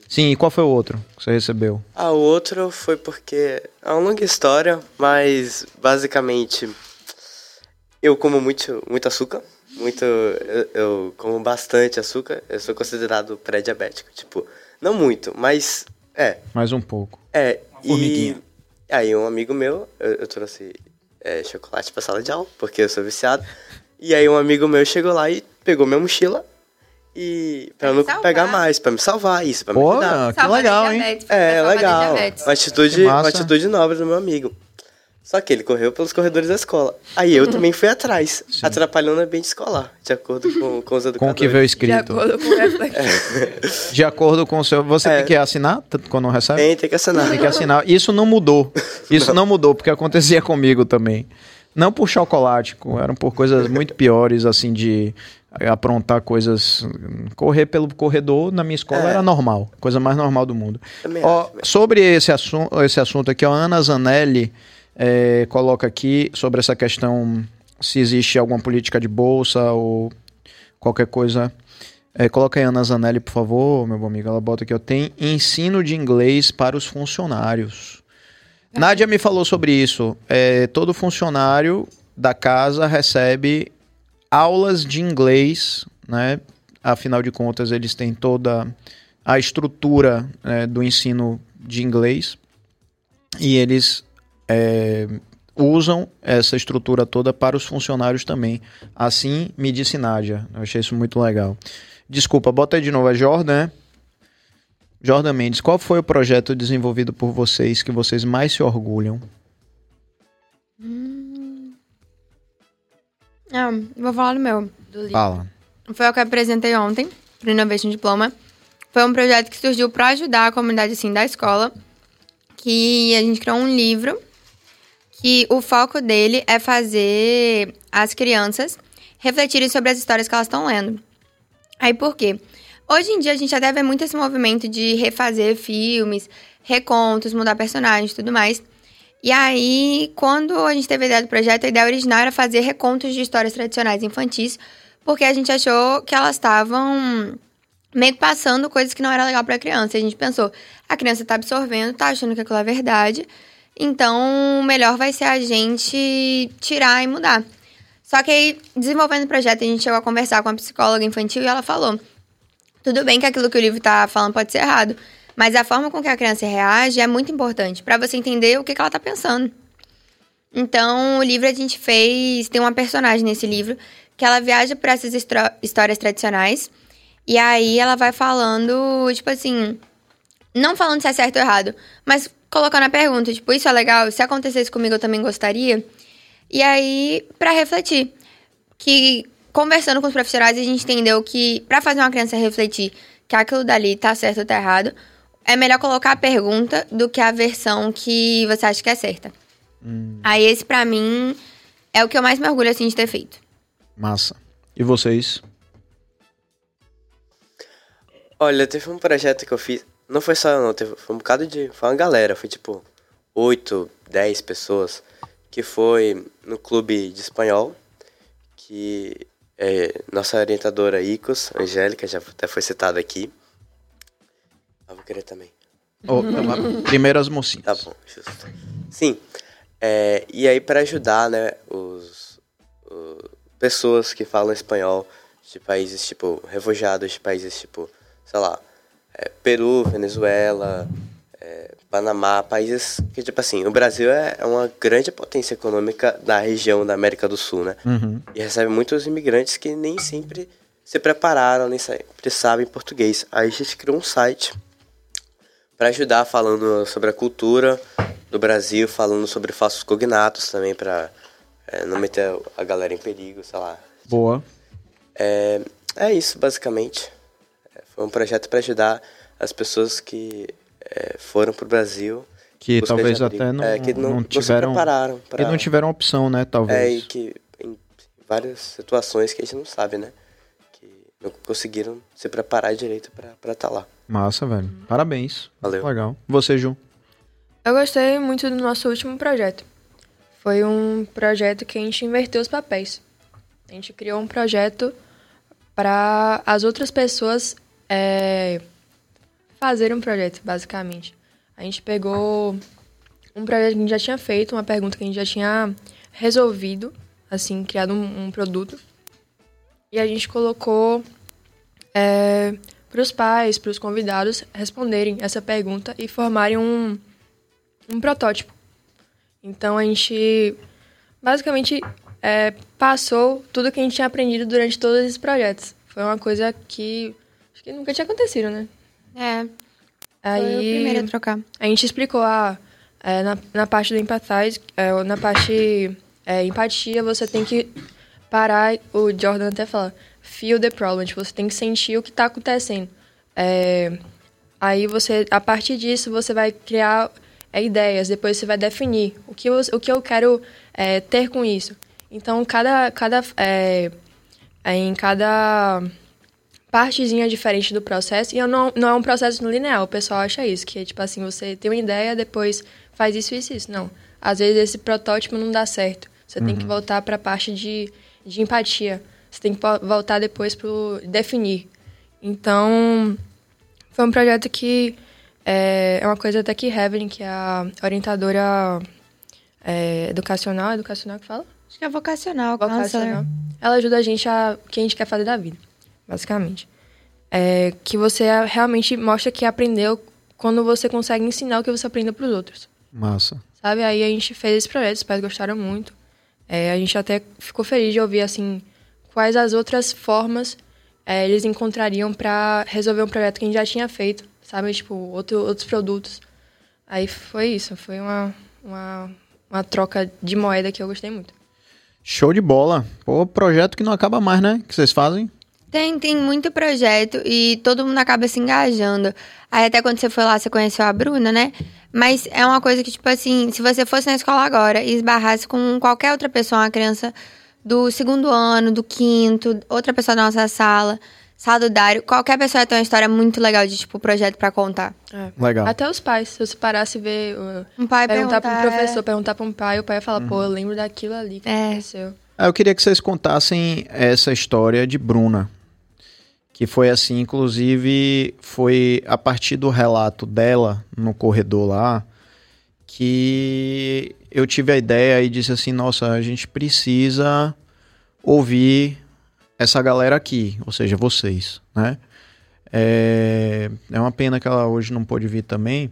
Sim, e qual foi o outro que você recebeu? Ah, o outro foi porque é uma longa história, mas basicamente eu como muito, muito açúcar, muito eu, eu como bastante açúcar, eu sou considerado pré-diabético, tipo, não muito, mas é, Mais um pouco. é, e Formiguinha. aí um amigo meu, eu, eu trouxe é, chocolate pra sala de aula, porque eu sou viciado. E aí um amigo meu chegou lá e pegou minha mochila e pra Pra não salvar. pegar mais, pra me salvar, isso, pra me Pô, ajudar. que legal, hein? É, legal. Uma atitude, uma atitude nobre do meu amigo. Só que ele correu pelos corredores da escola. Aí eu também fui atrás, atrapalhando o ambiente escolar, de acordo com, com os Com educadores. o que veio De escrito. acordo com o. De acordo com o seu. Você É. tem que assinar quando recebe? Tem, tem que assinar. Tem que assinar. Isso não mudou. Isso não mudou, porque acontecia comigo também. Não por chocolate, co- eram por coisas muito piores, assim, de aprontar coisas. Correr pelo corredor na minha escola É. era normal. Coisa mais normal do mundo. Ó, também. sobre esse, assu esse assunto aqui, a Ana Zanelli é, coloca aqui sobre essa questão se existe alguma política de bolsa ou qualquer coisa. É, coloca aí a Ana Zanelli, por favor, meu bom amigo. Ela bota aqui, ó. Tem ensino de inglês para os funcionários. Nádia me falou sobre isso. É, todo funcionário da casa recebe aulas de inglês, né? Afinal de contas, eles têm toda a estrutura né, do ensino de inglês e eles é, usam essa estrutura toda para os funcionários também. Assim me disse Nádia. Eu achei isso muito legal. Desculpa, bota aí de novo a Jordan, né? Jordan Mendes, qual foi o projeto desenvolvido por vocês que vocês mais se orgulham? Ah, vou falar do meu. Do livro. Fala. Foi o que eu apresentei ontem pro Innovation Diploma. Foi um projeto que surgiu para ajudar a comunidade assim da escola, que a gente criou um livro que o foco dele é fazer as crianças refletirem sobre as histórias que elas estão lendo. Aí por quê? Hoje em dia a gente até vê muito esse movimento de refazer filmes, recontos, mudar personagens e tudo mais. E aí, quando a gente teve a ideia do projeto, a ideia original era fazer recontos de histórias tradicionais infantis, porque a gente achou que elas estavam meio que passando coisas que não era legal pra criança. E a gente pensou, a criança tá absorvendo, tá achando que aquilo é verdade, então melhor vai ser a gente tirar e mudar. Só que aí, desenvolvendo o projeto, a gente chegou a conversar com a psicóloga infantil e ela falou: tudo bem que aquilo que o livro tá falando pode ser errado, mas a forma com que a criança reage é muito importante pra você entender o que, que ela tá pensando. Então, o livro a gente fez. Tem uma personagem nesse livro que ela viaja por essas histórias tradicionais. E aí ela vai falando, tipo assim. Não falando se é certo ou errado, mas colocando a pergunta, tipo, isso é legal? Se acontecesse comigo, eu também gostaria. E aí, pra refletir. Que conversando com os profissionais, a gente entendeu que pra fazer uma criança refletir que aquilo dali tá certo ou tá errado, é melhor colocar a pergunta do que a versão que você acha que é certa. Aí esse pra mim é o que eu mais me orgulho assim de ter feito. Massa. E vocês? Olha, teve um projeto que eu fiz. Não foi só eu, não. Teve, foi um bocado de. Foi uma galera. Foi tipo 8, 10 pessoas. Que foi no clube de espanhol. Que é, nossa orientadora Icos, Angélica, já até foi citada aqui. Ah, vou querer também. Oh, então, primeiro as mocinhas. Tá bom, justo. Sim. É, e aí, para ajudar, né, os, o- pessoas que falam espanhol de países, tipo, refugiados de países, tipo, sei lá, é, Peru, Venezuela, é, Panamá, países que, tipo assim, o Brasil é, é uma grande potência econômica da região da América do Sul, né? Uhum. E recebe muitos imigrantes que nem sempre se prepararam, nem sempre sabem português. Aí a gente criou um site para ajudar falando sobre a cultura do Brasil, falando sobre falsos cognatos também para não meter a galera em perigo, sei lá. Boa. É, é isso, basicamente. É, Foi um projeto para ajudar as pessoas que é, foram pro Brasil. Que talvez até não, É, que não, não não tiveram. prepararam. Pra, E não tiveram opção, né? Talvez. É, e que em várias situações que a gente não sabe, né? Conseguiram se preparar direito para estar lá. Massa, velho. Parabéns. Valeu. Legal. Você, Ju? Eu gostei muito do nosso último projeto. Foi um projeto que a gente inverteu os papéis. A gente criou um projeto para as outras pessoas é, fazer um projeto, basicamente. A gente pegou um projeto que a gente já tinha feito, uma pergunta que a gente já tinha resolvido, assim, criado um, um produto. E a gente colocou é, para os pais, para os convidados responderem essa pergunta e formarem um, um protótipo. Então a gente basicamente é, passou tudo que a gente tinha aprendido durante todos esses projetos. Foi uma coisa que acho que nunca tinha acontecido, né? É. Aí, Foi o primeiro a trocar. A gente explicou a, é, na, na parte do empathize, é, na parte é, empatia, você tem que parar, o Jordan até fala, feel the problem, tipo, você tem que sentir o que está acontecendo. É, aí você, a partir disso, você vai criar é, ideias, depois você vai definir o que eu, o que eu quero é, ter com isso. Então, cada, cada, é, é, em cada partezinha diferente do processo, e não, não é um processo linear, o pessoal acha isso, que é tipo assim, você tem uma ideia, depois faz isso, isso, isso. Não. Às vezes esse protótipo não dá certo. Você uhum. tem que uhum. voltar para a parte de, de empatia. Você tem que voltar depois para definir. Então, foi um projeto que é, é uma coisa até que Heaven, que é a orientadora é, educacional, educacional que fala? Acho que é vocacional, vocacional. Ela ajuda a gente a o que a gente quer fazer da vida, basicamente. É, que você realmente mostra que aprendeu quando você consegue ensinar o que você aprendeu para os outros. Massa. Sabe? Aí a gente fez esse projeto, os pais gostaram muito. É, a gente até ficou feliz de ouvir, assim, quais as outras formas é, eles encontrariam para resolver um projeto que a gente já tinha feito, sabe? Tipo, outro, outros produtos. Aí foi isso, foi uma, uma, uma troca de moeda que eu gostei muito. Show de bola. Pô, projeto que não acaba mais, né? Que vocês fazem? Tem, tem muito projeto e todo mundo acaba se engajando. Aí até quando você foi lá, você conheceu a Bruna, né? Mas é uma coisa que, tipo assim, se você fosse na escola agora e esbarrasse com qualquer outra pessoa, uma criança do segundo ano, do quinto, outra pessoa da nossa sala, sala do Dário, qualquer pessoa tem uma história muito legal de, tipo, projeto para contar. É. Legal. Até os pais, se você parasse e ver... Uh, um pai perguntar para um professor, é... perguntar para um pai, o pai ia falar, uhum. pô, eu lembro daquilo ali que é. aconteceu. Ah, eu queria que vocês contassem essa história de Bruna. Que foi assim, inclusive, foi a partir do relato dela no corredor lá que eu tive a ideia e disse assim: nossa, a gente precisa ouvir essa galera aqui, ou seja, vocês, né? É, é uma pena que ela hoje não pôde vir também,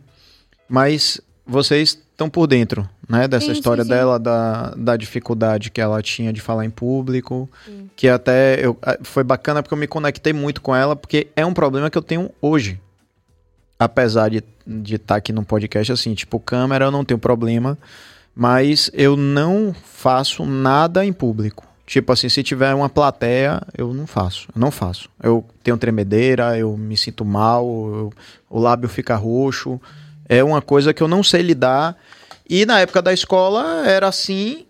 mas vocês estão por dentro, né, dessa sim, história sim, sim. dela, da, da dificuldade que ela tinha de falar em público, que até eu, foi bacana porque eu me conectei muito com ela, porque é um problema que eu tenho hoje. Apesar de estar de tá aqui no podcast, assim, tipo, câmera eu não tenho problema, mas eu não faço nada em público. Tipo assim, se tiver uma plateia, eu não faço. Eu não faço. Eu tenho tremedeira, eu me sinto mal, eu, o lábio fica roxo é uma coisa que eu não sei lidar. E na época da escola era assim,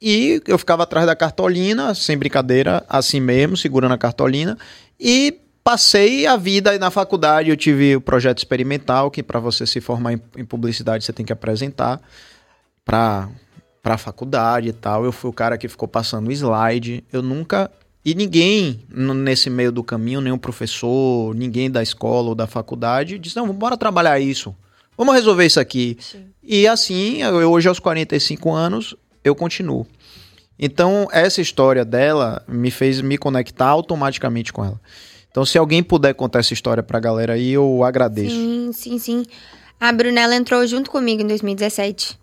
e eu ficava atrás da cartolina, sem brincadeira, assim mesmo, segurando a cartolina, e passei a vida na faculdade. Eu tive o projeto experimental, que para você se formar em, em, publicidade você tem que apresentar para para a faculdade e tal. Eu fui o cara que ficou passando slide. Eu nunca e ninguém nesse meio do caminho, nenhum professor, ninguém da escola ou da faculdade disse: "Não, bora trabalhar isso". Vamos resolver isso aqui. Sim. E assim, eu, hoje aos 45 anos, eu continuo. Então, essa história dela me fez me conectar automaticamente com ela. Então, se alguém puder contar essa história pra galera aí, eu agradeço. Sim, sim, sim. A Brunella entrou junto comigo em 2017.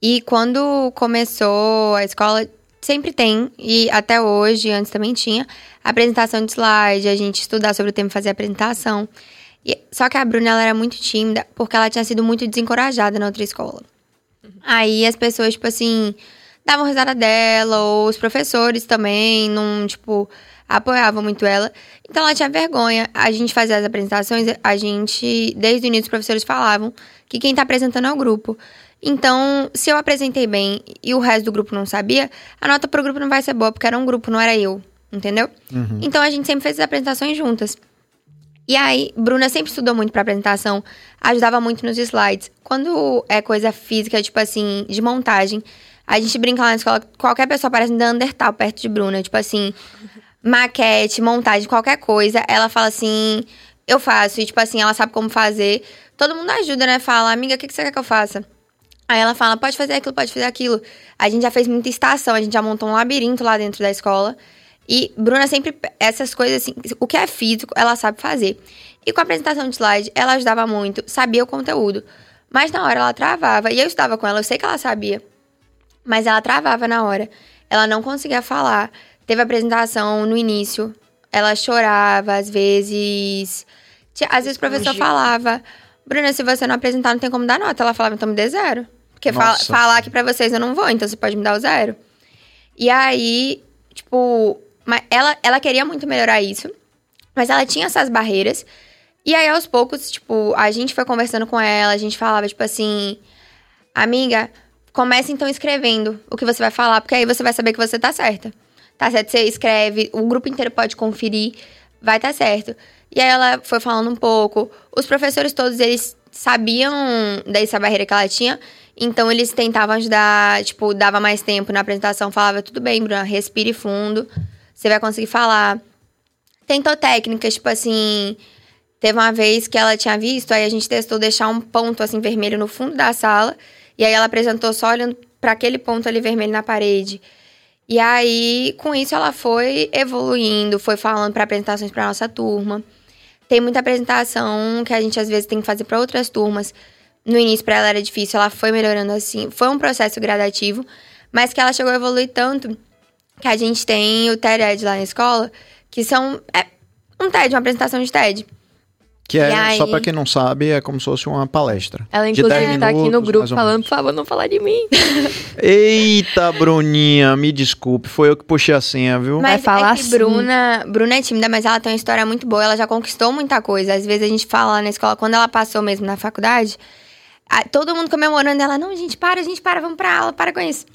E quando começou a escola, sempre tem, e até hoje, antes também tinha, apresentação de slide, a gente estudar sobre o tema fazer apresentação. E, só que a Bruna ela era muito tímida porque ela tinha sido muito desencorajada na outra escola. Uhum. Aí as pessoas, tipo assim, davam risada dela, ou os professores também, não, tipo, apoiavam muito ela. Então ela tinha vergonha. A gente fazia as apresentações, a gente, desde o início, os professores falavam que quem tá apresentando é o grupo. Então, se eu apresentei bem e o resto do grupo não sabia, a nota pro grupo não vai ser boa, porque era um grupo, não era eu. Entendeu? Uhum. Então a gente sempre fez as apresentações juntas. E aí, Bruna sempre estudou muito pra apresentação, ajudava muito nos slides. Quando é coisa física, tipo assim, de montagem, a gente brinca lá na escola, qualquer pessoa parece um Undertal perto de Bruna. Tipo assim, maquete, montagem, qualquer coisa. Ela fala assim, eu faço. E, tipo assim, ela sabe como fazer. Todo mundo ajuda, né? Fala, amiga, o que, que você quer que eu faça? Aí ela fala, pode fazer aquilo, pode fazer aquilo. A gente já fez muita estação, a gente já montou um labirinto lá dentro da escola. E Bruna sempre, essas coisas assim, o que é físico, ela sabe fazer. E com a apresentação de slide, ela ajudava muito, sabia o conteúdo. Mas na hora ela travava. E eu estava com ela, eu sei que ela sabia. Mas ela travava na hora. Ela não conseguia falar. Teve apresentação no início. Ela chorava, às vezes. Às vezes o professor falava: Bruna, se você não apresentar, não tem como dar nota. Ela falava: então me dê zero. Porque falar aqui pra vocês eu não vou, então você pode me dar o zero. E aí, tipo, ela, ela queria muito melhorar isso, mas ela tinha essas barreiras. E aí, aos poucos, tipo, a gente foi conversando com ela, a gente falava, tipo assim, amiga, comece então escrevendo o que você vai falar, porque aí você vai saber que você tá certa. Tá certo? Você escreve, o grupo inteiro pode conferir, vai tá certo. E aí ela foi falando um pouco. Os professores todos, eles sabiam dessa barreira que ela tinha, então eles tentavam ajudar, tipo, dava mais tempo na apresentação, falava, tudo bem, Bruna, respire fundo, você vai conseguir falar. Tentou técnicas, tipo assim, Teve uma vez que ela tinha visto, aí a gente testou deixar um ponto assim vermelho no fundo da sala, e aí ela apresentou só olhando para aquele ponto ali vermelho na parede. E aí, com isso ela foi evoluindo, foi falando para apresentações para nossa turma. Tem muita apresentação que a gente às vezes tem que fazer para outras turmas. No início para ela era difícil, ela foi melhorando assim. Foi um processo gradativo, mas que ela chegou a evoluir tanto que a gente tem o TED lá na escola, que são é um TED, uma apresentação de TED. Que é, aí- só pra quem não sabe, é como se fosse uma palestra. Ela, De inclusive, 10 tá aqui no minutos, grupo falando, por favor, não falar de mim. Eita, Bruninha, me desculpe, foi eu que puxei a senha, viu? Vai Mas falar é que assim. Bruna, Bruna é tímida, mas ela tem uma história muito boa. Ela já conquistou muita coisa. Às vezes a gente fala lá na escola, quando ela passou mesmo na faculdade, todo mundo comemorando ela. Não, gente, para, gente, para, vamos pra aula, para com isso.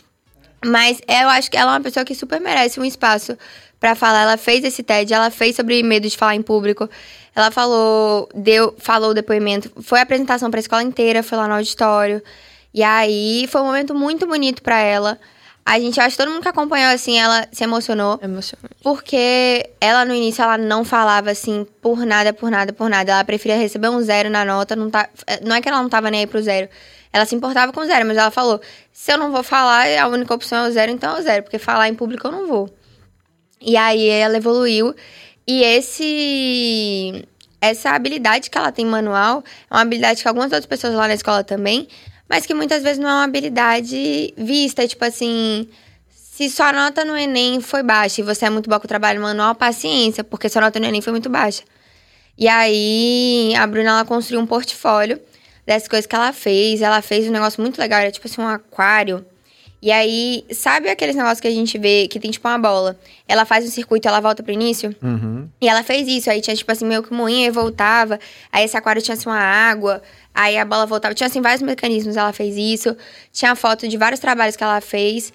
Mas eu acho que ela é uma pessoa que super merece um espaço pra falar. Ela fez esse TED, ela fez sobre medo de falar em público. Ela falou, deu, falou o depoimento. Foi a apresentação pra escola inteira, foi lá no auditório. E aí foi um momento muito bonito pra ela. A gente, acho que todo mundo que acompanhou, assim, ela se emocionou. Emocionante. Porque ela, no início, ela não falava assim, por nada, por nada, por nada. Ela preferia receber um zero na nota. Não, tá, não é que ela não tava nem aí pro zero. Ela se importava com zero, mas ela falou: se eu não vou falar, a única opção é o zero, então é o zero, porque falar em público eu não vou. E aí ela evoluiu. E esse. Essa habilidade que ela tem manual é uma habilidade que algumas outras pessoas lá na escola também, mas que muitas vezes não é uma habilidade vista, tipo assim. Se sua nota no Enem foi baixa e você é muito boa com o trabalho manual, paciência, porque sua nota no Enem foi muito baixa. E aí, a Bruna, ela construiu um portfólio dessas coisas que ela fez. Ela fez um negócio muito legal, era tipo assim, um aquário. E aí, sabe aqueles negócios que a gente vê que tem tipo uma bola? Ela faz um circuito, ela volta pro início? Uhum. E ela fez isso, aí tinha tipo assim, meio que moinha e voltava. Aí esse aquário tinha assim uma água, aí a bola voltava. Tinha assim vários mecanismos, ela fez isso. Tinha foto de vários trabalhos que ela fez.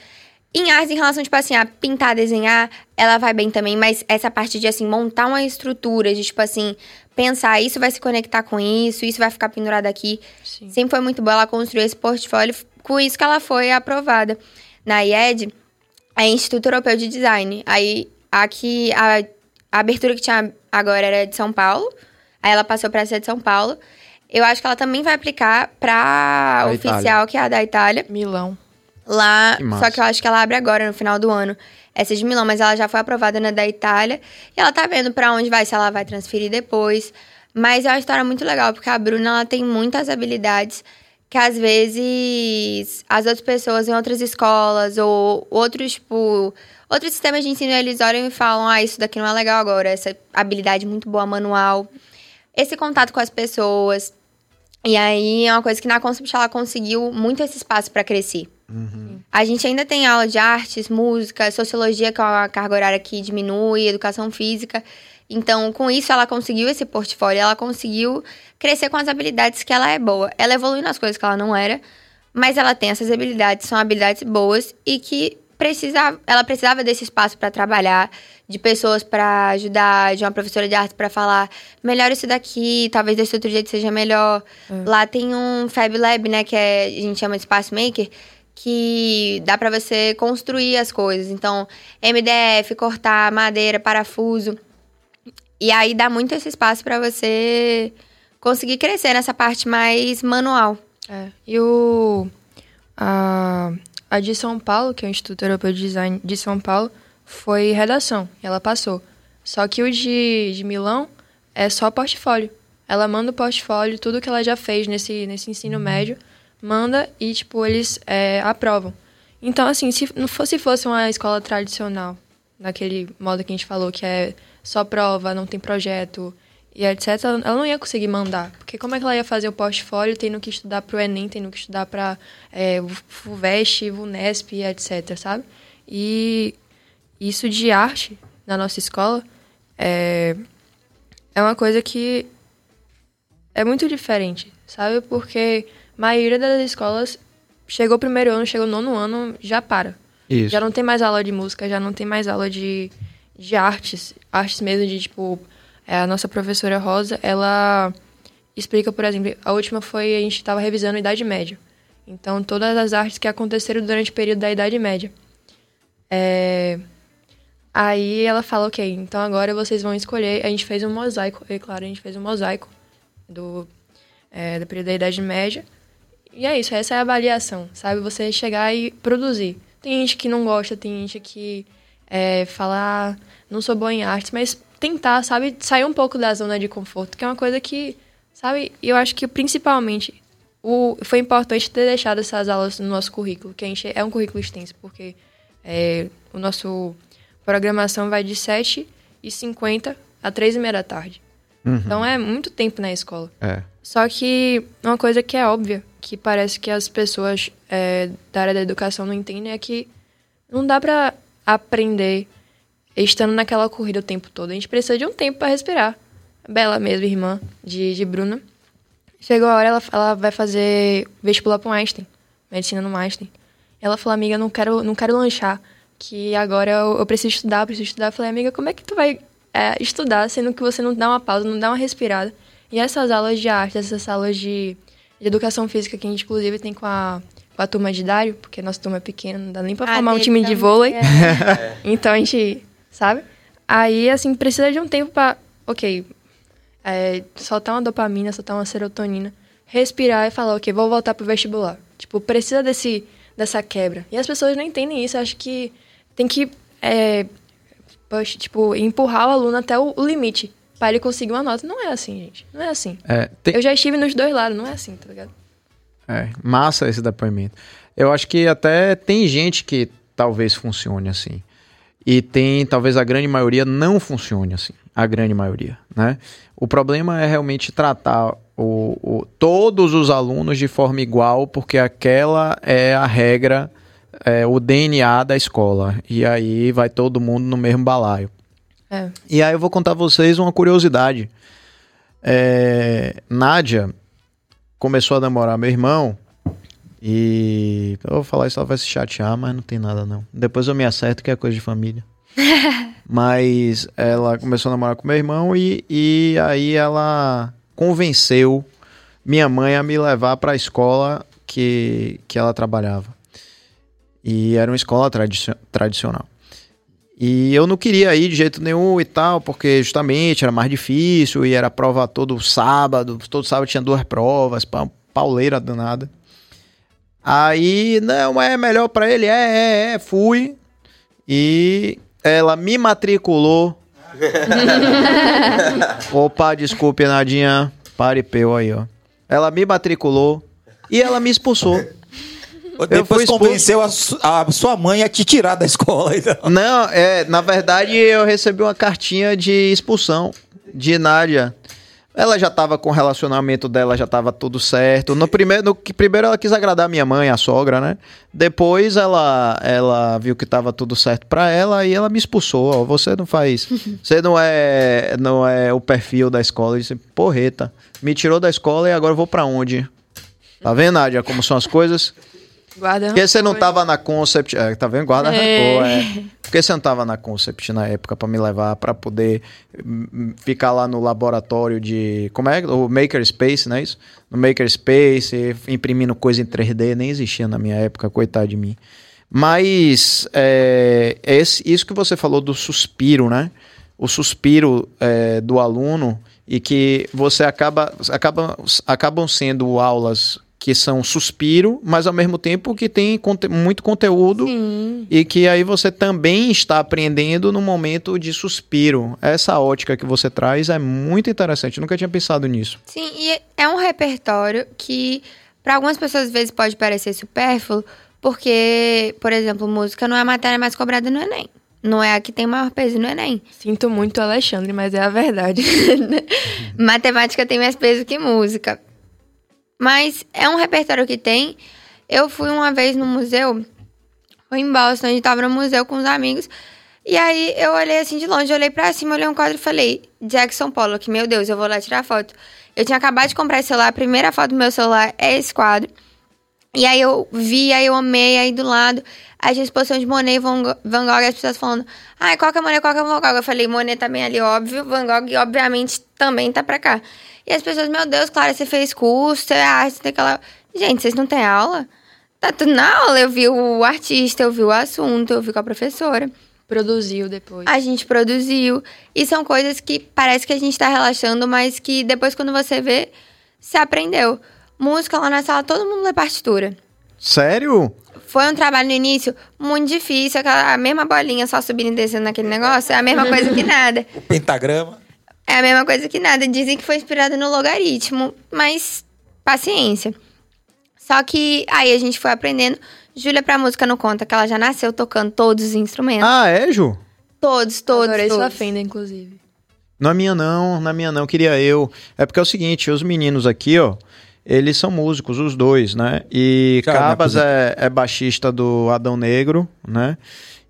Em artes, em relação, tipo assim, a pintar, desenhar, ela vai bem também, mas essa parte de, assim, montar uma estrutura, de, tipo assim, pensar, isso vai se conectar com isso, isso vai ficar pendurado aqui. Sim. Sempre foi muito boa, ela construiu esse portfólio, com isso que ela foi aprovada. Na IED, é Instituto Europeu de Design. Aí, aqui, a, a abertura que tinha agora era de São Paulo, aí ela passou pra ser de São Paulo. Eu acho que ela também vai aplicar pra Da oficial, Itália. que é a da Itália. Milão. Lá, Que só que eu acho que ela abre agora, no final do ano. Essa é de Milão, mas ela já foi aprovada na da Itália. E ela tá vendo pra onde vai, se ela vai transferir depois. Mas é uma história muito legal, porque a Bruna, ela tem muitas habilidades que às vezes as outras pessoas em outras escolas ou outros, tipo, outros sistemas de ensino, eles olham e falam: ah, isso daqui não é legal agora, essa habilidade muito boa manual. Esse contato com as pessoas. E aí é uma coisa que na Concept ela conseguiu muito esse espaço pra crescer. A gente ainda tem aula de artes, música, sociologia, que é uma carga horária que diminui, educação física. Então, com isso, ela conseguiu esse portfólio, ela conseguiu crescer com as habilidades que ela é boa. Ela evoluiu nas coisas que ela não era, mas ela tem essas habilidades, são habilidades boas e que precisava, ela precisava desse espaço para trabalhar, de pessoas para ajudar, de uma professora de arte para falar, melhor isso daqui, talvez desse outro jeito seja melhor. Lá tem um Fab Lab, né, que é, a gente chama de Espaço Maker, que dá para você construir as coisas. Então, MDF, cortar, madeira, parafuso. E aí dá muito esse espaço para você conseguir crescer nessa parte mais manual. É. E o. A, a de São Paulo, que é o Instituto Europeu de Design de São Paulo, foi redação. Ela passou. Só que o de, de Milão é só portfólio. Ela manda o portfólio, tudo que ela já fez nesse, nesse ensino médio, manda e, tipo, eles é, aprovam. Então, assim, se não fosse, fosse uma escola tradicional, naquele modo que a gente falou, que é só prova, não tem projeto e etc., ela não ia conseguir mandar. Porque como é que ela ia fazer o portfólio tendo que estudar para o Enem, tendo que estudar para é, FUVEST, VUNESP e etc., sabe? E isso de arte na nossa escola é, é uma coisa que é muito diferente, sabe? Porque a maioria das escolas chegou o primeiro ano, chegou o nono ano, já para. Isso. Já não tem mais aula de música, já não tem mais aula de, de artes, artes mesmo de, tipo, é, a nossa professora Rosa, ela explica, por exemplo, a última foi, a gente estava revisando a Idade Média. Então, todas as artes que aconteceram durante o período da Idade Média. É... Aí ela fala, ok, então agora vocês vão escolher. A gente fez um mosaico, e claro, a gente fez um mosaico do, é, do período da Idade Média. E é isso, essa é a avaliação, sabe? Você chegar e produzir. Tem gente que não gosta, tem gente que é, fala, ah, não sou boa em artes, mas tentar, sabe, sair um pouco da zona de conforto, que é uma coisa que, sabe, eu acho que principalmente o, foi importante ter deixado essas aulas no nosso currículo, que a gente é um currículo extenso, porque é, o nosso programação vai de 7h50 a 3h30 da tarde. Uhum. Então é muito tempo na escola. É. Só que uma coisa que é óbvia, que parece que as pessoas é, da área da educação não entendem, é que não dá pra aprender estando naquela corrida o tempo todo. A gente precisa de um tempo para respirar. Bela mesmo, irmã de, de Bruna. Chegou a hora, ela, ela vai fazer vestibular para um Einstein, medicina no Einstein. Ela falou, amiga, não quero, não quero lanchar, que agora eu, eu preciso estudar, preciso estudar. Eu falei, amiga, como é que tu vai é, estudar, sendo que você não dá uma pausa, não dá uma respirada? E essas aulas de arte, essas aulas de, de educação física que a gente, inclusive, tem com a, com a turma de Dário, porque nossa turma é pequena, não dá nem pra Ah, formar um time de vôlei. é. Então a gente, sabe? Aí, assim, precisa de um tempo pra, ok, é, soltar uma dopamina, soltar uma serotonina, respirar e falar, ok, vou voltar pro vestibular. Tipo, precisa desse, dessa quebra. E as pessoas não entendem isso, acho que tem que, é, poxa, tipo, empurrar o aluno até o, o limite para ele conseguir uma nota. Não é assim, gente. Não é assim. É, tem- Eu já estive nos dois lados, não é assim, tá ligado? É, massa esse depoimento. Eu acho que até tem gente que talvez funcione assim. E tem, talvez a grande maioria não funcione assim. A grande maioria, né? O problema é realmente tratar o, o- todos os alunos de forma igual, porque aquela é a regra, é, o DNA da escola. E aí vai todo mundo no mesmo balaio. É. E aí eu vou contar a vocês uma curiosidade. É, Nádia começou a namorar meu irmão e eu vou falar isso, ela vai se chatear, mas não tem nada não. Depois eu me acerto que é coisa de família. mas ela começou a namorar com meu irmão e, e aí ela convenceu minha mãe a me levar para a escola que, que ela trabalhava. E era uma escola tradicio- tradicional. E eu não queria ir de jeito nenhum e tal, porque justamente era mais difícil e era prova todo sábado, todo sábado tinha duas provas, pa- pauleira danada. Aí, não, é melhor pra ele, é, é, é, fui. E ela me matriculou. Opa, desculpe, Nadinha, paripeu aí, ó. Ela me matriculou e ela me expulsou. Fui Depois expulso. convenceu a, su- a sua mãe a te tirar da escola. Então. Não, é, na verdade eu recebi uma cartinha de expulsão de Nádia. Ela já tava com o relacionamento dela, já tava tudo certo. No primeiro, no, que primeiro ela quis agradar minha mãe, a sogra, né? Depois ela, ela viu que tava tudo certo pra ela e ela me expulsou. Ó, você não faz, você não é, não é o perfil da escola. Eu disse, porreta, me tirou da escola e agora eu vou pra onde? Tá vendo, Nádia, como são as coisas? Guarda Porque você não tava na Concept, é, tá vendo? Guarda É. é. Porque você não tava na Concept na época pra me levar pra poder hum, ficar lá no laboratório de, como é? O Makerspace, não é isso? No Makerspace, imprimindo coisa em 3D, nem existia na minha época, coitado de mim. Mas é, esse, isso que você falou do suspiro, né? o suspiro é, do aluno e que você acaba, acaba acabam sendo aulas que são suspiro, mas ao mesmo tempo que tem conte muito conteúdo Sim. e que aí você também está aprendendo no momento de suspiro. Essa ótica que você traz é muito interessante. Eu nunca tinha pensado nisso. Sim, e é um repertório que para algumas pessoas às vezes pode parecer supérfluo, porque, por exemplo, música não é a matéria mais cobrada no Enem. Não é a que tem maior peso no Enem. Sinto muito, Alexandre, mas é a verdade. Matemática tem mais peso que música. Mas é um repertório que tem. Eu fui uma vez no museu, foi em Boston, a gente tava no museu com os amigos. E aí eu olhei assim de longe, olhei pra cima, olhei um quadro e falei, Jackson Pollock, meu Deus, eu vou lá tirar foto. Eu tinha acabado de comprar esse celular, a primeira foto do meu celular é esse quadro. E aí eu vi, aí eu amei, aí do lado, a exposição de Monet e Van Gogh, as pessoas falando, ai, qual que é Monet, qual que é Van Gogh? Eu falei, Monet também ali, óbvio, Van Gogh, obviamente, também tá pra cá. E as pessoas, meu Deus, Clara, você fez curso, você é arte, você tem aquela... Gente, vocês não têm aula? Tá tudo na aula, eu vi o artista, eu vi o assunto, eu vi com a professora. Produziu depois. A gente produziu. E são coisas que parece que a gente tá relaxando, mas que depois, quando você vê, você aprendeu. Música lá na sala, todo mundo lê partitura. Sério? Foi um trabalho no início muito difícil, aquela, a mesma bolinha só subindo e descendo naquele negócio, é a mesma coisa que nada. O pentagrama. É a mesma coisa que nada. Dizem que foi inspirado no logaritmo, mas paciência. Só que aí a gente foi aprendendo. Júlia pra música não conta que ela já nasceu tocando todos os instrumentos. Ah, é, Ju? Todos, todos, Adorei sua todos. fenda, inclusive. Não é minha não, é minha não, queria eu. É porque é o seguinte, os meninos aqui, ó, eles são músicos, os dois, né? E Cara, me Cabas é, é baixista do Adão Negro, né?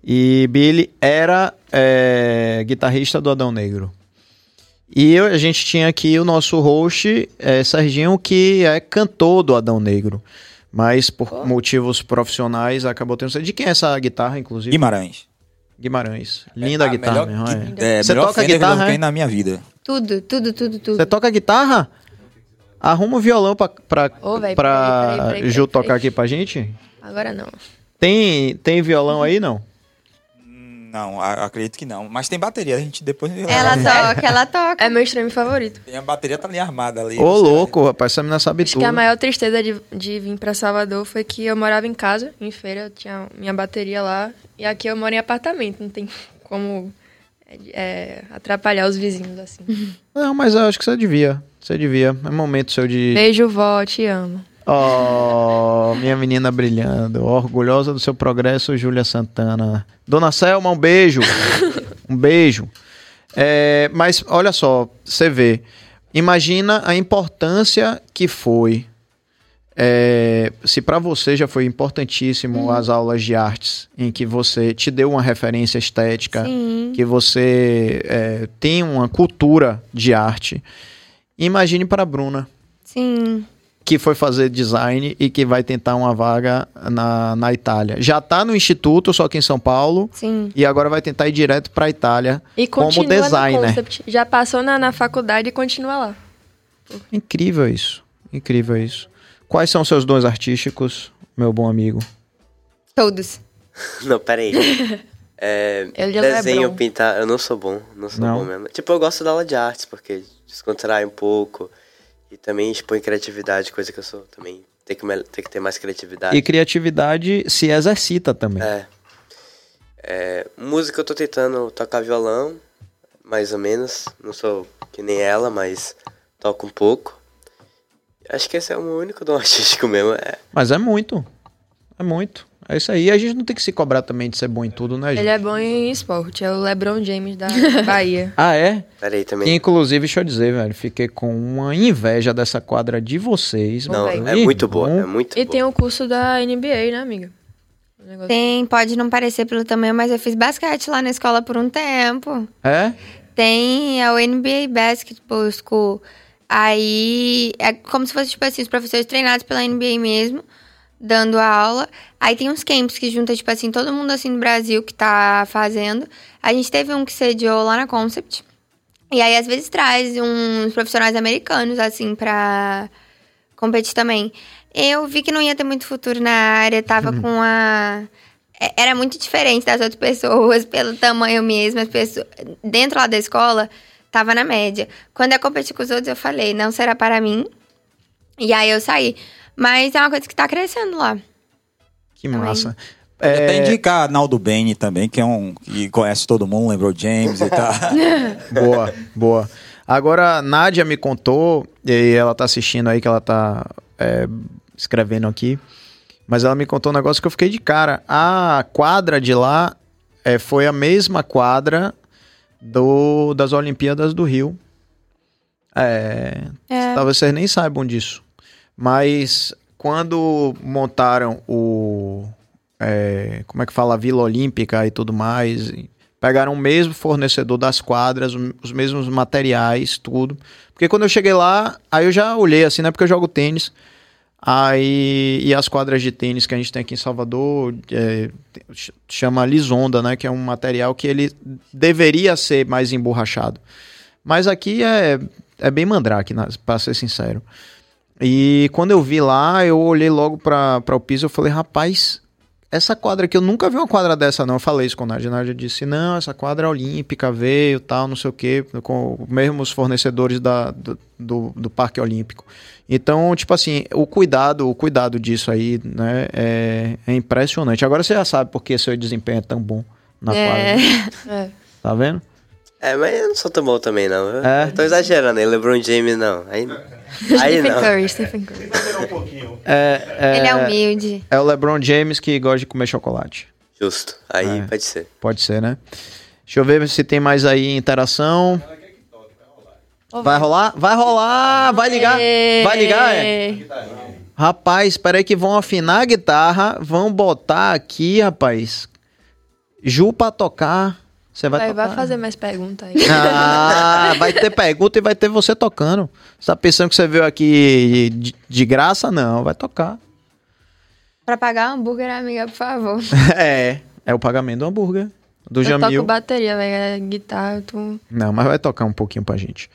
E Billy era é, guitarrista do Adão Negro. E eu- a gente tinha aqui o nosso host, é, Serginho, que é cantor do Adão Negro. Mas por motivos profissionais acabou tendo. De quem é essa guitarra, inclusive? Guimarães. Guimarães. Linda É a guitarra, melhor mesmo, é. É, Você melhor toca Fender que guitarra, já é? na minha vida. Tudo, tudo, tudo, tudo. Você toca guitarra? Arruma o violão pra, pra, Ô, véi, pra peraí, peraí, peraí, Ju peraí. tocar aqui pra gente? Agora não. Tem, tem violão aí, não? Não, acredito que não. Mas tem bateria, a gente depois... Ela toca, ela toca. É meu stream favorito. Tem a bateria tá ali armada ali. Ô, louco, rapaz, essa menina sabe Acho tudo. que a maior tristeza de, de vir pra Salvador foi que eu morava em casa, em feira, eu tinha minha bateria lá. E aqui eu moro em apartamento, não tem como é, atrapalhar os vizinhos assim. Não, mas eu acho que você devia. Você devia. É momento seu de. Beijo, vó, te amo. Oh, minha menina brilhando. Orgulhosa do seu progresso, Júlia Santana. Dona Selma, um beijo. um beijo. É, mas olha só, você vê. Imagina a importância que foi. É, se para você já foi importantíssimo as aulas de artes, em que você te deu uma referência estética, Sim. que você é, tem uma cultura de arte. Imagine para a Bruna Sim. Que foi fazer design e que vai tentar uma vaga na, na Itália. Já tá no instituto, só que em São Paulo, Sim. e agora vai tentar ir direto pra Itália E como continua designer. no Concept. Já passou na, na faculdade e continua lá. Incrível isso. Incrível isso. Quais são seus dons artísticos, meu bom amigo? Todos. Não, peraí. É, Ele é desenho, Lebron. pintar, eu não sou bom. Não sou Não? bom mesmo. Tipo, eu gosto da aula de artes, porque descontrai um pouco. E também expõe criatividade, coisa que eu sou também. Tem que, tem que ter mais criatividade. E criatividade se exercita também. É. É, Música eu tô tentando tocar violão, mais ou menos. Não sou que nem ela, mas toco um pouco. Acho que esse é o meu único dom artístico mesmo. É, Mas é muito. É muito. É isso aí. A gente não tem que se cobrar também de ser bom em tudo, né, gente? Ele é bom em esporte, é o LeBron James da Bahia. Ah, é? peraí também. inclusive, deixa eu dizer, velho, fiquei com uma inveja dessa quadra de vocês. Não, é muito boa, é muito E boa. tem o curso da NBA, né, amiga? Tem, pode não parecer pelo tamanho, mas eu fiz basquete lá na escola por um tempo. É? Tem a NBA Basketball School. Aí é como se fosse, tipo assim, os professores treinados pela NBA mesmo, dando a aula. Aí tem uns camps que junta, tipo assim, todo mundo assim do Brasil que tá fazendo. A gente teve um que sediou lá na Concept. E aí, às vezes, traz uns profissionais americanos, assim, pra competir também. Eu vi que não ia ter muito futuro na área, tava com a. é- era muito diferente das outras pessoas, pelo tamanho mesmo. As pessoas, dentro lá da escola, tava na média. Quando eu competi com os outros, eu falei, não será para mim. E aí eu saí. Mas é uma coisa que tá crescendo lá. Que massa. Pode É, até indicar Naldo Bene também, que é um que conhece todo mundo, lembrou James e tal. Boa, boa. Agora, Nádia me contou, e ela tá assistindo aí, que ela tá é, escrevendo aqui, mas ela me contou um negócio que eu fiquei de cara. A quadra de lá é, foi a mesma quadra do, das Olimpíadas do Rio. É, É. Talvez vocês nem saibam disso. Mas quando montaram o. é, como é que fala? A Vila Olímpica e tudo mais. Pegaram o mesmo fornecedor das quadras, os mesmos materiais, tudo. Porque quando eu cheguei lá, aí eu já olhei assim, né? Porque eu jogo tênis. Aí, e as quadras de tênis que a gente tem aqui em Salvador, é, ch- chama Lisonda, né? Que é um material que ele deveria ser mais emborrachado. Mas aqui é, é bem mandrake, pra ser sincero. E quando eu vi lá, eu olhei logo pra, pra o piso e falei, rapaz, essa quadra aqui, eu nunca vi uma quadra dessa não. Eu falei isso com a Nádia. Nádia disse, não, essa quadra é olímpica, veio, tal, não sei o quê, com mesmo os fornecedores da, do, do, do Parque Olímpico. Então, tipo assim, o cuidado, o cuidado disso aí, né, é, é impressionante. Agora você já sabe por que seu desempenho é tão bom na É. quadra. É. Tá vendo? É, mas eu não sou tão bom também, não. Eu, É? eu tô exagerando, hein? LeBron James, não. Aí, aí Stephen não. Curry, Stephen Curry. É, é, Ele é humilde. é o LeBron James que gosta de comer chocolate. Justo. Aí É. pode ser. Pode ser, né? Deixa eu ver se tem mais aí interação. Vai rolar? Vai rolar! Vai ligar! Vai ligar, é? Rapaz, espera aí que vão afinar a guitarra, vão botar aqui, rapaz. Ju pra tocar. Você vai, Vai, tocar? vai fazer mais perguntas aí. Ah, vai ter pergunta e vai ter você tocando. Você tá pensando que você veio aqui de, de graça? Não, vai tocar. Pra pagar hambúrguer, amiga, por favor. É, é o pagamento do hambúrguer. Do Eu Jamil. toco bateria, velho. Guitarra, tu... Não, mas vai tocar um pouquinho pra gente.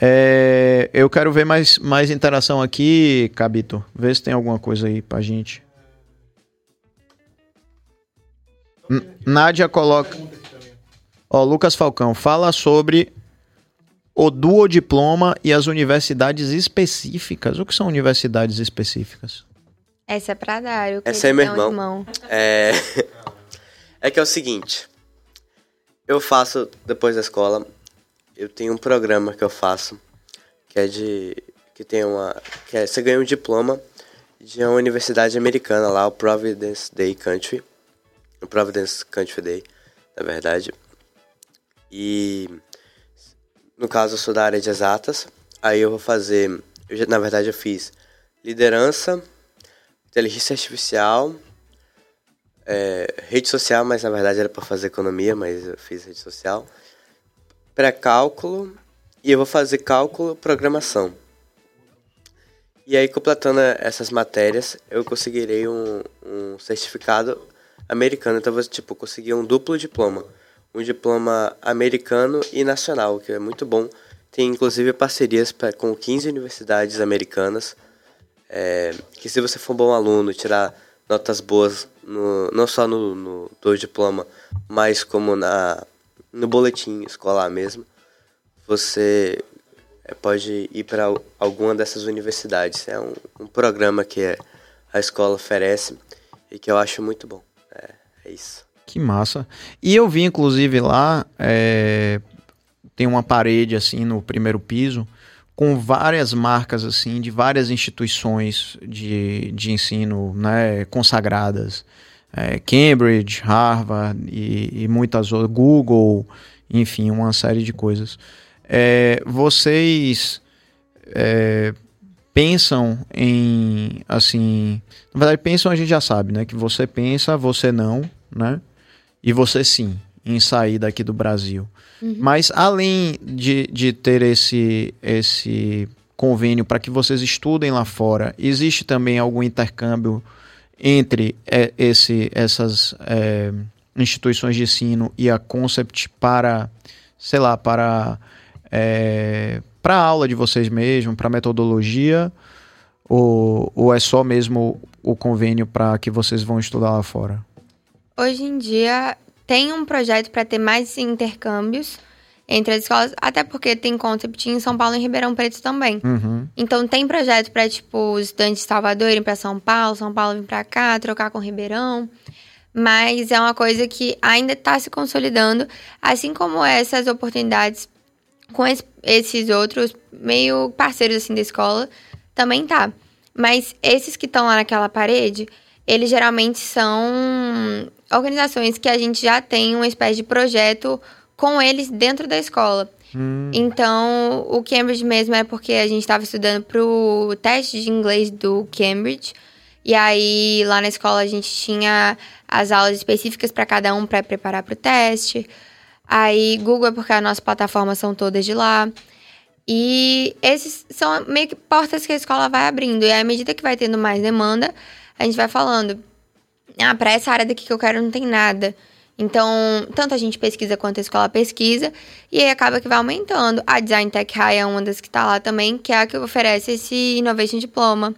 É, eu quero ver mais, mais interação aqui, Cabito. Vê se tem alguma coisa aí pra gente. N- Nádia coloca. Ó, Lucas Falcão, fala sobre o duodiploma e as universidades específicas. O que são universidades específicas? Essa é pra Dário. que Essa é meu tem um irmão. É... é que é o seguinte. Eu faço, depois da escola, eu tenho um programa que eu faço, que é de... que tem uma... que é, você ganha um diploma de uma universidade americana lá, o Providence Day Country. O Providence Country Day, na verdade. E... No caso, eu sou da área de exatas. Aí eu vou fazer... Eu, já- na verdade, eu fiz liderança, inteligência artificial, é, rede social, mas na verdade era para fazer economia, mas eu fiz rede social, pré-cálculo e eu vou fazer cálculo programação. E aí, completando essas matérias, eu conseguirei um, um certificado americano. Então, eu tipo, conseguir um duplo diploma. Um diploma americano e nacional, que é muito bom. Tem, inclusive, parcerias pra, com 15 universidades americanas. É, que se você for um bom aluno, tirar notas boas, no, não só no, no do diploma, mas como na, no boletim escolar mesmo, você é, pode ir para alguma dessas universidades. É um, um programa que a escola oferece e que eu acho muito bom. É, é isso. Que massa. E eu vi, inclusive, lá, é, tem uma parede, assim, no primeiro piso, com várias marcas, assim, de várias instituições de, de ensino, né, consagradas. É, Cambridge, Harvard e, e muitas outras, Google, enfim, uma série de coisas. É, vocês é, pensam em, assim, na verdade, pensam a gente já sabe, né, que você pensa, você não, né, e você sim, em sair daqui do Brasil. Mas além de, de ter esse, esse convênio para que vocês estudem lá fora, existe também algum intercâmbio entre é, esse, essas é, instituições de ensino e a Concept para, sei lá, para é, para a aula de vocês mesmo, para metodologia, ou, ou é só mesmo o convênio para que vocês vão estudar lá fora? Hoje em dia tem um projeto para ter mais intercâmbios entre as escolas, até porque tem concept em São Paulo e em Ribeirão Preto também. Uhum. Então tem projeto para tipo os estudantes de Salvador irem para São Paulo, São Paulo vir para cá, trocar com Ribeirão. Mas é uma coisa que ainda está se consolidando, assim como essas oportunidades com es- esses outros meio parceiros assim da escola também tá. Mas esses que estão lá naquela parede, eles geralmente são organizações que a gente já tem uma espécie de projeto com eles dentro da escola. Então, o Cambridge mesmo é porque a gente estava estudando pro teste de inglês do Cambridge. E aí, lá na escola, a gente tinha as aulas específicas para cada um para preparar para o teste. Aí, Google é porque as nossas plataformas são todas de lá. E esses são meio que portas que a escola vai abrindo. E à medida que vai tendo mais demanda, a gente vai falando: ah, para essa área daqui que eu quero não tem nada. Então, tanto a gente pesquisa quanto a escola pesquisa, e aí acaba que vai aumentando. A Design Tech High é uma das que tá lá também, que é a que oferece esse Innovation Diploma.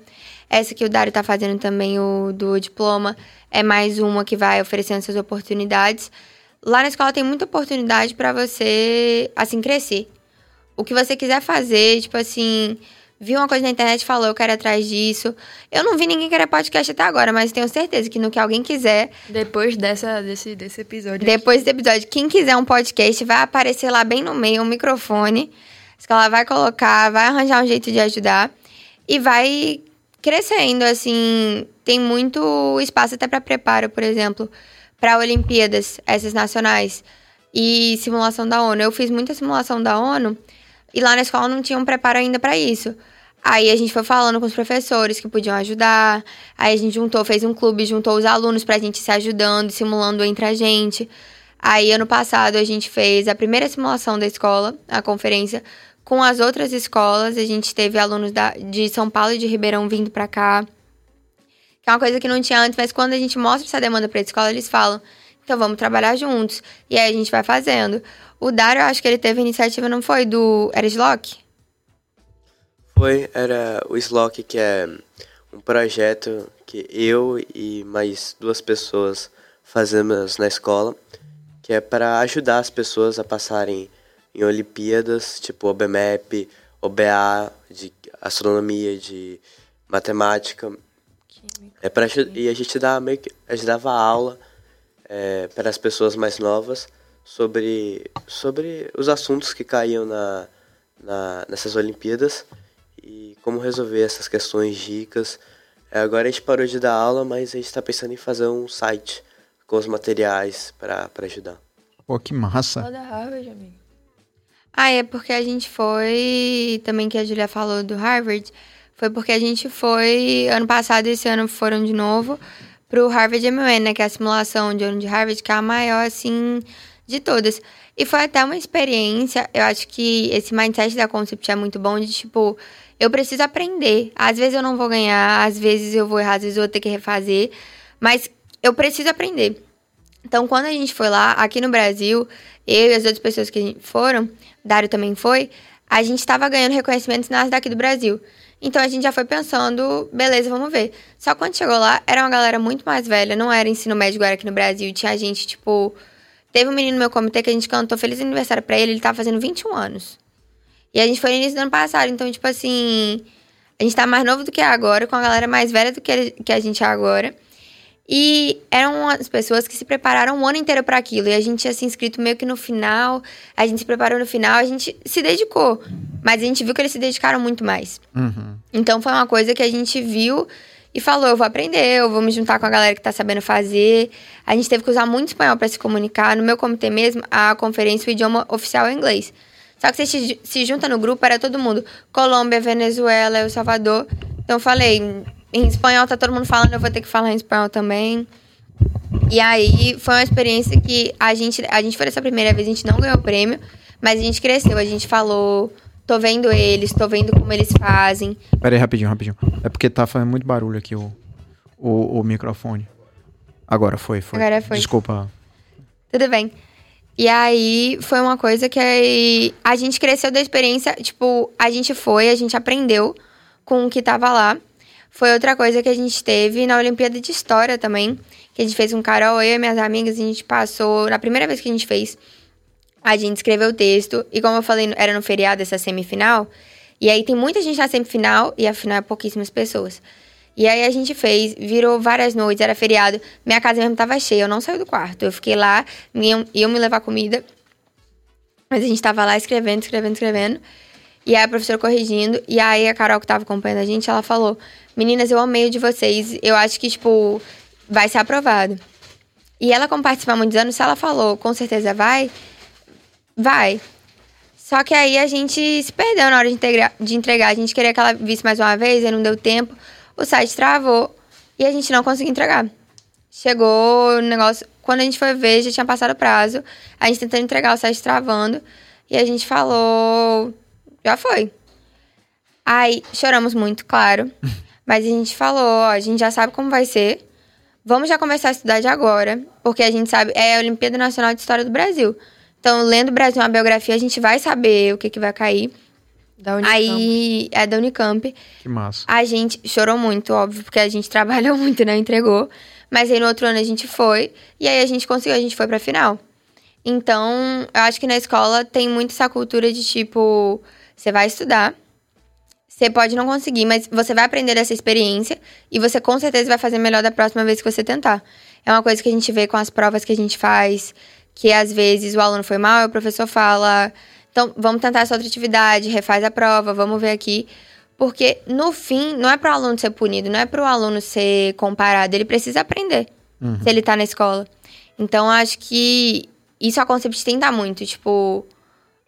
Essa que o Dário tá fazendo também, o do diploma, é mais uma que vai oferecendo essas oportunidades. Lá na escola tem muita oportunidade para você, assim, crescer. O que você quiser fazer, tipo assim, viu uma coisa na internet e falou, eu quero ir atrás disso. Eu não vi ninguém querer podcast até agora, mas tenho certeza que no que alguém quiser, Depois dessa, desse, desse episódio. depois desse episódio, quem quiser um podcast, vai aparecer lá bem no meio um microfone. A escola vai colocar, vai arranjar um jeito de ajudar e vai crescendo, assim, tem muito espaço até para preparo, por exemplo, para Olimpíadas, essas nacionais e simulação da ONU. Eu fiz muita simulação da ONU e lá na escola não tinha um preparo ainda para isso. Aí a gente foi falando com os professores que podiam ajudar. Aí a gente juntou, fez um clube, juntou os alunos pra gente se ajudando, simulando entre a gente. Aí ano passado a gente fez a primeira simulação da escola, a conferência, com as outras escolas. A gente teve alunos da, de São Paulo e de Ribeirão vindo pra cá. Que é uma coisa que não tinha antes, mas quando a gente mostra essa demanda pra escola, eles falam: então vamos trabalhar juntos. E aí a gente vai fazendo. O Dário, eu acho que ele teve a iniciativa, não foi? Do Erislock? Foi, era o Slock, que é um projeto que eu e mais duas pessoas fazemos na escola, que é para ajudar as pessoas a passarem em Olimpíadas, tipo OBMEP, OBA, de astronomia, de matemática. É pra, aju- e a gente dá meio que, a gente dava aula é, para as pessoas mais novas sobre, sobre os assuntos que caíam na, na, nessas Olimpíadas e como resolver essas questões dicas. É, agora a gente parou de dar aula, mas a gente está pensando em fazer um site com os materiais para ajudar. Pô, que massa. Da Harvard, amigo. Ah, é porque a gente foi. Também que a Julia falou do Harvard. Foi porque a gente foi. Ano passado e esse ano foram de novo pro Harvard MUN, né? Que é a simulação de ano de Harvard, que é a maior, assim, de todas. E foi até uma experiência. Eu acho que esse mindset da Concept é muito bom de tipo. Eu preciso aprender. Às vezes eu não vou ganhar, às vezes eu vou errar, às vezes eu vou ter que refazer. Mas eu preciso aprender. Então, quando a gente foi lá, aqui no Brasil, eu e as outras pessoas que foram, Dário também foi, a gente estava ganhando reconhecimentos nas daqui do Brasil. Então a gente já foi pensando, beleza, vamos ver. Só quando chegou lá, era uma galera muito mais velha, não era ensino médio era aqui no Brasil. Tinha gente, tipo. Teve um menino no meu comitê que a gente cantou Feliz Aniversário pra ele, ele tava fazendo 21 anos. E a gente foi no início do ano passado, então, tipo assim. A gente tá mais novo do que agora, com a galera mais velha do que a- que a gente é agora. E eram as pessoas que se prepararam o ano inteiro para aquilo. E a gente tinha se inscrito meio que no final, a gente se preparou no final, a gente se dedicou. Mas a gente viu que eles se dedicaram muito mais. Uhum. Então foi uma coisa que a gente viu e falou: eu vou aprender, eu vou me juntar com a galera que tá sabendo fazer. A gente teve que usar muito espanhol para se comunicar. No meu comitê mesmo, a conferência, o idioma oficial é inglês. Só que você se- junta no grupo, era todo mundo. Colômbia, Venezuela, El Salvador. Então eu falei, em espanhol tá todo mundo falando, eu vou ter que falar em espanhol também. E aí foi uma experiência que a gente, a gente foi essa primeira vez, a gente não ganhou prêmio, mas a gente cresceu, a gente falou, tô vendo eles, tô vendo como eles fazem. Pera aí, rapidinho, rapidinho. É porque tá fazendo muito barulho aqui o, o, o microfone. Agora foi, foi. Agora foi. Desculpa. Tudo bem. E aí foi uma coisa que a gente cresceu da experiência, tipo, a gente foi, a gente aprendeu com o que tava lá. foi outra coisa que a gente teve na Olimpíada de História também, que a gente fez com Carol, eu e minhas amigas, a gente passou, na primeira vez que a gente fez, a gente escreveu o texto, e como eu falei, era no feriado essa semifinal, e aí tem muita gente na semifinal, e a final é pouquíssimas pessoas. E aí a gente fez, virou várias noites, era feriado, minha casa mesmo tava cheia, eu não saí do quarto, eu fiquei lá, iam, iam me levar comida, mas a gente tava lá escrevendo, escrevendo, escrevendo, e aí a professora corrigindo, e aí a Carol que tava acompanhando a gente, ela falou, meninas, eu amei o de vocês, eu acho que, tipo, vai ser aprovado. E ela, como participa há muitos anos, se ela falou, com certeza vai, vai. Só que aí a gente se perdeu na hora de, integrar, de entregar. A gente queria que ela visse mais uma vez, aí não deu tempo. O site travou e a gente não conseguiu entregar. Chegou o negócio. Quando a gente foi ver, já tinha passado o prazo. A gente tentando entregar o site travando. E a gente falou. Já foi. Aí choramos muito, claro. Mas a gente falou: ó, a gente já sabe como vai ser. Vamos já começar a estudar de agora. Porque a gente sabe. É a Olimpíada Nacional de História do Brasil. Então, lendo Brasil uma biografia, a gente vai saber o que, que vai cair. Da Unicamp. Aí, é da Unicamp. Que massa. A gente chorou muito, óbvio, porque a gente trabalhou muito, né? Entregou. Mas aí no outro ano a gente foi. E aí a gente conseguiu, a gente foi pra final. Então, eu acho que na escola tem muito essa cultura de tipo, você vai estudar. Você pode não conseguir, mas você vai aprender dessa experiência e você com certeza vai fazer melhor da próxima vez que você tentar. É uma coisa que a gente vê com as provas que a gente faz, que às vezes o aluno foi mal, e o professor fala, então vamos tentar essa outra atividade, refaz a prova, vamos ver aqui. Porque no fim, não é para o aluno ser punido, não é para o aluno ser comparado, ele precisa aprender se ele tá na escola. Então acho que isso a Concept tenta muito, tipo,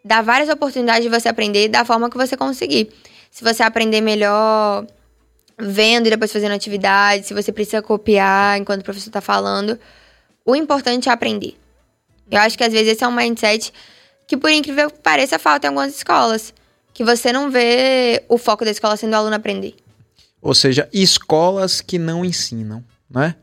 dá várias oportunidades de você aprender da forma que você conseguir. Se você aprender melhor vendo e depois fazendo atividade, se você precisa copiar enquanto o professor tá falando, o importante é aprender. Eu acho que às vezes esse é um mindset que, por incrível que pareça, falta em algumas escolas. Que você não vê o foco da escola sendo o aluno aprender. Ou seja, escolas que não ensinam, né?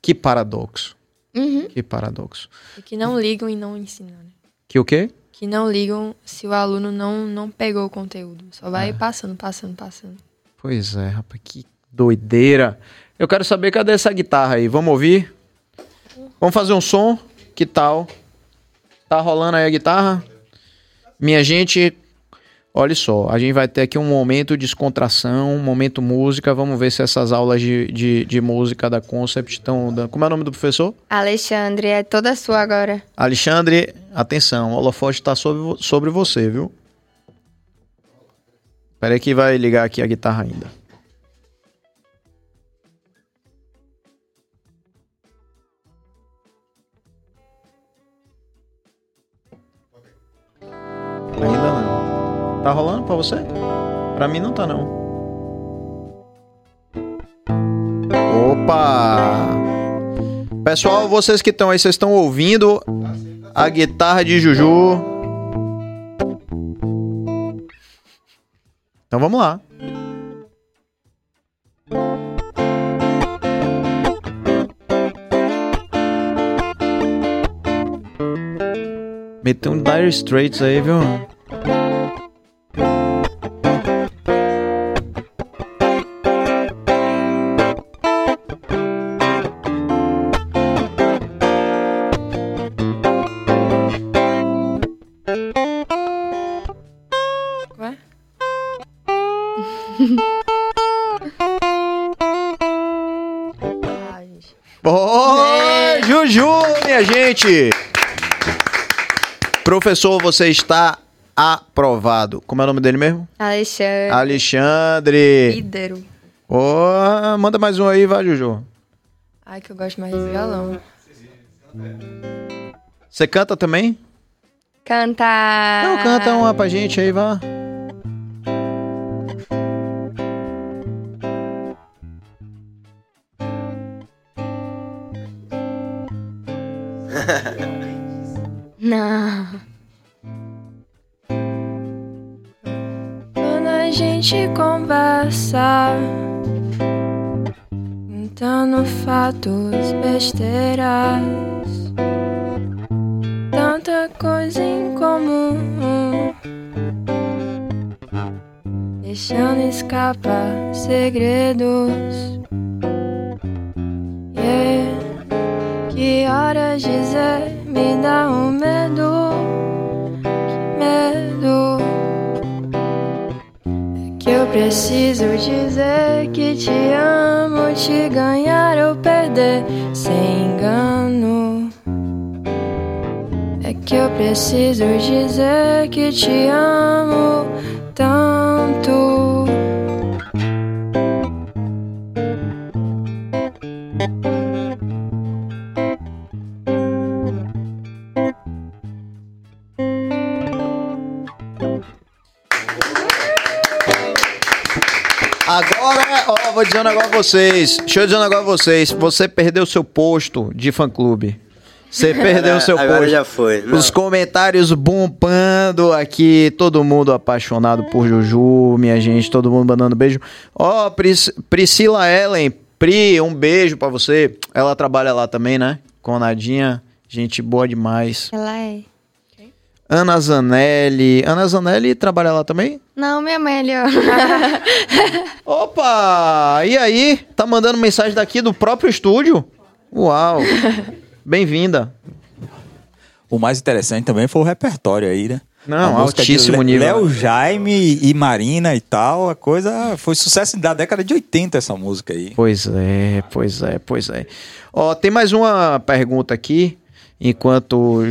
Que paradoxo. Uhum. Que paradoxo. E que não ligam e não ensinam, né? Que o quê? Que não ligam se o aluno não, não pegou o conteúdo. Só vai passando, passando, passando. Pois é, rapaz, que doideira. Eu quero saber cadê essa guitarra aí. Vamos ouvir? Vamos fazer um som? Que tal? Tá rolando aí a guitarra? Minha gente, olha só, a gente vai ter aqui um momento de descontração, um momento música. Vamos ver se essas aulas de, de, de música da Concept estão dando. Como é o nome do professor? Alexandre, é toda sua agora. Alexandre, atenção, o holofote tá sobre, sobre você, viu? Espera aí que vai ligar aqui a guitarra. Ainda Tá rolando pra você? Pra mim não tá não. Opa! Pessoal, vocês que estão aí, vocês estão ouvindo a guitarra de Juju. Então vamos lá. Meteu um Dire Straits aí, viu? Professor, você está aprovado. Como é o nome dele mesmo? Alexandre. Alexandre. Lídero. Ô, manda mais um aí, vai, Juju. Ai, que eu gosto mais de violão. Você canta também? Canta. Não, canta uma pra gente aí, vá. Não. Gente conversa, contando fatos, besteiras, tanta coisa em comum. deixando escapar segredos. Yeah. Que horas dizer me dá um medo, preciso dizer que te amo, te ganhar ou perder sem engano. É que eu preciso dizer que te amo tanto. Vou dizer um negócio a vocês. Deixa eu dizer um negócio a vocês. Você perdeu seu posto de fã-clube. Você perdeu seu Agora posto. já foi. Não. Os comentários bombando aqui, todo mundo apaixonado por Juju, minha gente, todo mundo mandando beijo. Ó, Pris- Priscila Ellen, Pri, um beijo pra você. Ela trabalha lá também, né? Com a Nadinha, gente boa demais. Ela é. Ana Zanelli, Ana Zanelli trabalha lá também? Não, minha mãe ali, ó. Opa! E aí? Tá mandando mensagem daqui do próprio estúdio? Uau! Bem-vinda. O mais interessante também foi o repertório aí, né? Não, A música de altíssimo nível. Léo Jaime e Marina e tal, a coisa foi sucesso da década de 80 essa música aí. Pois é, pois é, pois é. Ó, tem mais uma pergunta aqui, enquanto...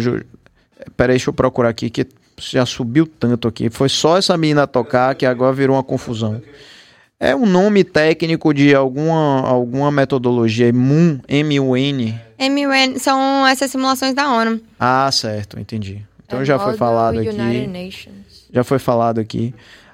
Peraí, deixa eu procurar aqui, que já subiu tanto aqui. Foi só essa menina tocar que agora virou uma confusão. É um nome técnico de alguma, alguma metodologia, MUN, M-U-N. MUN são essas simulações da ONU. Ah, certo, entendi. Então É já foi falado aqui. Já foi falado aqui.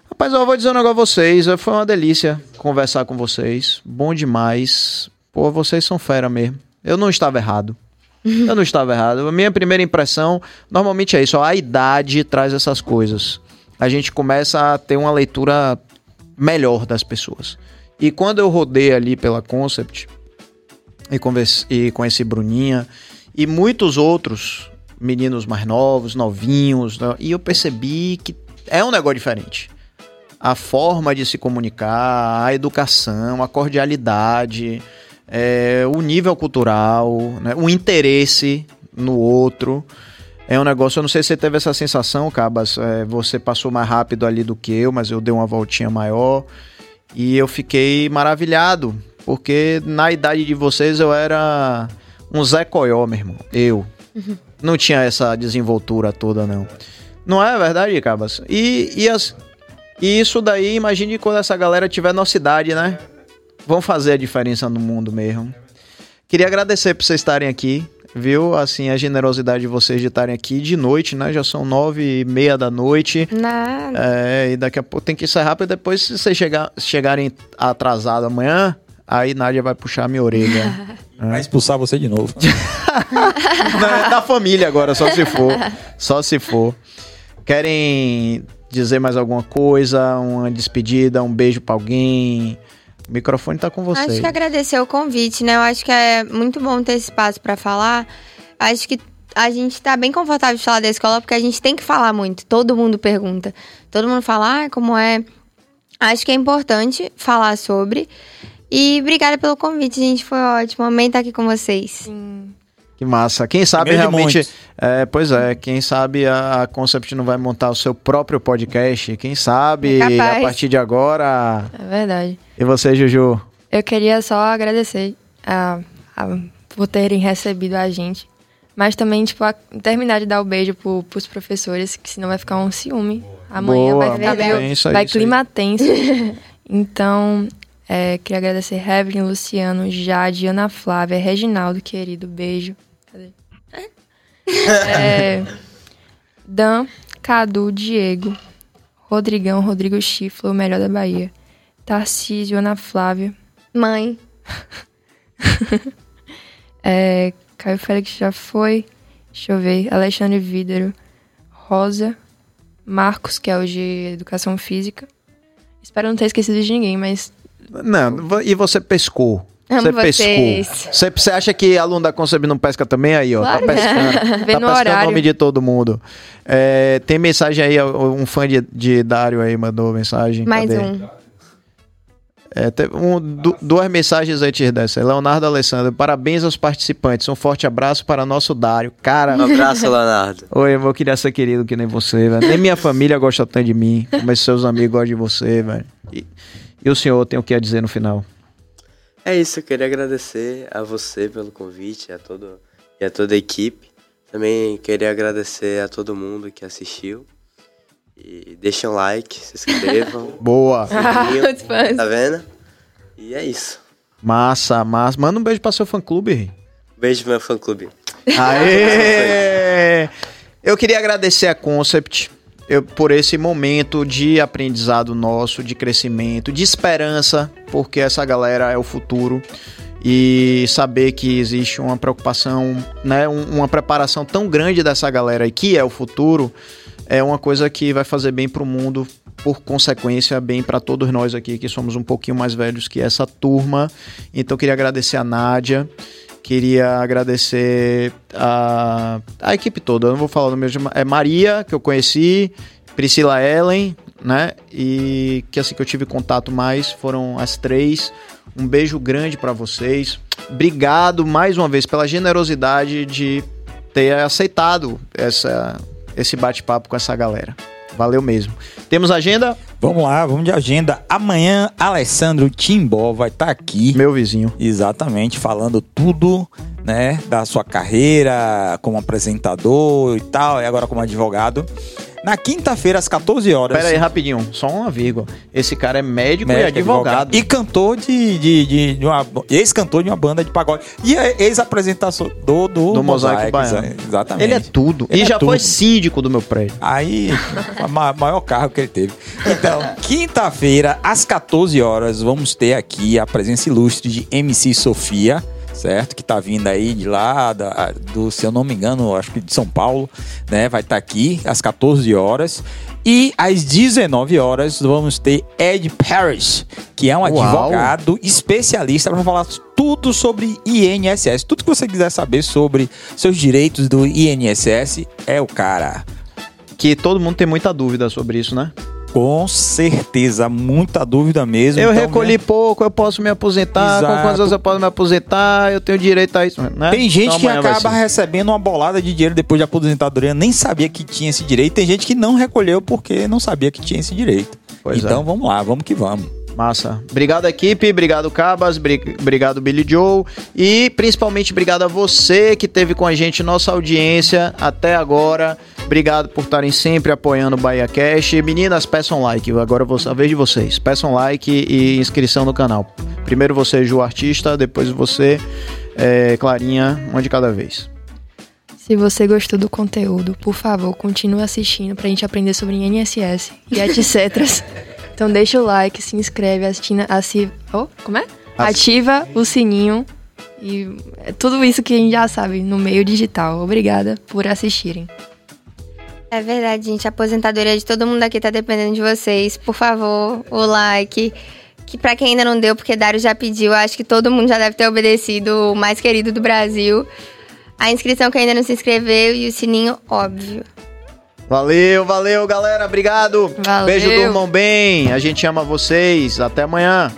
Rapaz, eu vou dizer um negócio a vocês. Foi uma delícia conversar com vocês. Bom demais. Pô, vocês são fera mesmo. Eu não estava errado. Eu não estava errado. A minha primeira impressão, normalmente é isso. ó, a idade traz essas coisas. A gente começa a ter uma leitura melhor das pessoas. E quando eu rodei ali pela Concept e, converse, e conheci Bruninha e muitos outros meninos mais novos, novinhos, né? e eu percebi que é um negócio diferente. A forma de se comunicar, a educação, a cordialidade, é, o nível cultural, né? o interesse no outro. É um negócio, eu não sei se você teve essa sensação, Cabas. é, você passou mais rápido ali do que eu, mas eu dei uma voltinha maior. E eu fiquei maravilhado, porque na idade de vocês eu era um Zé Coió, meu irmão. Eu. Não tinha essa desenvoltura toda, não. Não é verdade, Cabas? E, e, as- e isso daí, imagine quando essa galera tiver nossa idade, né? Vão fazer a diferença no mundo mesmo. Queria agradecer por vocês estarem aqui, viu? Assim, a generosidade de vocês de estarem aqui de noite, né? Já são nove e meia da noite. Nada. É, e daqui a pouco tem que encerrar, porque depois, se vocês chegar, chegarem atrasados amanhã, aí Nádia vai puxar a minha orelha. Vai expulsar você de novo. da, da família agora, só se for. Só se for. Querem dizer mais alguma coisa? Uma despedida, um beijo pra alguém? O microfone tá com vocês. Acho que agradecer o convite, né? Eu acho que é muito bom ter esse espaço pra falar. Acho que a gente tá bem confortável de falar da escola porque a gente tem que falar muito. Todo mundo pergunta. Todo mundo fala, ah, como é. Acho que é importante falar sobre. E obrigada pelo convite, gente. Foi ótimo. Amei estar aqui com vocês. Sim. Que massa. Quem sabe realmente. É, pois é, quem sabe a, Concept não vai montar o seu próprio podcast. Quem sabe É capaz. a partir de agora. É verdade. E você, Juju? Eu queria só agradecer a, a- por terem recebido a gente. Mas também, tipo, a, terminar de dar o beijo pro, pros professores, que senão vai ficar um ciúme. Amanhã Boa, vai ficar bem, isso aí, vai isso aí. clima tenso. então, é, queria agradecer Evelyn, Luciano, Jade, Ana Flávia, Reginaldo, querido, beijo. É, Dan, Cadu, Diego, Rodrigão, Rodrigo Chifla, o melhor da Bahia. Tarcísio, Ana Flávia. Mãe. É, Caio Félix já foi. Deixa eu ver. Alexandre Vídero. Rosa. Marcos, que é o de Educação Física. Espero não ter esquecido de ninguém, mas Não, e você pescou. Amo Você vocês. pescou. Você, você acha que aluno da Conceb não pesca também? Aí, ó. Claro. Tá pescando. Tá no pescando o nome de todo mundo. É, tem mensagem aí, um fã de, de Dário aí mandou mensagem. Mais Cadê? um. É, teve um, du- duas mensagens antes dessa. Leonardo Alessandro, parabéns aos participantes. Um forte abraço para nosso Dário. Cara, Um abraço, Leonardo. oi, eu queria ser querido que nem você, velho. Nem minha família gosta tanto de mim, mas seus amigos gostam de você, velho. E, e o senhor tem o que a dizer no final? É isso, eu queria agradecer a você pelo convite a todo, e a toda a equipe. Também queria agradecer a todo mundo que assistiu. E deixem um like, se inscrevam. Boa! fãs. tá vendo? E é isso. Massa, massa. Manda um beijo pra seu fã-clube, Rei. Beijo pro meu fã clube. Aê! Eu queria agradecer a Concept eu- por esse momento de aprendizado nosso, de crescimento, de esperança, porque essa galera é o futuro. E saber que existe uma preocupação, né, um- uma preparação tão grande dessa galera aí, que é o futuro, é uma coisa que vai fazer bem pro mundo, por consequência, bem para todos nós aqui que somos um pouquinho mais velhos que essa turma. Então, queria agradecer a Nádia, Queria agradecer a, a equipe toda. Eu não vou falar no mesmo. É Maria, que eu conheci, Priscila Ellen, né? E que assim que eu tive contato mais foram as três. Um beijo grande pra vocês. Obrigado mais uma vez pela generosidade de ter aceitado essa, esse bate-papo com essa galera. Valeu mesmo. Temos agenda? Vamos lá, vamos de agenda. Amanhã, Alessandro Timbó vai estar aqui. Meu vizinho. Exatamente, falando tudo, né, da sua carreira como apresentador e tal, e agora como advogado. Na quinta-feira, às 14 horas. Pera aí, rapidinho. Só uma vírgula. Esse cara é médico, e médico, advogado. E cantor de, de, de, de uma. Ex-cantor de uma banda de pagode. E é ex-apresentador do, do, Do Mosaico Mosaico, Baiano. Exatamente. Ele é tudo. Ele e é já foi tudo. síndico do meu prédio. Aí, maior carro que ele teve. Então, quinta-feira, às 14 horas, vamos ter aqui a presença ilustre de MC Sofia, certo? Que tá vindo aí de lá, da- do, se eu não me engano, acho que de São Paulo, né? Vai estar aqui às 14 horas. E às 19 horas vamos ter Ed Parrish, que é um Uau. advogado especialista para falar tudo sobre INSS. Tudo que você quiser saber sobre seus direitos do INSS é o cara. Que todo mundo tem muita dúvida sobre isso, né? Com certeza, muita dúvida mesmo. eu Então, recolhi né, pouco, eu posso me aposentar. Com Exato. quantos anos eu posso me aposentar? Eu tenho direito a isso, né? Tem gente Então que acaba recebendo uma bolada de dinheiro depois de aposentadoria, nem sabia que tinha esse direito. Tem gente que não recolheu porque não sabia que tinha esse direito. Pois então é. vamos lá, vamos que vamos. Massa. Obrigado, equipe. Obrigado, Cabas. bri- Obrigado, Billy Joe. E principalmente obrigado a você que teve com a gente, nossa audiência até agora. Obrigado por estarem sempre apoiando o Bahia Cash. Meninas, peçam like. Agora a vez de vocês. Peçam like e inscrição no canal. Primeiro você, Ju Artista. Depois você, é, Clarinha. Uma de cada vez. Se você gostou do conteúdo, por favor, continue assistindo pra gente aprender sobre INSS e etc. então deixa o like, se inscreve, assina, assi, oh, como é? Ativa o sininho e é tudo isso que a gente já sabe no meio digital. Obrigada por assistirem. É verdade, gente. A aposentadoria de todo mundo aqui tá dependendo de vocês. Por favor, o like. Que pra quem ainda não deu, porque Dário já pediu, acho que todo mundo já deve ter obedecido o mais querido do Brasil. A inscrição que ainda não se inscreveu e o sininho, óbvio. Valeu, valeu, galera. Obrigado. Valeu. Beijo, durmam bem. A gente ama vocês. Até amanhã.